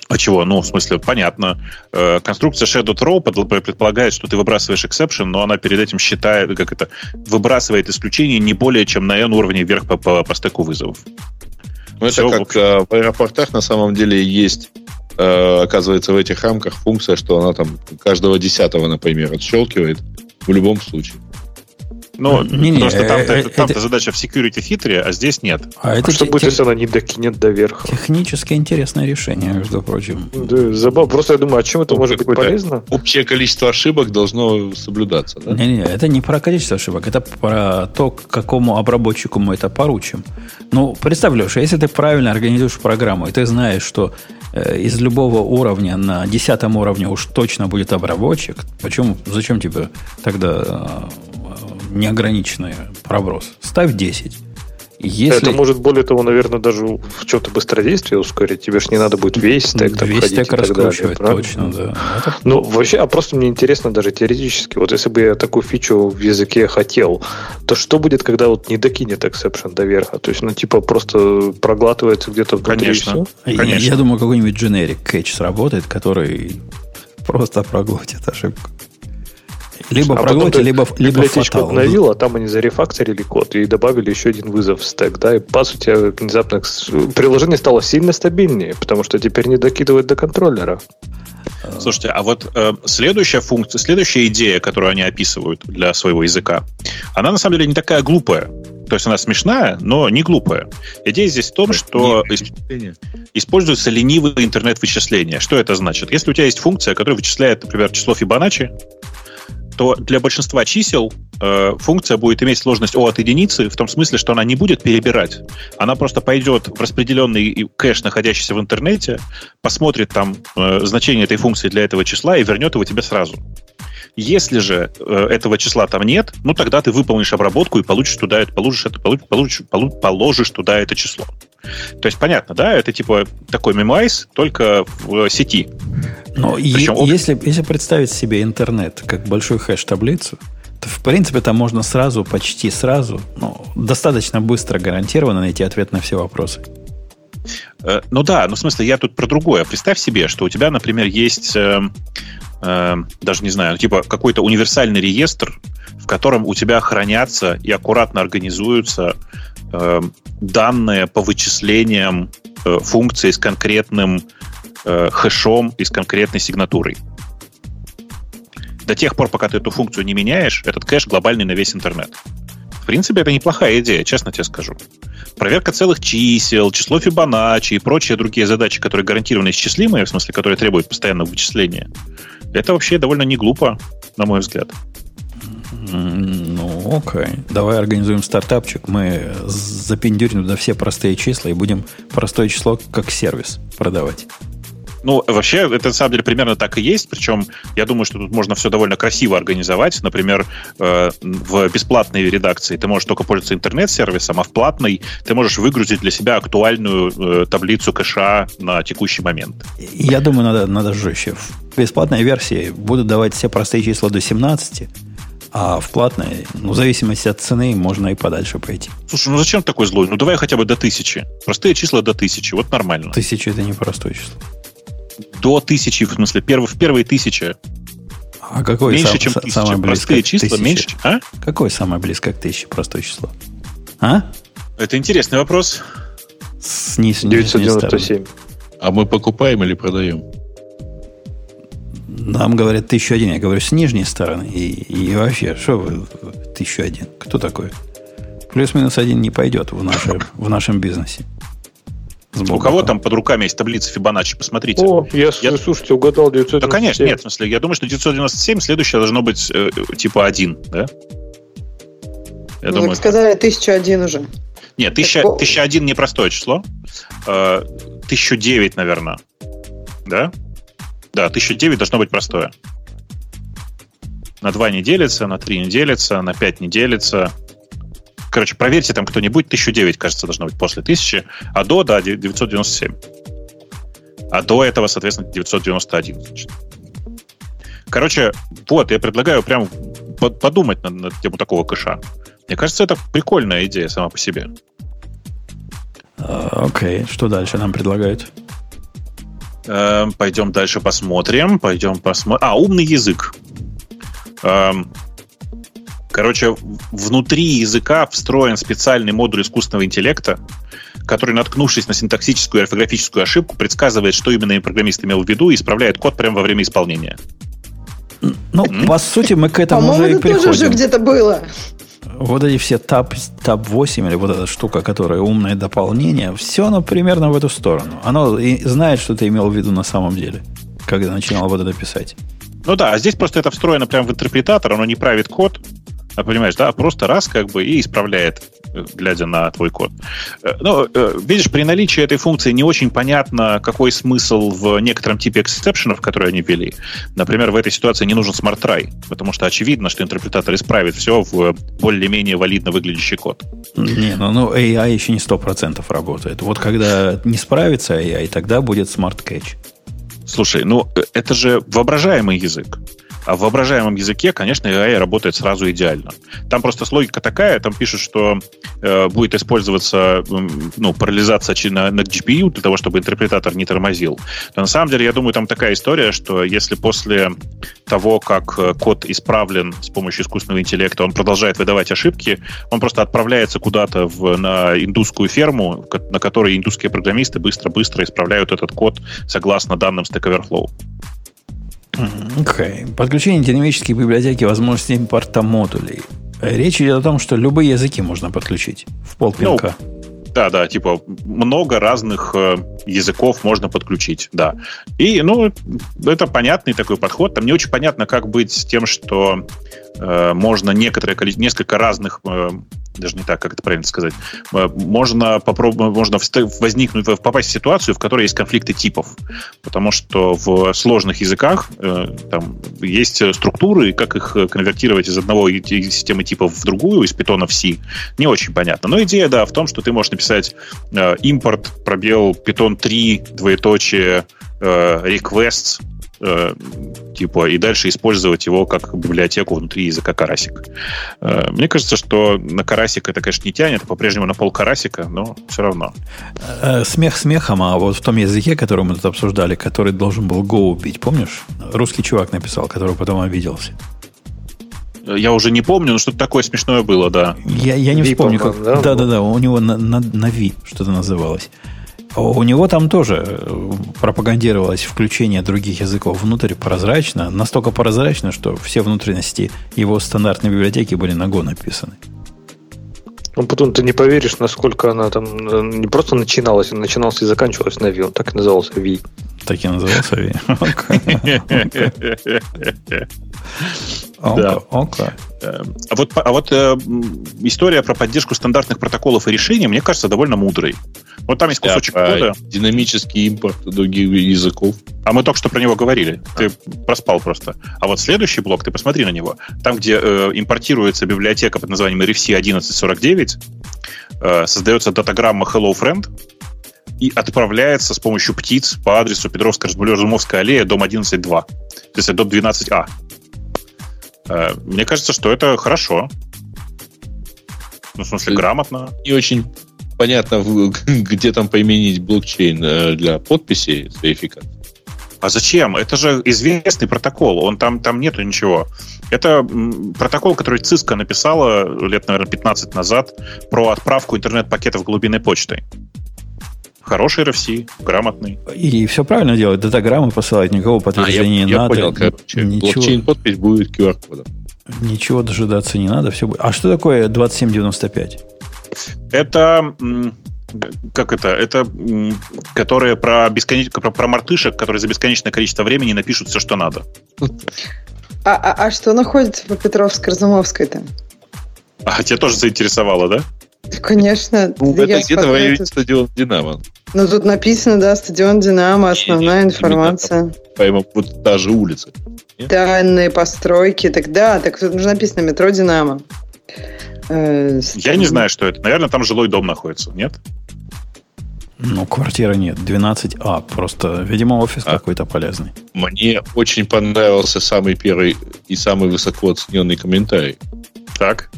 А чего? Ну, в смысле, понятно. Э, Конструкция Shadow Throw предполагает, что ты выбрасываешь exception, но она перед этим считает, как это, выбрасывает исключение не более чем на n уровне вверх по, по, по стеку вызовов. Ну, это в как общем. э, в аэропортах на самом деле есть, э, оказывается, в этих рамках функция, что она там каждого десятого, например, отщелкивает в любом случае. Ну, Не-не, потому что там-то, э, э, там-то это- задача в security хитрее, а здесь нет. А А это что те- будет, те- если она не докинет до верха? технически интересное решение, между прочим. Да, забавно. Просто я думаю, а чем это Ну, может быть полезно? Общее количество ошибок должно соблюдаться, да? Не-не, это не про количество ошибок, это про то, какому обработчику мы это поручим. Ну, представь, Леша, если ты правильно организуешь программу, и ты знаешь, что э, из любого уровня на десятом уровне уж точно будет обработчик, почему, зачем тебе тогда неограниченный проброс? Ставь 10. Если... Это может, более того, наверное, даже в чем-то быстродействие ускорить. Тебе же не надо будет весь стек там весь стек далее, раскручивать, правильно? точно, да. Это Ну, вообще, а просто мне интересно даже теоретически, вот если бы я такую фичу в языке хотел, то что будет, когда вот не докинет exception до верха? То есть, ну, типа, просто проглатывается где-то внутри Конечно. всё? Я- Конечно. Я думаю, какой-нибудь generic catch сработает, который просто проглотит ошибку. Либо А ты либо, либо библиотечку фатал. обновил, а там они зарефакторили код и добавили еще один вызов в стек, да, и по сути внезапно с- приложение стало сильно стабильнее, потому что теперь не докидывает до контроллера. Слушайте, а вот э, следующая функция, следующая идея, которую они описывают для своего языка, она на самом деле не такая глупая. То есть она смешная, но не глупая. Идея здесь в том, что используется ленивое интернет-вычисление. Что это значит? Если у тебя есть функция, которая вычисляет, например, число Фибоначчи, то для большинства чисел э, функция будет иметь сложность O от единицы, в том смысле, что она не будет перебирать. Она просто пойдет в распределенный кэш, находящийся в интернете, посмотрит там э, значение этой функции для этого числа и вернет его тебе сразу. Если же э, этого числа там нет, ну тогда ты выполнишь обработку и получишь туда это, положишь это, полу- получишь- полу- положишь туда это число. То есть понятно, да, это типа такой мемайс, только в сети. Но е- Причем об- если, если представить себе интернет как большую хэш-таблицу, то в принципе там можно сразу, почти сразу, ну, достаточно быстро гарантированно найти ответ на все вопросы. Э, Ну да, ну в смысле, я тут про другое. Представь себе, что у тебя, например, есть, э, э, даже не знаю, типа какой-то универсальный реестр, в котором у тебя хранятся и аккуратно организуются э, данные по вычислениям э, функций с конкретным э, хэшом и с конкретной сигнатурой. До тех пор, пока ты эту функцию не меняешь, этот кэш глобальный на весь интернет. В принципе, это неплохая идея, честно тебе скажу. Проверка целых чисел, число Фибоначчи и прочие другие задачи, которые гарантированно исчислимые, в смысле, которые требуют постоянного вычисления, это вообще довольно не глупо, на мой взгляд. Ну, окей. Давай организуем стартапчик. Мы запендюрим туда все простые числа и будем простое число как сервис продавать. Ну, вообще, это на самом деле примерно так и есть. Причем, я думаю, что тут можно все довольно красиво организовать. Например, э, в бесплатной редакции ты можешь только пользоваться интернет-сервисом, а в платной ты можешь выгрузить для себя актуальную э, таблицу кэша на текущий момент. Я думаю, надо, надо жестче. В бесплатной версии будут давать все простые числа до 17, а в платной, ну, в зависимости от цены, можно и подальше пойти. Слушай, ну зачем такой злой? Ну давай хотя бы до тысячи. Простые числа до тысячи, вот нормально. Тысяча это не простое число. До тысячи, в смысле, перв- в первые тысячи. А какое меньше, сам- чем тысяча. самое близкое Простые к числа тысяче? меньше. А? Какое самое близкое к тысяче простое число? А? Это интересный вопрос. С стороны. 997. А мы покупаем или продаем? Нам говорят 1001, я говорю с нижней стороны. И, и вообще, что вы 1001? Кто такой? Плюс-минус один не пойдет в, наше, в нашем бизнесе. У кого там под руками есть таблица Фибоначчи? Посмотрите. О, я, Я- слушайте, угадал 997. Да, конечно, нет, в смысле, я думаю, что 997 следующее должно быть э, типа 1, да? Я Ну, думаю, так сказали 1001 уже. Нет, 1000, Так, о- 1001 непростое число. Э, 1009, наверное. Да? Да, 1009 должно быть простое. На 2 не делится, на 3 не делится, на 5 не делится. Короче, проверьте там кто-нибудь. 1009, кажется, должно быть после 1000. А до, да, 997. А до этого, соответственно, 991. значит. Короче, вот, я предлагаю прям под- подумать на, на тему такого кэша. Мне кажется, это прикольная идея сама по себе. А, Окей, что дальше нам предлагают? Эм, пойдем дальше посмотрим. Пойдем посмотрим. А, умный язык. Эм, короче, внутри языка встроен специальный модуль искусственного интеллекта, который, наткнувшись на синтаксическую и орфографическую ошибку, предсказывает, что именно программист имел в виду, и исправляет код прямо во время исполнения. Ну, по сути, мы к этому По-моему, уже и это тоже уже приходим. где-то было. Вот эти все ТАП, ТАП 8 или вот эта штука, которая умное дополнение, все оно примерно в эту сторону. Оно и знает, что ты имел в виду на самом деле, когда начинал вот это писать. Ну да, а здесь просто это встроено прямо в интерпретатор, оно не правит код, а понимаешь, да, просто раз как бы и исправляет, э, глядя на твой код. Э, Ну, э, видишь, при наличии этой функции не очень понятно, какой смысл в некотором типе эксепшенов, которые они ввели. Например, в этой ситуации не нужен smart try, потому что очевидно, что интерпретатор исправит все в более-менее валидно выглядящий код. Не, ну, ну AI еще не 100% работает. Вот когда не справится AI, тогда будет catch. Слушай, ну это же воображаемый язык. А в воображаемом языке, конечно, AI работает сразу идеально. Там просто логика такая, там пишут, что э, будет использоваться м, ну, параллелизация на, на GPU для того, чтобы интерпретатор не тормозил. Но на самом деле, я думаю, там такая история, что если после того, как э, код исправлен с помощью искусственного интеллекта, он продолжает выдавать ошибки, он просто отправляется куда-то в, на индусскую ферму, на которой индусские программисты быстро-быстро исправляют этот код согласно данным Stack Overflow. Окей. Подключение динамической библиотеки, возможности импорта модулей. Речь идет о том, что любые языки можно подключить в полпинка. Да, да, типа много разных э, языков можно подключить, да. И, ну, это понятный такой подход. Там не очень понятно, как быть с тем, что э, можно некоторое количество, несколько разных, э, даже не так, как это правильно сказать, э, можно попробовать, можно возникнуть, попасть в ситуацию, в которой есть конфликты типов. Потому что в сложных языках э, там есть структуры, как их конвертировать из одного и- и системы типов в другую, из питона в C, не очень понятно. Но идея, да, в том, что ты можешь написать э, импорт, пробел, Python 3, двоеточие, э, requests, э, типа, и дальше использовать его как библиотеку внутри языка карасик. Э, мне кажется, что на карасик это, конечно, не тянет, по-прежнему на пол карасика, но все равно. Э, Смех смехом, а вот в том языке, который мы тут обсуждали, который должен был Go убить, помнишь? Русский чувак написал, который потом обиделся. Я уже не помню, но что-то такое смешное было, да. Я, я не вспомню, как... по-моему, да? Да, да, да, у него на, на, на Ви что-то называлось. У него там тоже э, пропагандировалось включение других языков внутрь прозрачно, настолько прозрачно, что все внутренности его стандартной библиотеки были на Go написаны. Ну, потом ты не поверишь, насколько она там э, не просто начиналась, она начиналась и заканчивалась на Ви. Он так и назывался Ви. Так и назывался Да. Окей. Э, А вот, а вот э, история про поддержку стандартных протоколов и решений, мне кажется, довольно мудрой. Вот там есть кусочек А, кода, Динамический импорт других языков. а мы только что про него говорили. Ты проспал просто. А вот следующий блок, ты посмотри на него. Там, где э, импортируется библиотека под названием RFC 1149, э, создается датаграмма Hello Friend и отправляется с помощью птиц по адресу Петровско-Разумовская аллея, дом 11.2. То есть дом 12А. Э, Мне кажется, что это хорошо. Ну, в смысле, Ты- грамотно. Не очень понятно, где там применить блокчейн э, для подписи с верификацией. А зачем? Это же известный протокол, он там, там нету ничего. Это протокол, который Cisco написала лет, наверное, 15 назад про отправку интернет-пакетов глубинной почтой. Хороший RFC, грамотный. И все правильно делает. Датаграммы посылать, никакого А, я, подтверждения не я надо. понял, короче. ничего, Блокчейн-подпись будет QR-кодом. ничего дожидаться не надо. Все будет. А что такое 2795? Это как это? Это которые про, бесконеч... про, про мартышек, которые за бесконечное количество времени напишут все, что надо. А, а, а что находится по Петровско-Разумовской-то? А тебя тоже заинтересовало, да? Да, Конечно. Ну, это где-то в смотрю, районе тут- стадиона «Динамо». Ну, тут написано, да, стадион Динамо, основная Не, не, информация. По-моему, вот та же улица. Данные постройки. Так да, так тут уже написано метро Динамо. Э, Я не знаю, что это. Наверное, там жилой дом находится, нет? Ну, квартиры нет. 12А. Просто, видимо, офис А. какой-то полезный. Мне очень понравился самый первый и самый высоко оцененный комментарий. Так.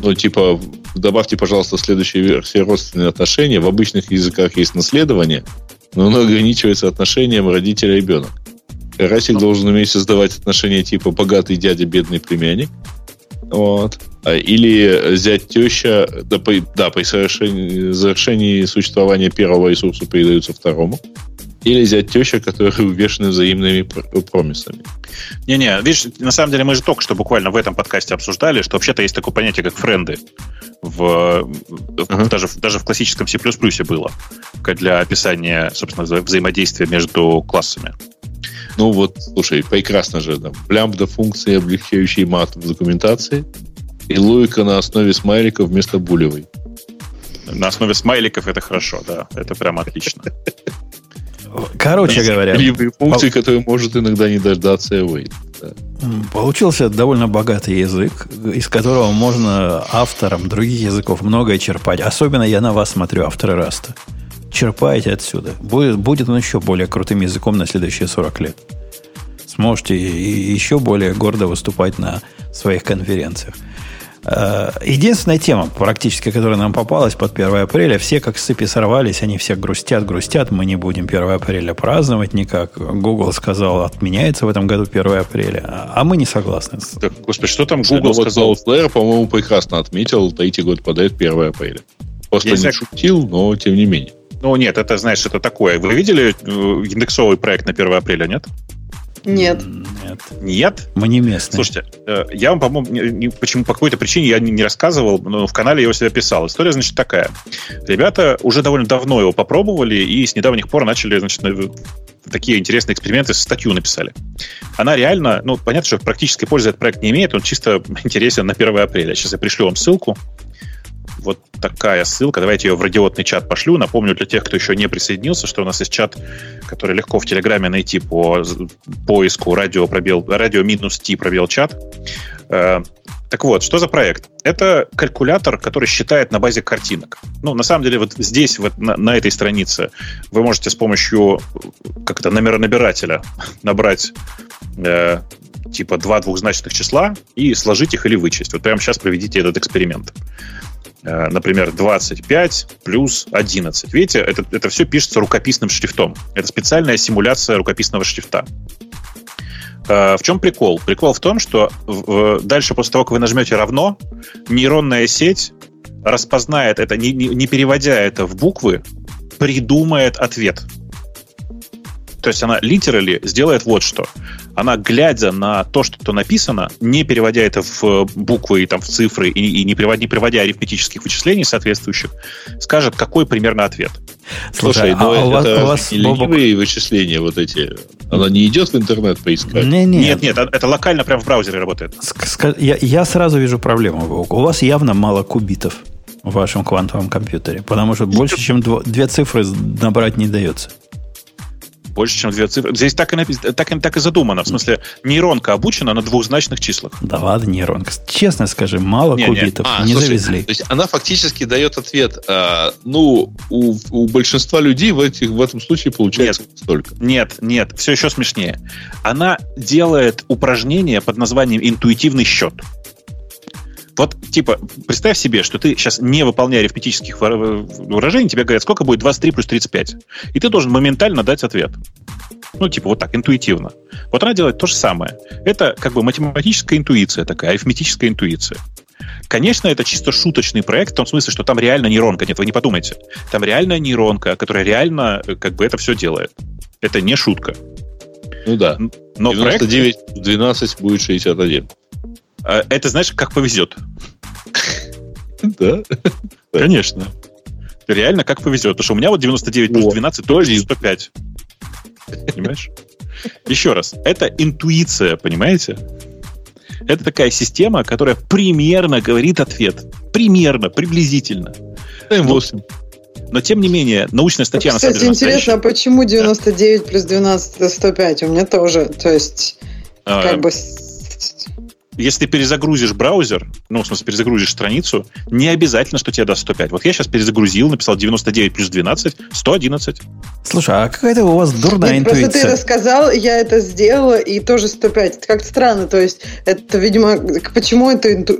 Ну, типа, добавьте, пожалуйста, следующей версии родственные отношения. В обычных языках есть наследование, но оно ограничивается отношением родитель-ребенок. Карасик должен уметь создавать отношения типа богатый дядя, бедный племянник. Вот. А, Или взять теща, да, по, да, при совершении, завершении существования первого ресурса передаются второму. Или взять теща, которые увешаны взаимными пр- промисами. Не-не, видишь, на самом деле мы же только что буквально в этом подкасте обсуждали, что вообще-то есть такое понятие, как френды. В, Ага. даже, даже в классическом C++ было для описания, собственно, вза- взаимодействия между классами. Ну вот, слушай, прекрасно же. Там, лямбда функции, облегчающие мат в документации. И логика на основе смайликов вместо булевой. На основе смайликов это хорошо, да. Это прям отлично. Короче говоря, Либо функции, которые может иногда не дождаться await. Да. м, получился довольно богатый язык, из которого можно авторам других языков многое черпать. Особенно я на вас смотрю, авторы Раста. Черпайте отсюда. Будет, будет он еще более крутым языком на следующие 40 лет. Сможете еще более гордо выступать на своих конференциях. Э, Единственная тема, практически, которая нам попалась под 1 апреля, все как с цепи сорвались, они все грустят, грустят, мы не будем 1 апреля праздновать никак. Google сказал, отменяется в этом году 1 апреля, а мы не согласны. Так, господи, что там Google Google вот сказал? Cloudflare, по-моему, прекрасно отметил, третий год подряд 1 апреля. Просто Я не шутил, но тем не менее. Ну нет, это, знаешь, это такое. Вы видели э, индексовый проект на 1 апреля, нет? Нет. Нет. Нет? Мы не местные. Слушайте, э, я вам, по-моему, почему по какой-то причине я не, рассказывал, но в канале я его себя писал. История, значит, такая. Ребята уже довольно давно его попробовали и с недавних пор начали, значит, на- такие интересные эксперименты, статью написали. Она реально, ну, понятно, что практической пользы этот проект не имеет, он чисто интересен на 1 апреля. Сейчас я пришлю вам ссылку. Вот такая ссылка. Давайте ее в радиотный чат пошлю. Напомню для тех, кто еще не присоединился, что у нас есть чат, который легко в Телеграме найти по поиску радио пробел радио минус T пробел чат. Э, Так вот, что за проект? Это калькулятор, который считает на базе картинок. Ну, на самом деле, вот здесь, вот на, на этой странице, вы можете с помощью как то номеронабирателя набрать э, типа два двухзначных числа и сложить их или вычесть. Вот прямо сейчас проведите этот эксперимент. Э, Например, 25 плюс 11. Видите, это, это все пишется рукописным шрифтом. Это специальная симуляция рукописного шрифта. Э, В чем прикол? Прикол в том, что дальше после того, как вы нажмете равно, нейронная сеть распознает это, не- не переводя это в буквы, придумает ответ. То есть она литерали сделает вот что. Она, глядя на то, что написано, не переводя это в буквы и там, в цифры и, и не, приводя, не приводя арифметических вычислений соответствующих, скажет, какой примерно ответ. Слушай, а ну у вас- это у вас, не Бобок, ленивые вычисления вот эти. Она не идет в интернет поискать. Не, не, Нет, нет, а- это локально прямо в браузере работает. Ск- Я, я сразу вижу проблему. У вас явно мало кубитов в вашем квантовом компьютере, потому что больше, чем дво- две цифры набрать не дается. Больше, чем две цифры. Здесь так и, напис- так, и- так и задумано. В смысле, нейронка обучена на двухзначных числах. Да ладно, нейронка. Честно скажи, мало Не-не. кубитов. А, не слушай, завезли. То есть она фактически дает ответ. а, ну, у, у большинства людей в, этих, в этом случае получается столько. Нет, нет, все еще смешнее. Она делает упражнение под названием интуитивный счет. Вот, типа, представь себе, что ты сейчас, не выполняя арифметических выражений, тебе говорят, сколько будет 23 плюс 35. И ты должен моментально дать ответ. Ну, типа, вот так, интуитивно. Вот она делает то же самое. Это как бы математическая интуиция такая, арифметическая интуиция. Конечно, это чисто шуточный проект, в том смысле, что там реально нейронка. Нет, вы не подумайте. Там реальная нейронка, которая реально э, как бы это все делает. Это не шутка. Ну да. Но 99 проект... 12 будет 61. А, это, знаешь, как повезет. Да. Конечно. Реально как повезет. Потому что у меня вот 99 плюс 12 тоже 105. Понимаешь? Еще раз. Это интуиция, понимаете? Это такая система, которая примерно говорит ответ. Примерно, приблизительно. М8. Но, тем не менее, научная статья Кстати, на самом деле интересно, а почему 99 да. плюс 12 это 105? У меня тоже, то есть, а, как бы если ты перезагрузишь браузер, ну, в смысле, перезагрузишь страницу, не обязательно, что тебе даст 105. Вот я сейчас перезагрузил, написал 99 плюс 12, 111. Слушай, а какая-то у вас дурная Нет, интуиция. Просто ты это сказал, я это сделала, и тоже 105. Это как-то странно, то есть, это, видимо, почему это инту...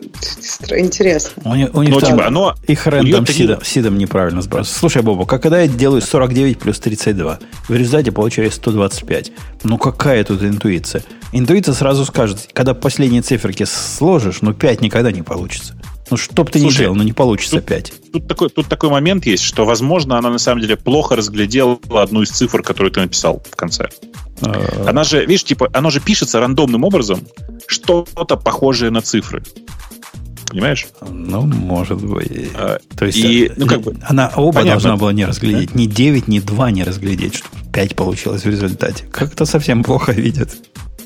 интересно. У них, у них ну, там, типа, оно, их рендом сидом, сидом неправильно сбрасывается. Слушай, Бобу, как когда я делаю 49 плюс 32, в результате получаю 125. Ну, какая тут интуиция? Интуиция сразу скажет, когда последние циферки сложишь, ну 5 никогда не получится. Ну, что бы ты ни делал, но не получится тут, 5. Тут такой, тут такой момент есть, что, возможно, она на самом деле плохо разглядела одну из цифр, которую ты написал в конце. А... Она же, видишь, типа, оно же пишется рандомным образом, что-то похожее на цифры. Понимаешь? Ну, может быть. А, То есть, и, ну, как бы, она оба понятно. должна была не разглядеть. Да? Ни 9, ни 2 не разглядеть, чтобы 5 получилось в результате. Как-то совсем плохо видят.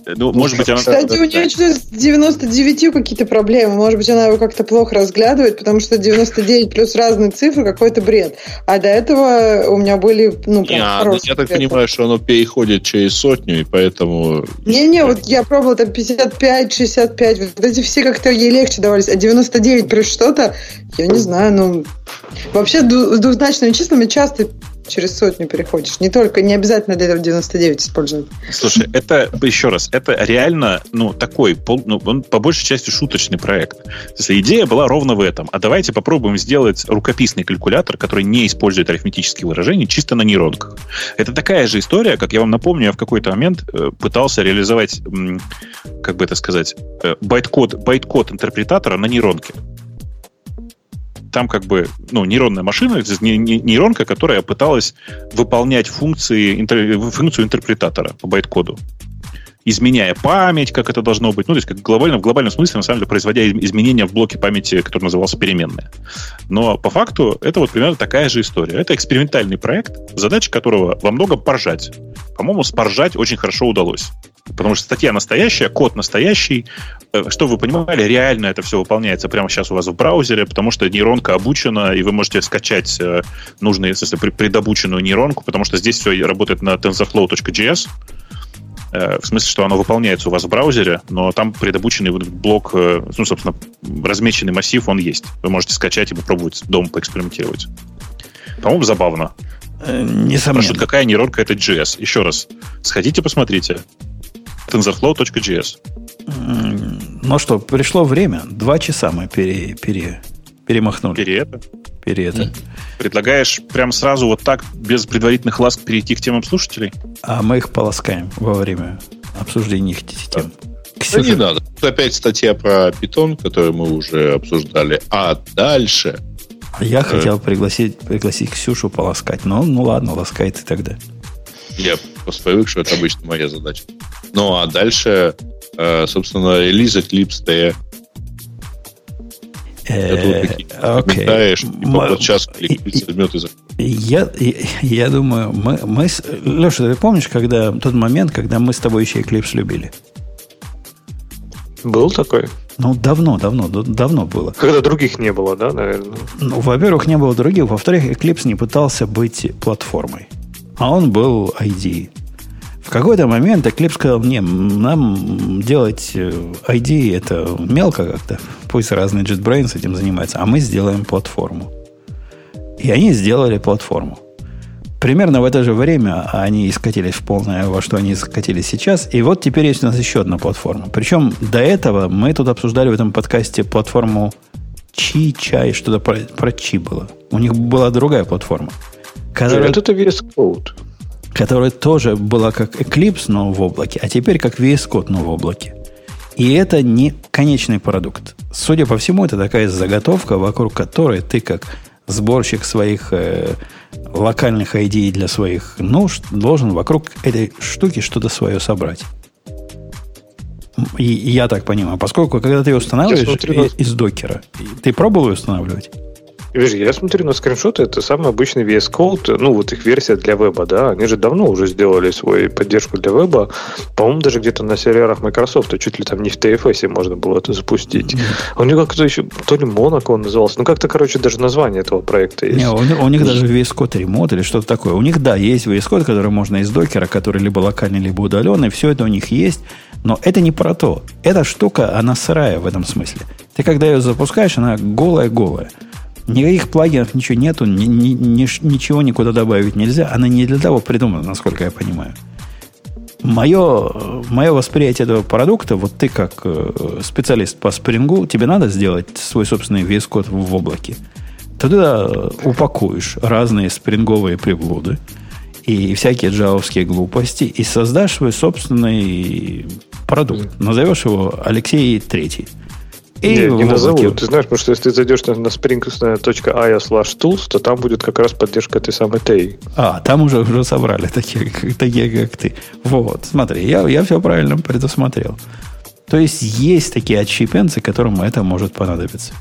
Ну, может быть, она... Кстати, у нее что с 99 какие-то проблемы. Может быть, она его как-то плохо разглядывает, потому что 99 плюс разные цифры какой-то бред. А до этого у меня были, ну, прям а, ну, Я так цифры. понимаю, что оно переходит через сотню, и поэтому... Не-не, вот я пробовала там 55, 65, вот эти все как-то ей легче давались, а 99 плюс что-то, я не знаю, ну... Вообще с двузначными числами часто через сотню переходишь. Не только, не обязательно для этого 99 использовать. Слушай, это, еще раз, это реально, ну, такой, пол, ну, он по большей части шуточный проект. Если идея была ровно в этом. А давайте попробуем сделать рукописный калькулятор, который не использует арифметические выражения, чисто на нейронках. Это такая же история, как я вам напомню, я в какой-то момент э, пытался реализовать, как бы это сказать, э, байт-код, байт-код интерпретатора на нейронке там как бы, ну, нейронная машина, нейронка, которая пыталась выполнять функции, функцию интерпретатора по байт-коду изменяя память, как это должно быть. Ну, то есть, как глобально, в глобальном смысле, на самом деле, производя изменения в блоке памяти, который назывался переменная. Но по факту это вот примерно такая же история. Это экспериментальный проект, задача которого во многом поржать. По-моему, споржать очень хорошо удалось. Потому что статья настоящая, код настоящий. Э, что вы понимали, реально это все выполняется прямо сейчас у вас в браузере, потому что нейронка обучена, и вы можете скачать э, нужную, если предобученную нейронку, потому что здесь все работает на tensorflow.js. Э, в смысле, что оно выполняется у вас в браузере, но там предобученный блок, ну, собственно, размеченный массив, он есть. Вы можете скачать и попробовать дома поэкспериментировать. По-моему, забавно. Несомненно. Спрашивают, какая нейронка это JS. Еще раз, сходите, посмотрите tensorflow.js. Ну что, пришло время. Два часа мы пере, пере, перемахнули. Пере это? Пере это. Предлагаешь прям сразу вот так, без предварительных ласк, перейти к темам слушателей? А мы их полоскаем во время обсуждения их тем. Да не надо. Тут опять статья про питон, которую мы уже обсуждали. А дальше... Я э... хотел пригласить, пригласить Ксюшу полоскать. Но ну ладно, ласкай ты тогда. Я просто привык, что это обычно моя задача. Ну, а дальше, э, собственно, релиз Eclipse T. Окей. сейчас возьмет я, я думаю, мы, мы Леша, ты помнишь, когда тот момент, когда мы с тобой еще Eclipse любили? Был такой? Ну, давно, давно, давно было. Когда других не было, да, наверное? Ну, во-первых, не было других. Во-вторых, Eclipse не пытался быть платформой. А он был ID. В какой-то момент Eclipse сказал, мне, нам делать ID это мелко как-то. Пусть разные JetBrains этим занимаются, а мы сделаем платформу. И они сделали платформу. примерно в это же время они скатились в полное, во что они скатились сейчас. И вот теперь есть у нас еще одна платформа. Причем до этого мы тут обсуждали в этом подкасте платформу Чи, Чай, что-то про, про Чи было. У них была другая платформа. Которая, Нет, это VS Code. Которая тоже была как Eclipse, но в облаке, а теперь как VS Code, но в облаке. И это не конечный продукт. Судя по всему, это такая заготовка, вокруг которой ты как сборщик своих э, локальных ID для своих нужд должен вокруг этой штуки что-то свое собрать. И, и я так понимаю, поскольку когда ты ее устанавливаешь смотрю, из, из докера, ты пробовал ее устанавливать? Видишь, я смотрю на скриншоты, это самый обычный VS Code, ну, вот их версия для веба, да, они же давно уже сделали свою поддержку для веба, по-моему, даже где-то на серверах Microsoft, чуть ли там не в TFS можно было это запустить. Mm-hmm. У них как-то еще, то ли Monaco он назывался, ну, как-то, короче, даже название этого проекта есть. Не, у, них, у них даже VS Code Remote или что-то такое. У них, да, есть VS Code, который можно из докера, который либо локальный, либо удаленный, все это у них есть, но это не про то. Эта штука, она сырая в этом смысле. Ты когда ее запускаешь, она голая-голая. Никаких плагинов, ничего нету, ни, ни, ни, ничего никуда добавить нельзя. Она не для того придумана, насколько я понимаю. Мое, мое восприятие этого продукта, вот ты как э, специалист по спрингу, тебе надо сделать свой собственный VS код в облаке. Ты туда упакуешь разные спринговые приблуды и всякие джавовские глупости и создашь свой собственный продукт. Назовешь его Алексей Третий. И не, не назову. Ты знаешь, потому что если ты зайдешь на, на spring.io slash tools, то там будет как раз поддержка этой самой TEI. А, там уже, уже собрали такие, такие, как ты. Вот, смотри, я, я все правильно предусмотрел. То есть есть такие отщепенцы, которым это может понадобиться.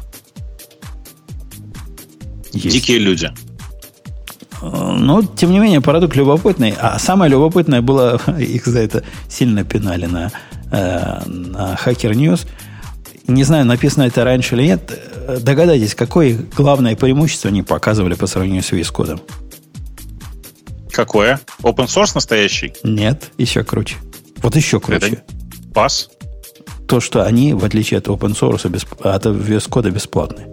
Есть. Дикие люди. Но, тем не менее, продукт любопытный. А самое любопытное было, их за это сильно пинали на, э, на Hacker News – не знаю, написано это раньше или нет. Догадайтесь, какое главное преимущество они показывали по сравнению с VS Code? Какое? Open source настоящий? Нет, еще круче. Вот еще круче. Пас? То, что они, в отличие от open source, от VS Code, бесплатные.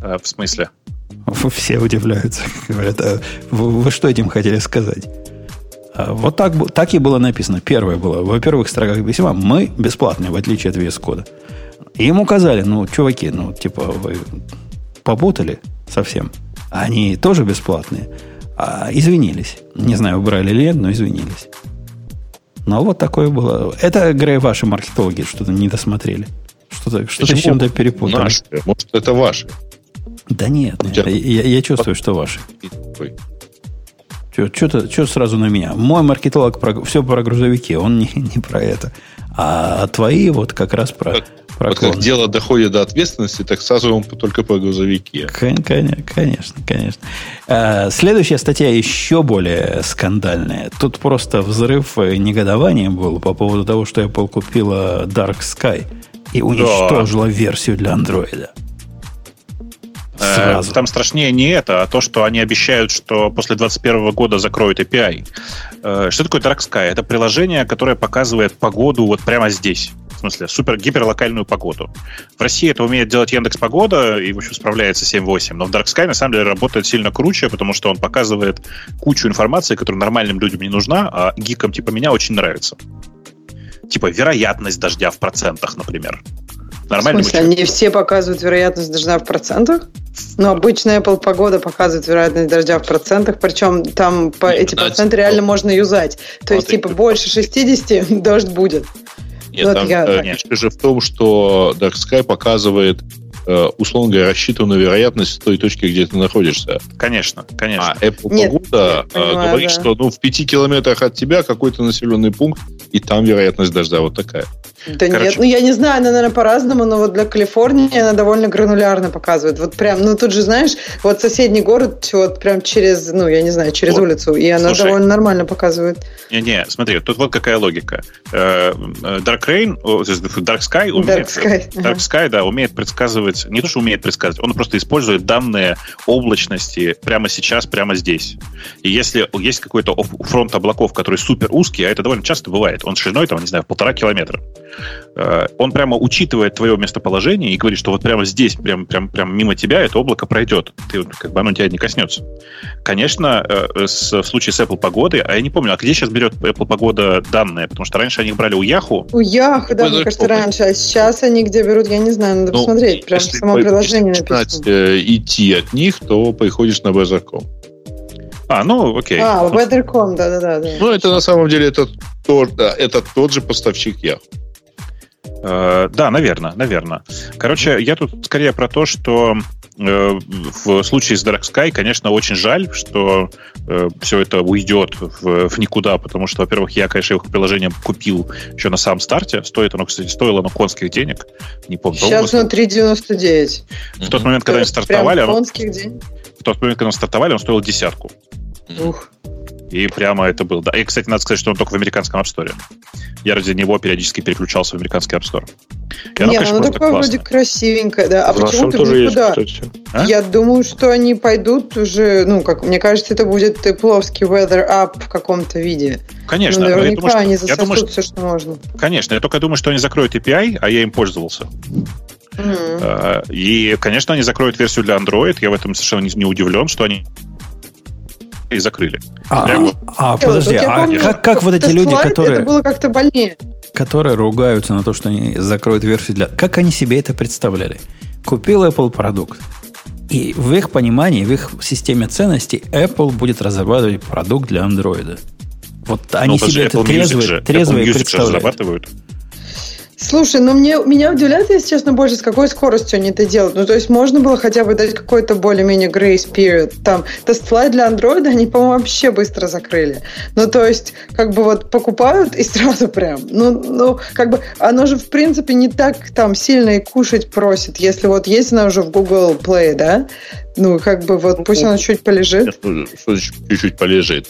А, в смысле? Все удивляются. Говорят, а вы, вы что этим хотели сказать? А, вот так, так и было написано. Первое было. Во первых строках письма мы бесплатные, в отличие от VS Code. И им указали, ну, чуваки, ну, типа, вы попутали совсем. Они тоже бесплатные. А, извинились. Не знаю, убрали или нет, но извинились. Но вот такое было. Это, Грей, ваши маркетологи что-то не досмотрели. Что-то что с чем-то перепутали. Наши. Может, это ваши? Да нет, нет я, я чувствую, что ваши. Что сразу на меня. Мой маркетолог про, все про грузовики, он не, не про это. А твои вот как раз про, как, про вот как дело доходит до ответственности, так сразу он только про грузовики. Конечно, конечно, конечно. А, следующая статья еще более скандальная. Тут просто взрыв негодования был по поводу того, что Apple купила Dark Sky и уничтожила да. версию для андроида. Сразу. Там страшнее не это, а то, что они обещают, что после 2021 года закроют API. Э, что такое Dark Sky? Это приложение, которое показывает погоду вот прямо здесь. В смысле, супер гиперлокальную погоду. В России это умеет делать Яндекс Погода и, в общем, справляется 7.8. Но в Dark Sky, на самом деле, работает сильно круче, потому что он показывает кучу информации, которая нормальным людям не нужна, а гикам типа меня очень нравится. Типа вероятность дождя в процентах, например. Нормально. В смысле, они все показывают вероятность дождя в процентах? Но обычно Apple погода показывает вероятность дождя в процентах, причем там по, эти проценты реально можно юзать. То есть, типа, больше 60 дождь будет. Нет, вот там я, э, же в том, что Dark Sky показывает Э, условно говоря, рассчитанную вероятность с той точки, где ты находишься. Конечно, конечно. А Apple Нет, погода э, понимаю, говорит, да. что ну, в пяти километрах от тебя какой-то населенный пункт, и там вероятность дождя вот такая. Да Короче. нет, ну я не знаю, она, наверное, по-разному, но вот для Калифорнии она довольно гранулярно показывает. Вот прям, ну тут же, знаешь, вот соседний город, вот прям через, ну я не знаю, через вот. улицу, и она Слушай, довольно нормально показывает. Не-не, смотри, тут вот какая логика. Э, Dark Rain, Dark Sky умеет, Dark Sky, Dark Sky да, умеет предсказывать, не то, что умеет предсказывать, он просто использует данные облачности прямо сейчас, прямо здесь. И если есть какой-то фронт облаков, который супер узкий, а это довольно часто бывает, он шириной, там, не знаю, полтора километра, э, он прямо учитывает твое местоположение и говорит, что вот прямо здесь, прям, прям, прям мимо тебя это облако пройдет. Ты, как бы оно тебя не коснется. Конечно, э, с, в случае с Apple погодой, а я не помню, а где сейчас берет Apple погода данные? Потому что раньше они их брали у Yahoo. У Yahoo, да, мне кажется, раньше. А сейчас они где берут, я не знаю, надо ну, посмотреть. Прям в самом приложении написано. Э, идти от них, то приходишь на Weather.com. А, ну, окей. А, Weather.com, да-да-да. Ну, это на самом деле это, тот, да, это тот же поставщик Yahoo. Uh, да, наверное, наверное. Короче, я тут скорее про то, что э, в случае с Dark Sky, конечно, очень жаль, что э, все это уйдет в, в никуда, потому что, во-первых, я, конечно, их приложение купил еще на самом старте. Стоит оно, кстати, стоило оно конских денег. Не помню. Сейчас оно 3,99. В тот момент, когда они стартовали... Прям конских денег? В тот момент, когда мы стартовали, он стоил десятку. Ух. И прямо это был. Да. И, кстати, надо сказать, что он только в американском App Store. Я ради него периодически переключался в американский App Store. И оно, Нет, конечно, ну такое вроде красивенькое, да. А в почему ты тоже никуда? Есть, а? Я думаю, что они пойдут уже, ну, как мне кажется, это будет тепловский weather app в каком-то виде. Конечно. Ну, наверняка думаю, что, они засосут думаю, все, что можно. Конечно. Я только думаю, что они закроют API, а я им пользовался. Mm-hmm. И, конечно, они закроют версию для Android. Я в этом совершенно не удивлен, что они и закрыли. А, Прямо... а, а подожди, а помню, как, как вот эти люди, которые... Это было как-то больнее. Которые ругаются на то, что они закроют версию для... Как они себе это представляли? Купил Apple продукт. И в их понимании, в их системе ценностей Apple будет разрабатывать продукт для Android. Вот они ну, себе это трезво, трезво Apple представляют. разрабатывают. Слушай, ну мне, меня удивляет, если честно, больше, с какой скоростью они это делают. Ну, то есть можно было хотя бы дать какой-то более-менее grace period. Там TestFlight для Android они, по-моему, вообще быстро закрыли. Ну, то есть, как бы вот покупают и сразу прям. Ну, ну, как бы оно же, в принципе, не так там сильно и кушать просит. Если вот есть она уже в Google Play, да? Ну, как бы вот пусть она чуть полежит. Что чуть-чуть полежит?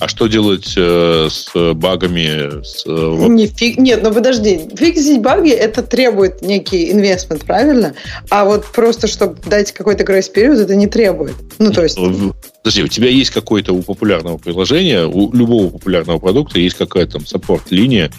А что делать э, с багами? С, э? Не, фиг, нет, ну подожди. Фиксить баги это требует некий инвестмент, правильно? А вот просто, чтобы дать какой-то грейс период, это не требует. Ну, то есть... Подожди, у тебя есть какое-то у популярного приложения, у любого популярного продукта есть какая-то там саппорт-линия,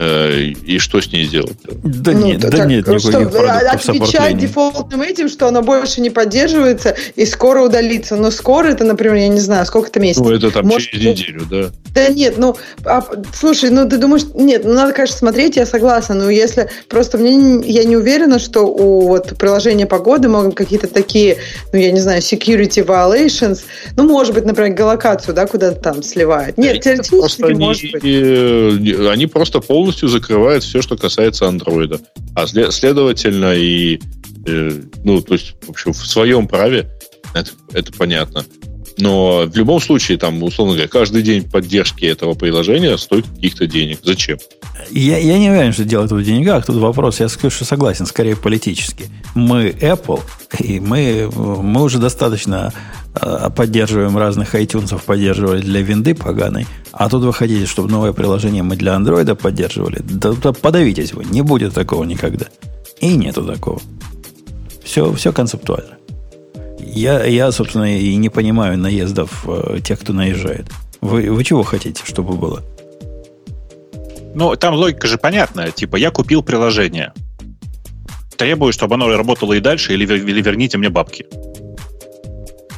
и что с ней сделать? Да ну, нет, да, так, нет никаких что, продуктов Отвечать дефолтным этим, что она больше не поддерживается и скоро удалится. Но скоро это, например, я не знаю, сколько это месяцев. Ну, это там Может, через неделю, да. Да нет, ну, а, слушай, ну ты думаешь, нет, ну надо, конечно, смотреть, я согласна, но если просто мне, я не уверена, что у вот приложения погоды могут какие-то такие, ну, я не знаю, security violations, ну, может быть, например, галокацию, да, куда-то там сливает. Нет, теоретически может они, быть. Э, они просто полностью полностью закрывает все, что касается андроида. А следовательно, и э, ну, то есть, в общем, в своем праве это, это понятно. Но в любом случае, там, условно говоря, каждый день поддержки этого приложения стоит каких-то денег. Зачем? Я, я не уверен, что дело тут в деньгах. Тут вопрос, я скажу, что согласен, скорее политически. Мы Apple, и мы, мы уже достаточно э, поддерживаем разных iTunes, поддерживали для винды поганой. А тут вы хотите, чтобы новое приложение мы для андроида поддерживали? Да, да подавитесь вы, не будет такого никогда. И нету такого. Все, все концептуально. Я, я, собственно, и не понимаю наездов э, тех, кто наезжает. Вы, вы чего хотите, чтобы было? Ну, там логика же понятная. Типа, я купил приложение. Требую, чтобы оно работало и дальше, или, или верните мне бабки.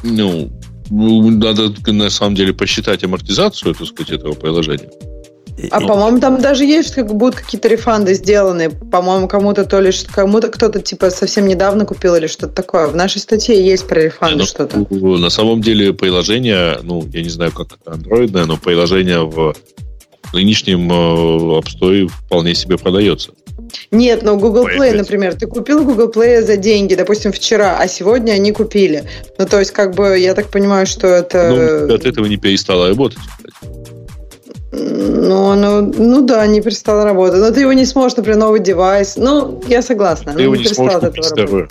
Ну, ну, надо на самом деле посчитать амортизацию, так сказать, этого приложения. А ну, по-моему, там даже есть, как будут какие-то рефанды сделаны. По-моему, кому-то то ли кому-то кто-то типа совсем недавно купил или что-то такое. В нашей статье есть про рефанды ну, что-то. На самом деле приложение, ну, я не знаю, как это андроидное, но приложение в нынешнем э, App Store вполне себе продается. Нет, но Google Play, например, ты купил Google Play за деньги, допустим, вчера, а сегодня они купили. Ну, то есть, как бы, я так понимаю, что это... Ну, от этого не перестало работать, Ну, ну, ну да, не перестала работать. Но ты его не сможешь, например, новый девайс. Ну, я согласна. Ты его не, не сможешь купить старый.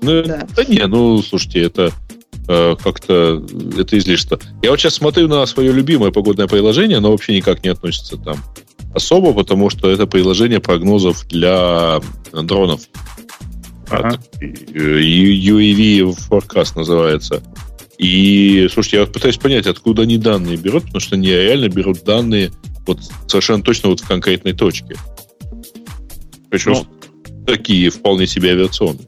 Ну, да. да не, ну, слушайте, это э, как-то это излишество. Я вот сейчас смотрю на свое любимое погодное приложение, оно вообще никак не относится там особо, потому что это приложение прогнозов для дронов. Ага. UAV Forecast называется. И, слушайте, я пытаюсь понять, откуда они данные берут, потому что они реально берут данные вот совершенно точно вот в конкретной точке. Причем Ну. такие вполне себе авиационные.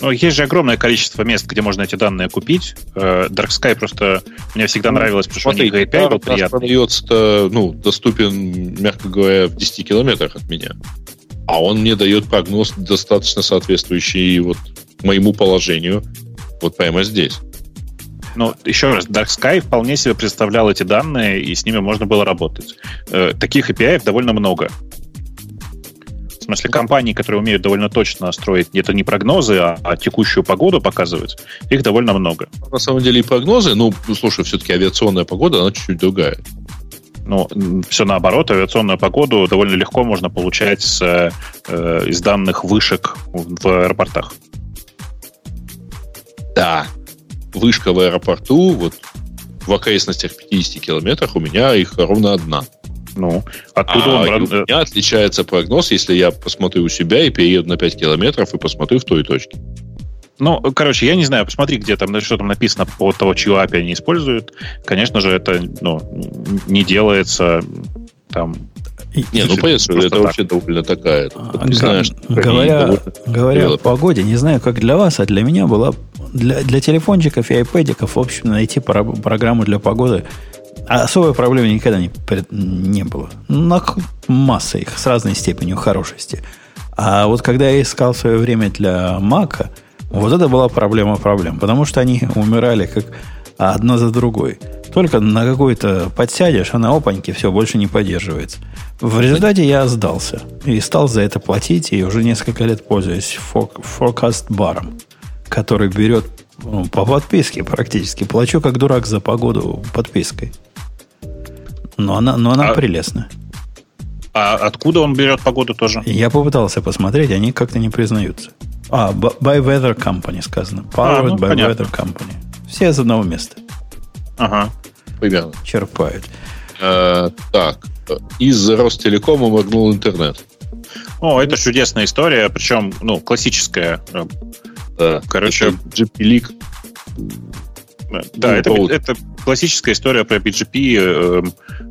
Ну, есть же огромное количество мест, где можно эти данные купить. Э, Dark Sky просто мне всегда Ну, нравилось, потому что у Смотри, них API был у приятный. продается, ну, доступен, мягко говоря, в 10 километрах от меня. А он мне дает прогноз достаточно соответствующий вот моему положению вот прямо здесь. Но еще раз, Dark Sky вполне себе представлял эти данные, и с ними можно было работать. Э, Таких API довольно много. В смысле, компаний, которые умеют довольно точно строить это не прогнозы, а, а текущую погоду показывать, их довольно много. На самом деле и прогнозы, ну, слушай, все-таки авиационная погода, она чуть-чуть другая. Ну, все наоборот, авиационную погоду довольно легко можно получать с, э, из данных вышек в аэропортах. Да. Вышка в аэропорту, вот в окрестностях 50 километрах у меня их ровно одна. Ну, оттуда а он... у меня отличается прогноз, если я посмотрю у себя и перееду на 5 километров и посмотрю в той точке. Ну, короче, я не знаю, посмотри, где там, что там написано по того, чью API они используют. Конечно же, это ну, не делается там... И- Не, ну понятно, что это так. вообще довольно такая. А, вот не га- знаю, что они говоря, говоря о погоде, не знаю, как для вас, а для меня была для, для телефончиков и айпэдиков, в общем, найти про- программу для погоды особой проблемы никогда не, не было. Х- масса их с разной степенью хорошести. А вот когда я искал свое время для Мака, вот это была проблема проблем, потому что они умирали как одна за другой. Только на какой-то подсядешь, она опаньки, все, больше не поддерживается. В результате я сдался и стал за это платить, и уже несколько лет пользуюсь фор- Forecast баром, который берет ну, по подписке практически. Плачу как дурак за погоду подпиской. Но она, но она А- прелестная. А откуда он берет погоду тоже? Я попытался посмотреть, они как-то не признаются. А, by Weather Company сказано. Powered А, ну, by понятно. Weather Company. Все из одного места Ага. Примерно. черпают. Э, так, из Ростелекома моргнул интернет. О, это чудесная история, причем, ну, классическая. Э, Да. Короче- GP-лик. Да, это, это классическая история про BGP. Э,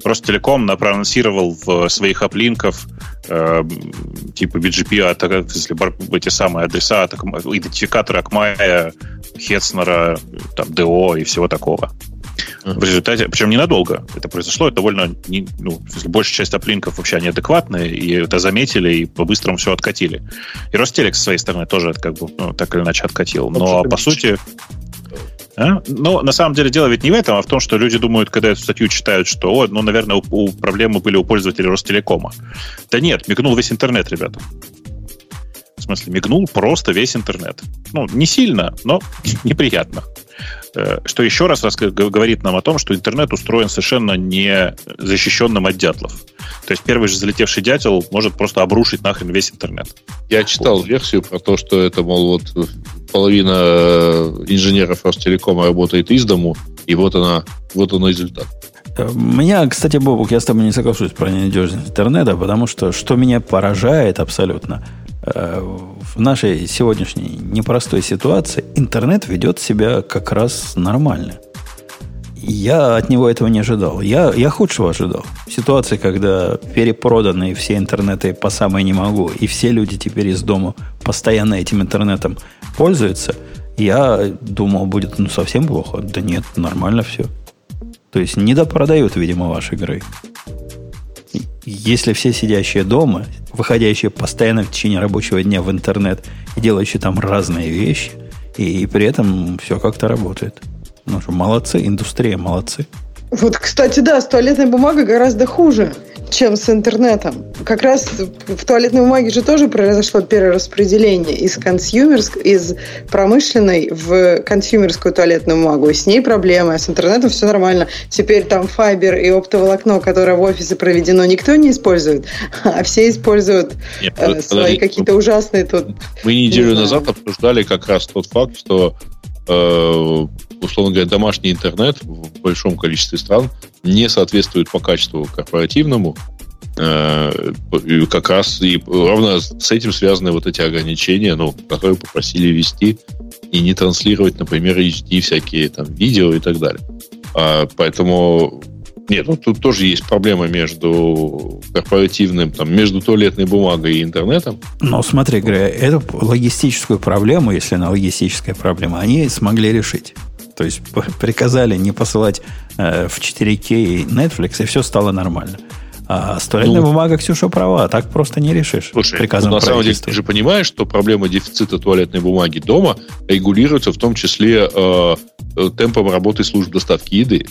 Ростелеком на- проанонсировал в своих аплинков э, типа BGP, от, если эти самые адреса, идентификаторы Акмая, Хетснера, там, ДО и всего такого. В результате, причем ненадолго это произошло, это довольно, не- ну, большая часть аплинков вообще неадекватные, и это заметили, и по-быстрому все откатили. И Ростелек со своей стороны тоже как бы ну, так или иначе откатил. Но, по сути, а? Но на самом деле дело ведь не в этом, а в том, что люди думают, когда эту статью читают, что, о, ну, наверное, у, у проблемы были у пользователей Ростелекома. Да нет, мигнул весь интернет, ребята. В смысле, мигнул просто весь интернет. Ну, не сильно, но неприятно. Э, Что еще раз говорит нам о том, что интернет устроен совершенно не защищенным от дятлов. То есть первый же залетевший дятел может просто обрушить нахрен весь интернет. Я читал версию про то, что это, мол, вот половина э, инженеров Ростелекома работает из дому, и вот она, вот он результат. Э, Меня, кстати, Бобук, я с тобой не соглашусь про ненадежность интернета, потому что что меня поражает абсолютно, э, в нашей сегодняшней непростой ситуации интернет ведет себя как раз нормально. Я от него этого не ожидал. Я, я худшего ожидал. В ситуации, когда перепроданы все интернеты по самой не могу, и все люди теперь из дома постоянно этим интернетом пользуются, я думал, будет ну, совсем плохо. Да нет, нормально все. То есть не допродают, видимо, ваши игры. И Если все сидящие дома, выходящие постоянно в течение рабочего дня в интернет и делающие там разные вещи, и, при этом все как-то работает. Ну что, молодцы, индустрия, молодцы. Вот, кстати, да, с туалетной бумагой гораздо хуже, чем с интернетом. Как раз в туалетной бумаге же тоже произошло перераспределение из консюмерск, из промышленной в консюмерскую туалетную бумагу. И с ней проблемы, а с интернетом все нормально. Теперь там файбер и оптоволокно, которое в офисе проведено, никто не использует, а все используют Нет, э, свои какие-то ужасные тут Мы неделю Не знаю. назад обсуждали как раз тот факт, что, э, условно говоря, домашний интернет в большом количестве стран не соответствует по качеству корпоративному. Э, и как раз и ровно с этим связаны вот эти ограничения, ну, которые попросили ввести и не транслировать, например, HD всякие там видео и так далее. А, поэтому Нет, ну тут тоже есть проблема между корпоративным, там, между туалетной бумагой и интернетом. Но смотри, Грея, эту логистическую проблему, если она логистическая проблема, они смогли решить. То есть приказали не посылать э, в 4К Netflix, и все стало нормально. А с туалетной ну, бумагой, Ксюша, права, так просто не решишь. Слушай, приказом ну, на самом деле ты же понимаешь, что проблема дефицита туалетной бумаги дома регулируется в том числе э, э темпом работы служб доставки еды.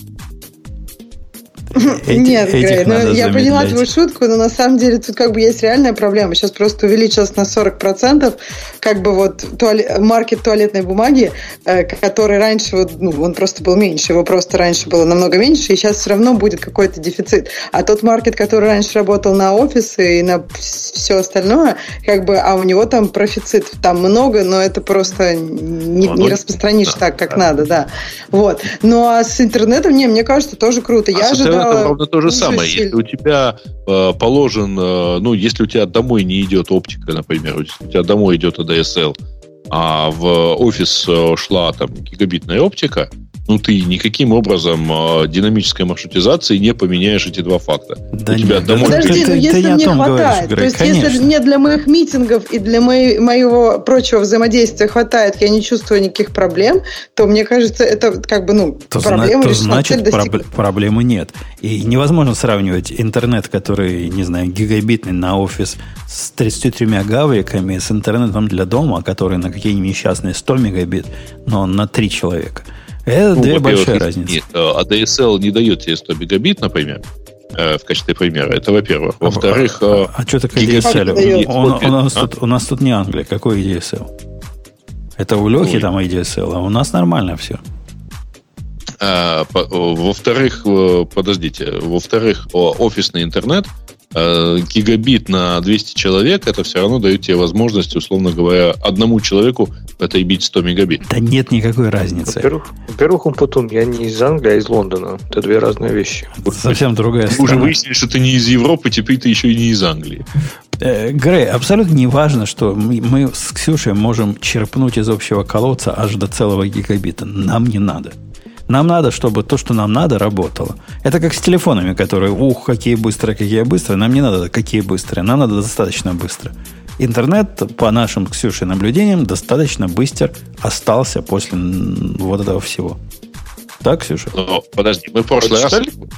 Эти, Нет, Грей, ну, я поняла твою шутку, но на самом деле тут как бы есть реальная проблема. Сейчас просто увеличилось на 40% как бы вот туалет, маркет туалетной бумаги, э, который раньше, вот, ну, он просто был меньше, его просто раньше было намного меньше, и сейчас все равно будет какой-то дефицит. А тот маркет, который раньше работал на офисы и на все остальное, как бы, а у него там профицит там много, но это просто не, не распространишь так, как надо, да. Вот. Ну а с интернетом, не, мне кажется, тоже круто. А я ожидала это ровно то же самое. Если у тебя э, положен, э, ну, если у тебя домой не идет оптика, например, если у тебя домой идет ADSL, а в офис э, шла там гигабитная оптика, ну, ты никаким образом э, динамической маршрутизации не поменяешь эти два факта. Да У тебя нет, домой... Подожди, ты, ну если ты мне хватает, говоришь, то есть конечно. если мне для моих митингов и для моей, моего прочего взаимодействия хватает, я не чувствую никаких проблем, то мне кажется, это как бы, ну, то проблема зна- то значит проб- проблемы нет. И невозможно сравнивать интернет, который, не знаю, гигабитный на офис с 33 гавриками, с интернетом для дома, который на какие-нибудь несчастные 100 мегабит, но на 3 человека. Это ну, две большие разницы. Нет, ADSL не дает тебе 100 мегабит, например, э, в качестве примера. Это во-первых. Во-вторых... А, а, а что такое ADSL? Он, он, у, нас а? тут, у нас тут не Англия. Какой ADSL? Это у Лехи Ой. там ADSL, а у нас нормально все. А, во-вторых, э, подождите, во-вторых, офисный интернет – Э, гигабит на 200 человек, это все равно дает тебе возможность, условно говоря, одному человеку потребить 100 мегабит. Да нет никакой разницы. Во-первых, во-первых Умпутун, я не из Англии, а из Лондона. Это две разные вещи. Совсем другая страна. уже выяснили, что ты не из Европы, теперь ты еще и не из Англии. Э, Грей, абсолютно не важно, что мы с Ксюшей можем черпнуть из общего колодца аж до целого гигабита. Нам не надо. Нам надо, чтобы то, что нам надо, работало. Это как с телефонами, которые, ух, какие быстрые, какие быстрые. Нам не надо, какие быстрые. Нам надо достаточно быстро. Интернет, по нашим Ксюше наблюдениям, достаточно быстр остался после вот этого всего. Так, Ксюша? Но, подожди, мы в прошлый раз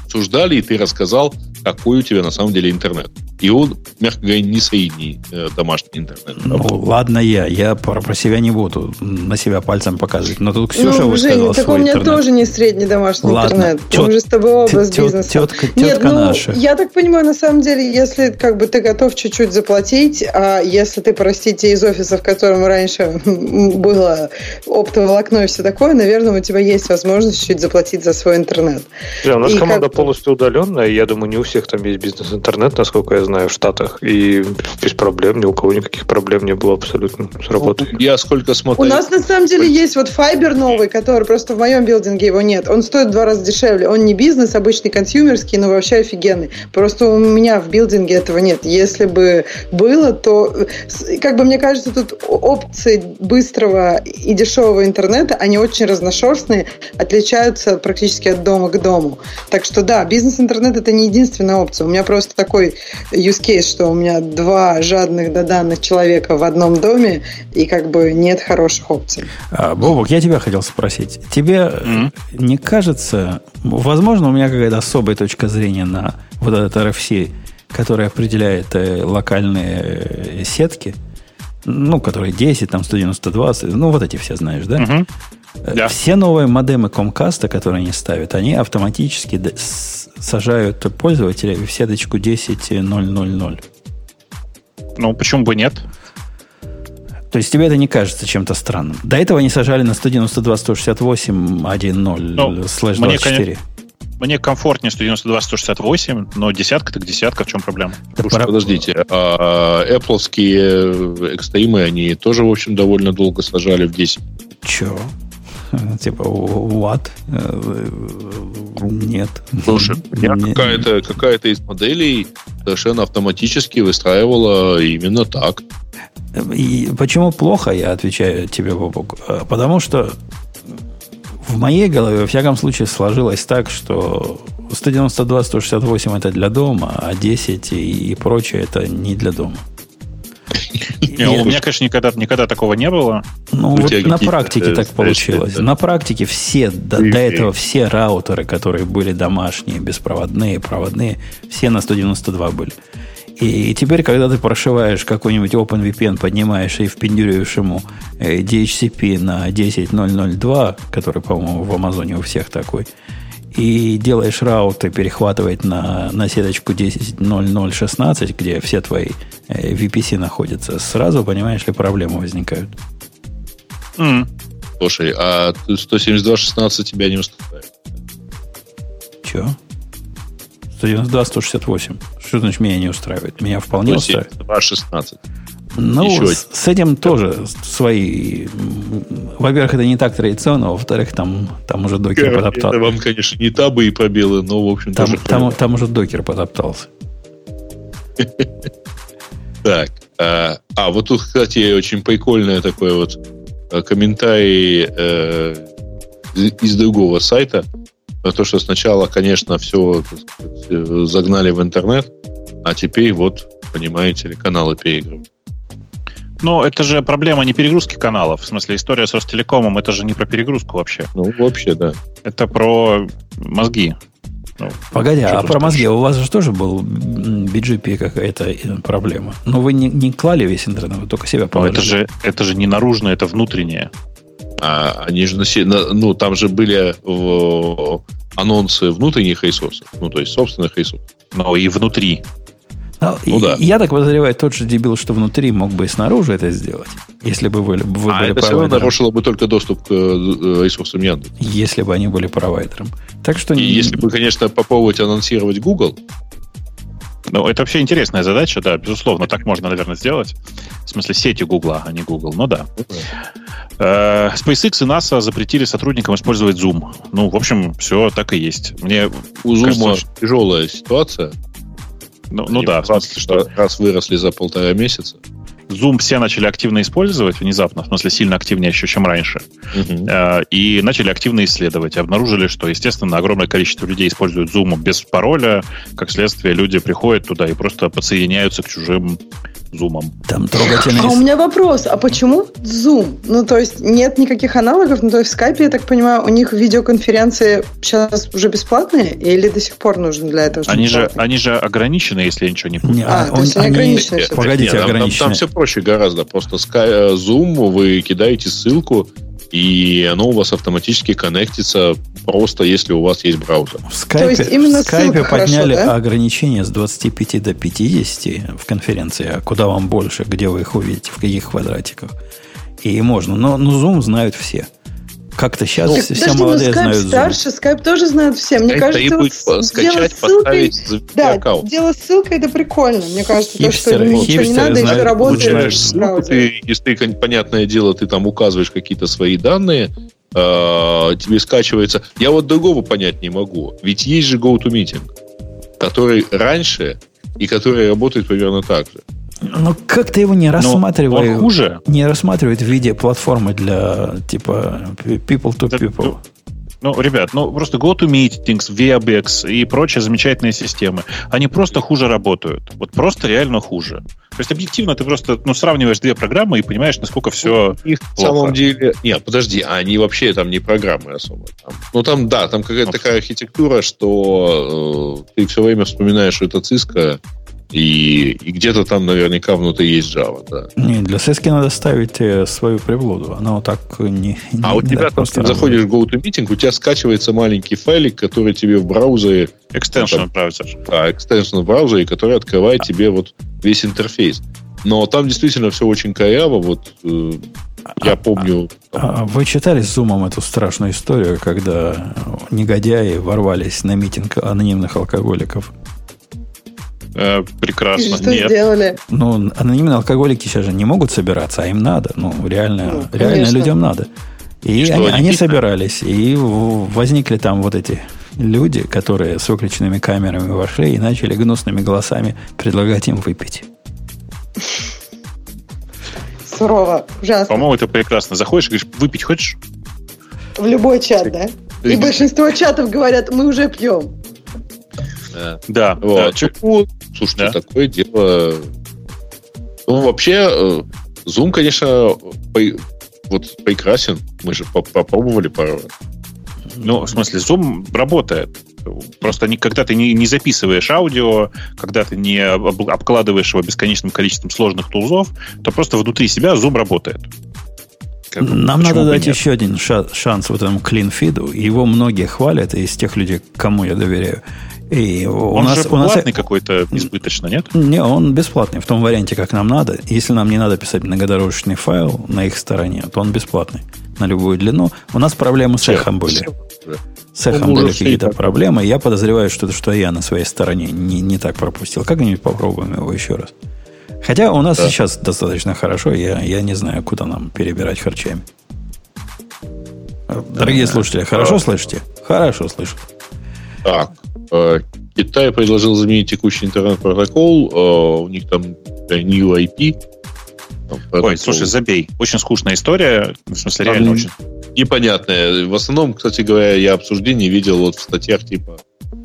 обсуждали, и ты рассказал, какой у тебя на самом деле интернет. И он, мягко говоря, не средний э, домашний интернет. Ну, ладно я. Я про, про себя не буду на себя пальцем показывать. Но тут Ксюша ну, высказала так у меня интернет. тоже не средний домашний ладно, интернет. Тет, Мы же с тобой оба с бизнеса. Тетка, тетка Нет, ну, наша. я так понимаю, на самом деле, если как бы ты готов чуть-чуть заплатить, а если ты, простите, из офиса, в котором раньше было оптоволокно и все такое, наверное, у тебя есть возможность чуть заплатить за свой интернет. Да, у нас и команда как... полностью удаленная, и я думаю, не у всех там есть бизнес-интернет, насколько я знаю, в Штатах. И без проблем, ни у кого никаких проблем не было абсолютно с работой. Я сколько смотрю... У нас на самом деле есть вот Fiber новый, который просто в моем билдинге его нет. Он стоит в два раза дешевле. Он не бизнес, обычный консюмерский, но вообще офигенный. Просто у меня в билдинге этого нет. Если бы было, то как бы мне кажется, тут опции быстрого и дешевого интернета, они очень разношерстные, отличаются практически от дома к дому. Так что да, бизнес-интернет это не единственная опция. У меня просто такой use case, что у меня два жадных до данных человека в одном доме, и как бы нет хороших опций. А, Бобок, я тебя хотел спросить. Тебе mm-hmm. не кажется, возможно, у меня какая-то особая точка зрения на вот этот RFC, который определяет э, локальные э, сетки, ну, которые 10, там, 190, 20, ну, вот эти все знаешь, да? Mm-hmm. Да. Все новые модемы Comcast, которые они ставят, они автоматически сажают пользователя в сеточку 10.0.0.0. Ну, почему бы нет? То есть тебе это не кажется чем-то странным? До этого они сажали на 192.168.1.0 слэш 24. Мне комфортнее 192.168, но десятка так десятка, в чем проблема? Слушай, подождите, а Apple экстримы, они тоже, в общем, довольно долго сажали в 10. Че? Типа, what? Нет. Слушай, какая-то какая из моделей совершенно автоматически выстраивала именно так. И почему плохо, я отвечаю тебе, Бобок? Потому что В моей голове, во всяком случае, сложилось так, что 192, 168 это для дома, а 10 и, и прочее это не для дома. У меня, конечно, никогда, никогда такого не было. Ну, вот на практике э, так получилось. На практике все, до этого все раутеры, которые были домашние, беспроводные, проводные, все на 192 были. И, теперь, когда ты прошиваешь какой-нибудь OpenVPN, поднимаешь и впендюриваешь ему э, DHCP на 10002, который, по-моему, в Амазоне у всех такой, и делаешь раут и перехватывает на, на сеточку 10.0016, где все твои э, VPC находятся, сразу, понимаешь ли, проблемы возникают. М. Слушай, а 172.16 тебя не устраивает? Че? 192, 168. Что значит меня не устраивает? Меня вполне устраивает. 2.16. Ну, Еще с, с этим тоже свои... Во-первых, это не так традиционно, во-вторых, там, там уже докер потоптал. Это вам, конечно, не табы и пробелы, но, в общем, Там, тоже там, там уже докер потоптался. Так. А, а, вот тут, кстати, очень прикольное такое вот э, комментарий э, из из другого сайта про то, что сначала, конечно, все загнали в интернет, а теперь вот, понимаете ли, каналы переигрывают. Ну, это же проблема не перегрузки каналов. В смысле, история с Ростелекомом, это же не про перегрузку вообще. Ну, вообще, да. Это про мозги. Ну, Погоди, а про скажешь? мозги у вас же тоже был BGP какая-то э, проблема. Но вы не, не клали весь интернет, вы только себя Но положили. это же, это же не наружное, это внутреннее. А они же, на- ну, там же были в- анонсы внутренних ресурсов, ну, то есть собственных ресурсов. Но и внутри. Ну, Ну и- да. Я так подозреваю, тот же дебил, что внутри, мог бы и снаружи это сделать, если бы вы, вы а были это все равно провайдером. нарушило бы только доступ к э, ресурсам Яндекса. Если бы они были провайдером. Так что... И если бы, конечно, попробовать анонсировать Google, Ну, это вообще интересная задача, да, безусловно, так можно, наверное, сделать. В смысле, сети Гугла, а не Google. Ну да. Э, SpaceX и NASA запретили сотрудникам использовать Zoom. Ну, в общем, все так и есть. Мне у Zoom Кажется, тяжелая ситуация. Ну, ну да, в смысле, что раз выросли за полтора месяца. Zoom все начали активно использовать внезапно, в смысле сильно активнее еще, чем раньше, Э, и начали активно исследовать. И обнаружили, что, естественно, огромное количество людей используют Zoom без пароля. Как следствие, люди приходят туда и просто подсоединяются к чужим Zoom. Там трогательный... А у меня вопрос, а почему Zoom? Ну, то есть нет никаких аналогов, ну, то есть в Skype, я так понимаю, у них видеоконференции сейчас уже бесплатные или до сих пор нужно для этого? Они же, они же ограничены, если я ничего не. Не, А, то есть они ограничены. Погодите, Нет, там- там, ограничены. все проще гораздо. Просто Sky, э, Zoom, вы кидаете ссылку, и оно у вас автоматически коннектится просто если у вас есть браузер. В скайпе, есть именно в скайпе хорошо, подняли да? ограничения с 25 до 50 в конференции. А куда вам больше, где вы их увидите, в каких квадратиках. И можно. Но, но Zoom знают все. Как-то сейчас Так, все подожди, ну, молодые Skype знают Zoom. старше, Skype тоже знают все. Мне Skype кажется, вот скачать, дело ссылкой... Да, аккаунт. дело с ссылкой это прикольно. Мне кажется, то, что Хипстеры- ничего не хипстеры надо, еще знают, работает. Получаешь в ссылку, ты, если ты, понятное дело, ты там указываешь какие-то свои данные, э, тебе скачивается. Я вот другого понять не могу. Ведь есть же GoToMeeting, который раньше и который работает примерно так же. Но как-то его не Но рассматриваю. он хуже. Не рассматривают в виде платформы для типа people to people. Ну, ребят, ну просто GoToMeetings, ViaBex и прочие замечательные системы, они просто хуже работают. Вот просто реально хуже. То есть объективно ты просто ну, сравниваешь две программы и понимаешь, насколько все... И в Плохо. самом деле... Нет, подожди, а они вообще там не программы особо. Там, ну, там, да, там какая-то Ну, такая архитектура, что э, ты все время вспоминаешь, что это Cisco, и, и где-то там наверняка внутри есть Java, да. Не, для сески надо ставить э, свою приблуду. Она вот так не... А не у тебя там, ты заходишь в GoToMeeting, у тебя скачивается маленький файлик, который тебе в браузере, Экстеншн Ну, браузер. а, экстеншн в браузере, который открывает тебе вот весь интерфейс. Но там действительно все очень коряво. Вот э, я помню, А Вы читали с Зумом эту страшную историю, когда негодяи ворвались на митинг анонимных алкоголиков? Э, И прекрасно. что Нет. сделали? Ну, анонимные алкоголики сейчас же не могут собираться, а им надо. Ну, реально, Ну, реально конечно. людям надо. И, И что, они, они собирались, и возникли там вот эти люди, которые с выключенными камерами вошли и начали гнусными голосами предлагать им выпить. Сурово, ужасно. По-моему, это прекрасно. Заходишь и говоришь, выпить хочешь? В любой чат, да? И большинство чатов говорят, мы уже пьем. Да. Да. Вот. да. Ну, слушайте, Да. такое дело. Ну, вообще, э, Zoom, конечно, по- вот прекрасен. Мы же по- попробовали пару раз. Ну, в смысле, Zoom работает. Просто не, когда ты не, не записываешь аудио, когда ты не об- обкладываешь его бесконечным количеством сложных тулзов, то просто внутри себя Zoom работает. Как Нам надо дать нет? еще один ша- шанс вот этому клинфиду. Его многие хвалят из тех людей, кому я доверяю. И у Он нас, же у нас платный какой-то избыточно, нет? Не, он бесплатный в том варианте, как нам надо. Если нам не надо писать многодорожный файл на их стороне, то он бесплатный на любую длину. У нас проблемы с эхом были. С эхом были какие-то проблемы. Я подозреваю, что это что я на своей стороне не, не так пропустил. Как-нибудь попробуем его еще раз. Хотя у нас Да. сейчас достаточно хорошо, я, я не знаю, куда нам перебирать харчами. Дорогие слушатели, хорошо слышите? Хорошо слышу. Так, э, Китай предложил заменить текущий интернет-протокол. э, У них там э, New IP. Там Ой, протокол слушай, забей. Очень скучная история. В смысле, Там реально очень. непонятное. В основном, кстати говоря, я обсуждение видел вот в статьях типа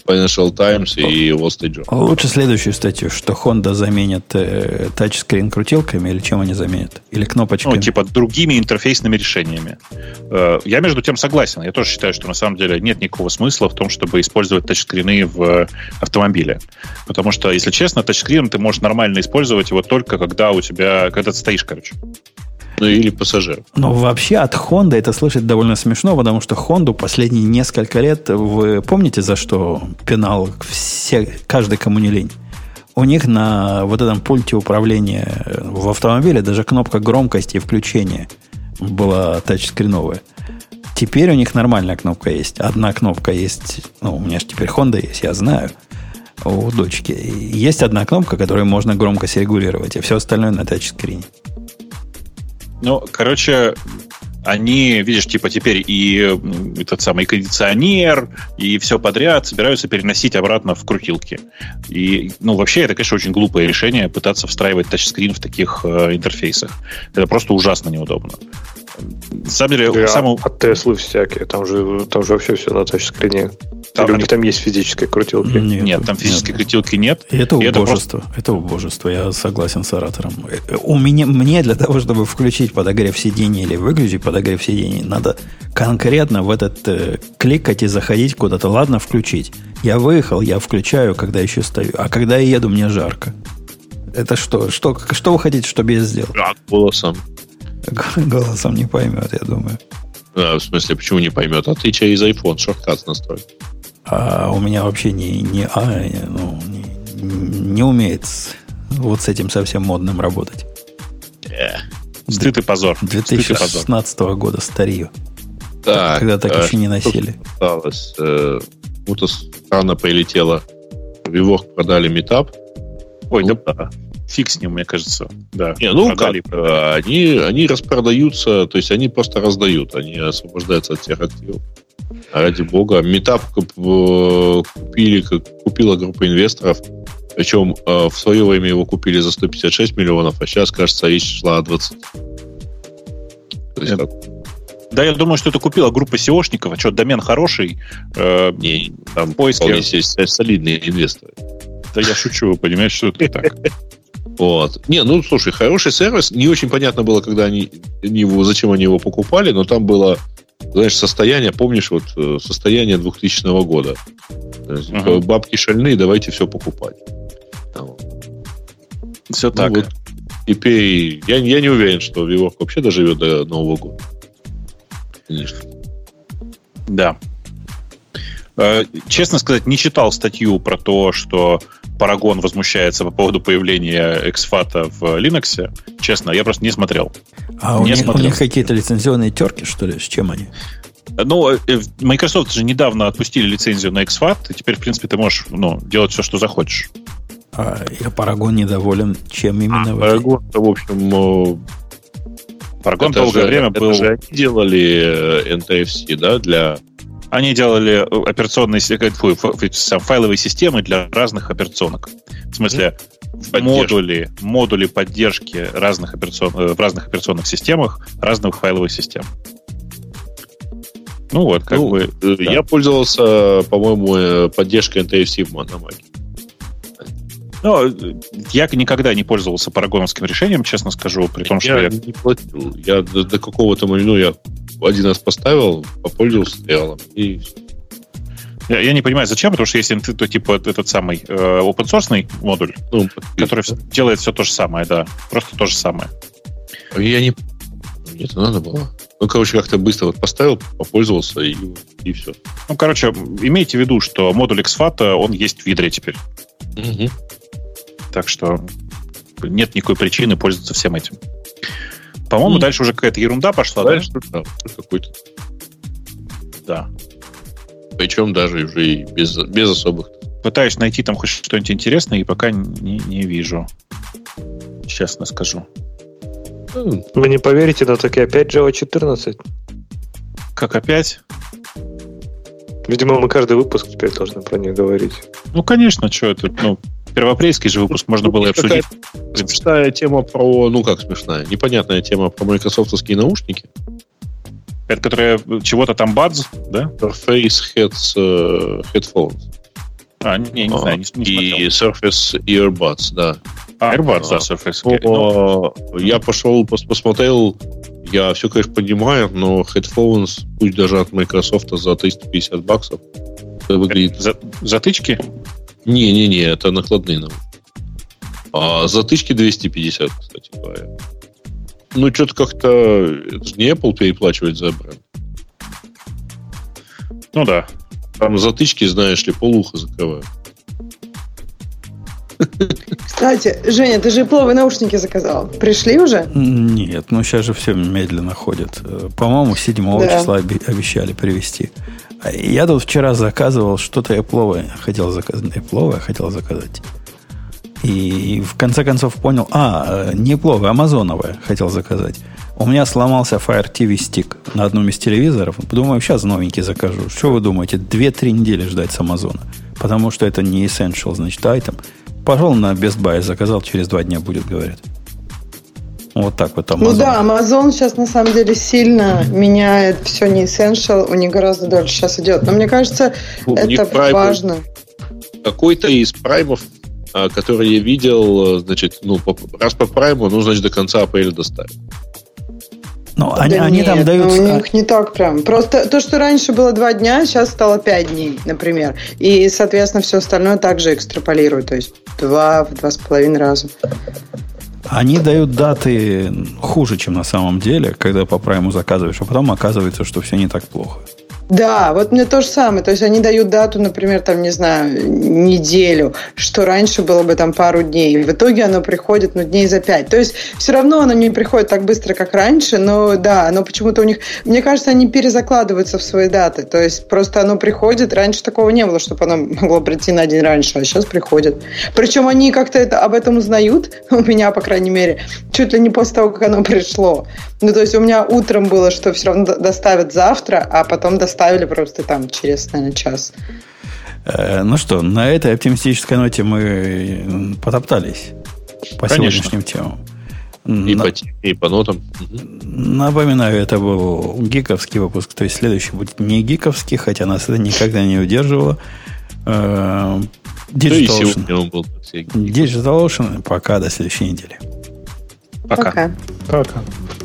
Financial Times и Wall Street Journal. Лучше следующую статью, что Honda заменит э, тачскрин крутилками или чем они заменят? Или кнопочками? Ну, типа другими интерфейсными решениями. Э, Я, между тем, согласен. Я тоже считаю, что на самом деле нет никакого смысла в том, чтобы использовать тачскрины в автомобиле. Потому что, если честно, тачскрин ты можешь нормально использовать его только когда у тебя, когда ты стоишь, короче. Ну или пассажир. Но вообще от Honda это слышать довольно смешно, потому что Honda последние несколько лет, вы помните, за что пенал все, каждый, кому не лень? У них на вот этом пульте управления в автомобиле даже кнопка громкости и включения была тачскриновая. Теперь у них нормальная кнопка есть. Одна кнопка есть, ну, у меня же теперь Honda есть, я знаю, у дочки. Есть одна кнопка, которую можно громкость регулировать, а все остальное на тачскрине. Ну, короче, они, видишь, типа теперь и этот самый кондиционер, и все подряд собираются переносить обратно в крутилки. И, ну, вообще, это, конечно, очень глупое решение пытаться встраивать тачскрин в таких э, интерфейсах. Это просто ужасно неудобно. На самом деле, Да, самому- От Теслы всякие. Там же, там же вообще все на тачскрине. Там Или у них там есть физическая крутилка? нет, там физической нет. крутилки нет. И это И это убожество. Это, убожество. Я согласен с оратором. Э, У меня, мне для того, чтобы включить подогрев сидений или выключить подогрев сидений, надо конкретно в этот э, кликать и заходить куда-то. Ладно, включить. Я выехал, я включаю, когда еще стою. А когда я еду, мне жарко. Это что? Что, что вы хотите, чтобы я сделал? А, голосом. Голосом не поймет, я думаю. А, в смысле, почему не поймет? А ты через iPhone шорткат настроил. А у меня вообще не, не, а, не- ну, не, не умеет вот с этим совсем модным работать. Стыд и позор. Стыд и позор. 2016 года старье. Так, когда так э, еще не носили. осталось? Э, Кому-то странно прилетело. В Виворк продали метап. Ой, Ну, да, фиг с ним, мне кажется. Да, Не, ну продали. как, э, они, они распродаются, то есть они просто раздают, они освобождаются от всех активов. А ради бога, метап купили, как- купила группа инвесторов, причем э, в свое время его купили за 156 миллионов, а сейчас, кажется, речь шла о 20. То есть, Э, Да, я думаю, что это купила группа SEOшников, а что, домен хороший. Э, не, там вполне себе солидные инвесторы. да я шучу, понимаешь, что это так. Вот. Не, ну слушай, хороший сервис. Не очень понятно было, когда они, они его, зачем они его покупали, но там было, знаешь, состояние, помнишь, вот э, состояние 2000 года. Ага. Бабки шальные, давайте все покупать. Вот. Все Ну так. вот теперь я, я не уверен, что Виворк вообще доживет до Нового года. Конечно. Да. Э, Честно сказать, не читал статью про то, что Парагон возмущается по поводу появления эксфата в Linux. Честно, я просто не смотрел. А у Не них, у смотрел. них какие-то лицензионные терки, что ли? С чем они? Ну, э, э, Microsoft же недавно отпустили лицензию на XFAT, и теперь, в принципе, ты можешь ну, делать все, что захочешь. А я Парагон недоволен, чем именно. этой- Парагон, в общем, э, Парагон это долгое же- время это был... же они делали NTFC, да, для Они делали э, операционные фу, сам, файловые системы для разных операционок. В смысле, Поддержки. модули, модули поддержки разных операцион, э, в разных операционных системах разных файловых систем. Ну вот, как Ну, бы... э, да. Я пользовался, по-моему, поддержкой NTFC в на Маке. Ну, я никогда не пользовался парагоновским решением, честно скажу, при том, что я я... не платил. Я до, до какого-то момента, ну, я один раз поставил, попользовался реалом. И. Я, я не понимаю, зачем, потому что если ты, то типа этот самый э, open source модуль, ну, который вс- делает все то же самое, да, просто то же самое. Я не... Мне это надо было. Ну, короче, как-то быстро вот поставил, попользовался, и, и все. Ну, короче, имейте в виду, что модуль XFAT, он есть в Видре теперь. Так что нет никакой причины пользоваться всем этим. По-моему, дальше уже какая-то ерунда пошла, да? Дальше, да, какой-то. Да. Причем даже уже и без, без особых. Пытаюсь найти там хоть что-нибудь интересное, и пока не, не вижу. Честно скажу. Вы не поверите, но таки опять Java 14. Как опять? Видимо, мы каждый выпуск теперь должны про нее говорить. Ну, конечно, что это, ну, первоапрельский же выпуск можно было и обсудить. Смешная тема про, ну как смешная, непонятная тема про майкрософтовские наушники. Это которая чего-то там бадз, да? Surface Heads, э, Headphones. А, не, не А, знаю, не, не и смотрел. Surface Earbuds, да. А, AirBuds, да, а, Surface. окей. Ну, Но я пошел, пос- посмотрел, я все, конечно, понимаю, но Headphones, пусть даже от Microsoft за 350 баксов, это выглядит... за- затычки? Не-не-не, это накладные наушники. А затычки 250, кстати говоря. Ну, что-то как-то... Это же не Apple переплачивать за бренд. Ну да. Там затычки, знаешь ли, полуха закрывают. Кстати, Женя, ты же пловые наушники заказал. Пришли уже? Нет, ну сейчас же все медленно ходит. Э, По-моему, 7 Да. числа обещали привезти. А Я тут вчера заказывал что-то Apple хотел заказать. Apple хотел заказать. И в конце концов понял, а, э, не Apple, амазоновое хотел заказать. У меня сломался Fire TV Stick на одном из телевизоров. Думаю, сейчас новенький закажу. Что вы думаете? Две-три недели ждать с Амазона. Потому что это не essential, значит, item. Пошел на Best Buy, заказал, через два дня будет, говорят. Вот так вот Amazon. Ну да, Amazon сейчас на самом деле сильно меняет все не essential, у них гораздо дольше сейчас идет. Но мне кажется, У них это важно. Какой-то из праймов, который я видел, э, значит, ну, раз по прайму, ну, значит, до конца апреля доставят. Ну, Да они, они там нет, дают... ну, у них не так прям. Просто то, что раньше было два дня, сейчас стало пять дней, например. И, соответственно, все остальное также экстраполируют. То есть два в два с половиной раза. Они дают даты хуже, чем на самом деле, когда по прайму заказываешь, а потом оказывается, что все не так плохо. Да, вот мне то же самое. То есть они дают дату, например, там, не знаю, неделю, что раньше было бы там пару дней. В итоге оно приходит, ну, дней за пять. То есть все равно оно не приходит так быстро, как раньше, но да, оно почему-то у них... Мне кажется, они перезакладываются в свои даты. То есть просто оно приходит. Раньше такого не было, чтобы оно могло прийти на день раньше, а сейчас приходит. Причем они как-то это, об этом узнают, у меня, по крайней мере, чуть ли не после того, как оно пришло. Ну, то есть у меня утром было, что все равно до- доставят завтра, а потом доставили просто там через, наверное, час. Э, ну что, на этой оптимистической ноте мы м, потоптались по Конечно. сегодняшним темам. И На- по, и по нотам. Напоминаю, это был гиковский выпуск, то есть следующий будет не гиковский, хотя нас это никогда не удерживало. Э, Digital Ocean. Digital Ocean. Пока, до следующей недели. Пока. Пока.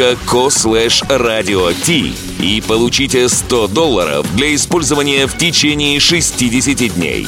dot.co slash radio и получите 100 долларов для использования в течение 60 дней.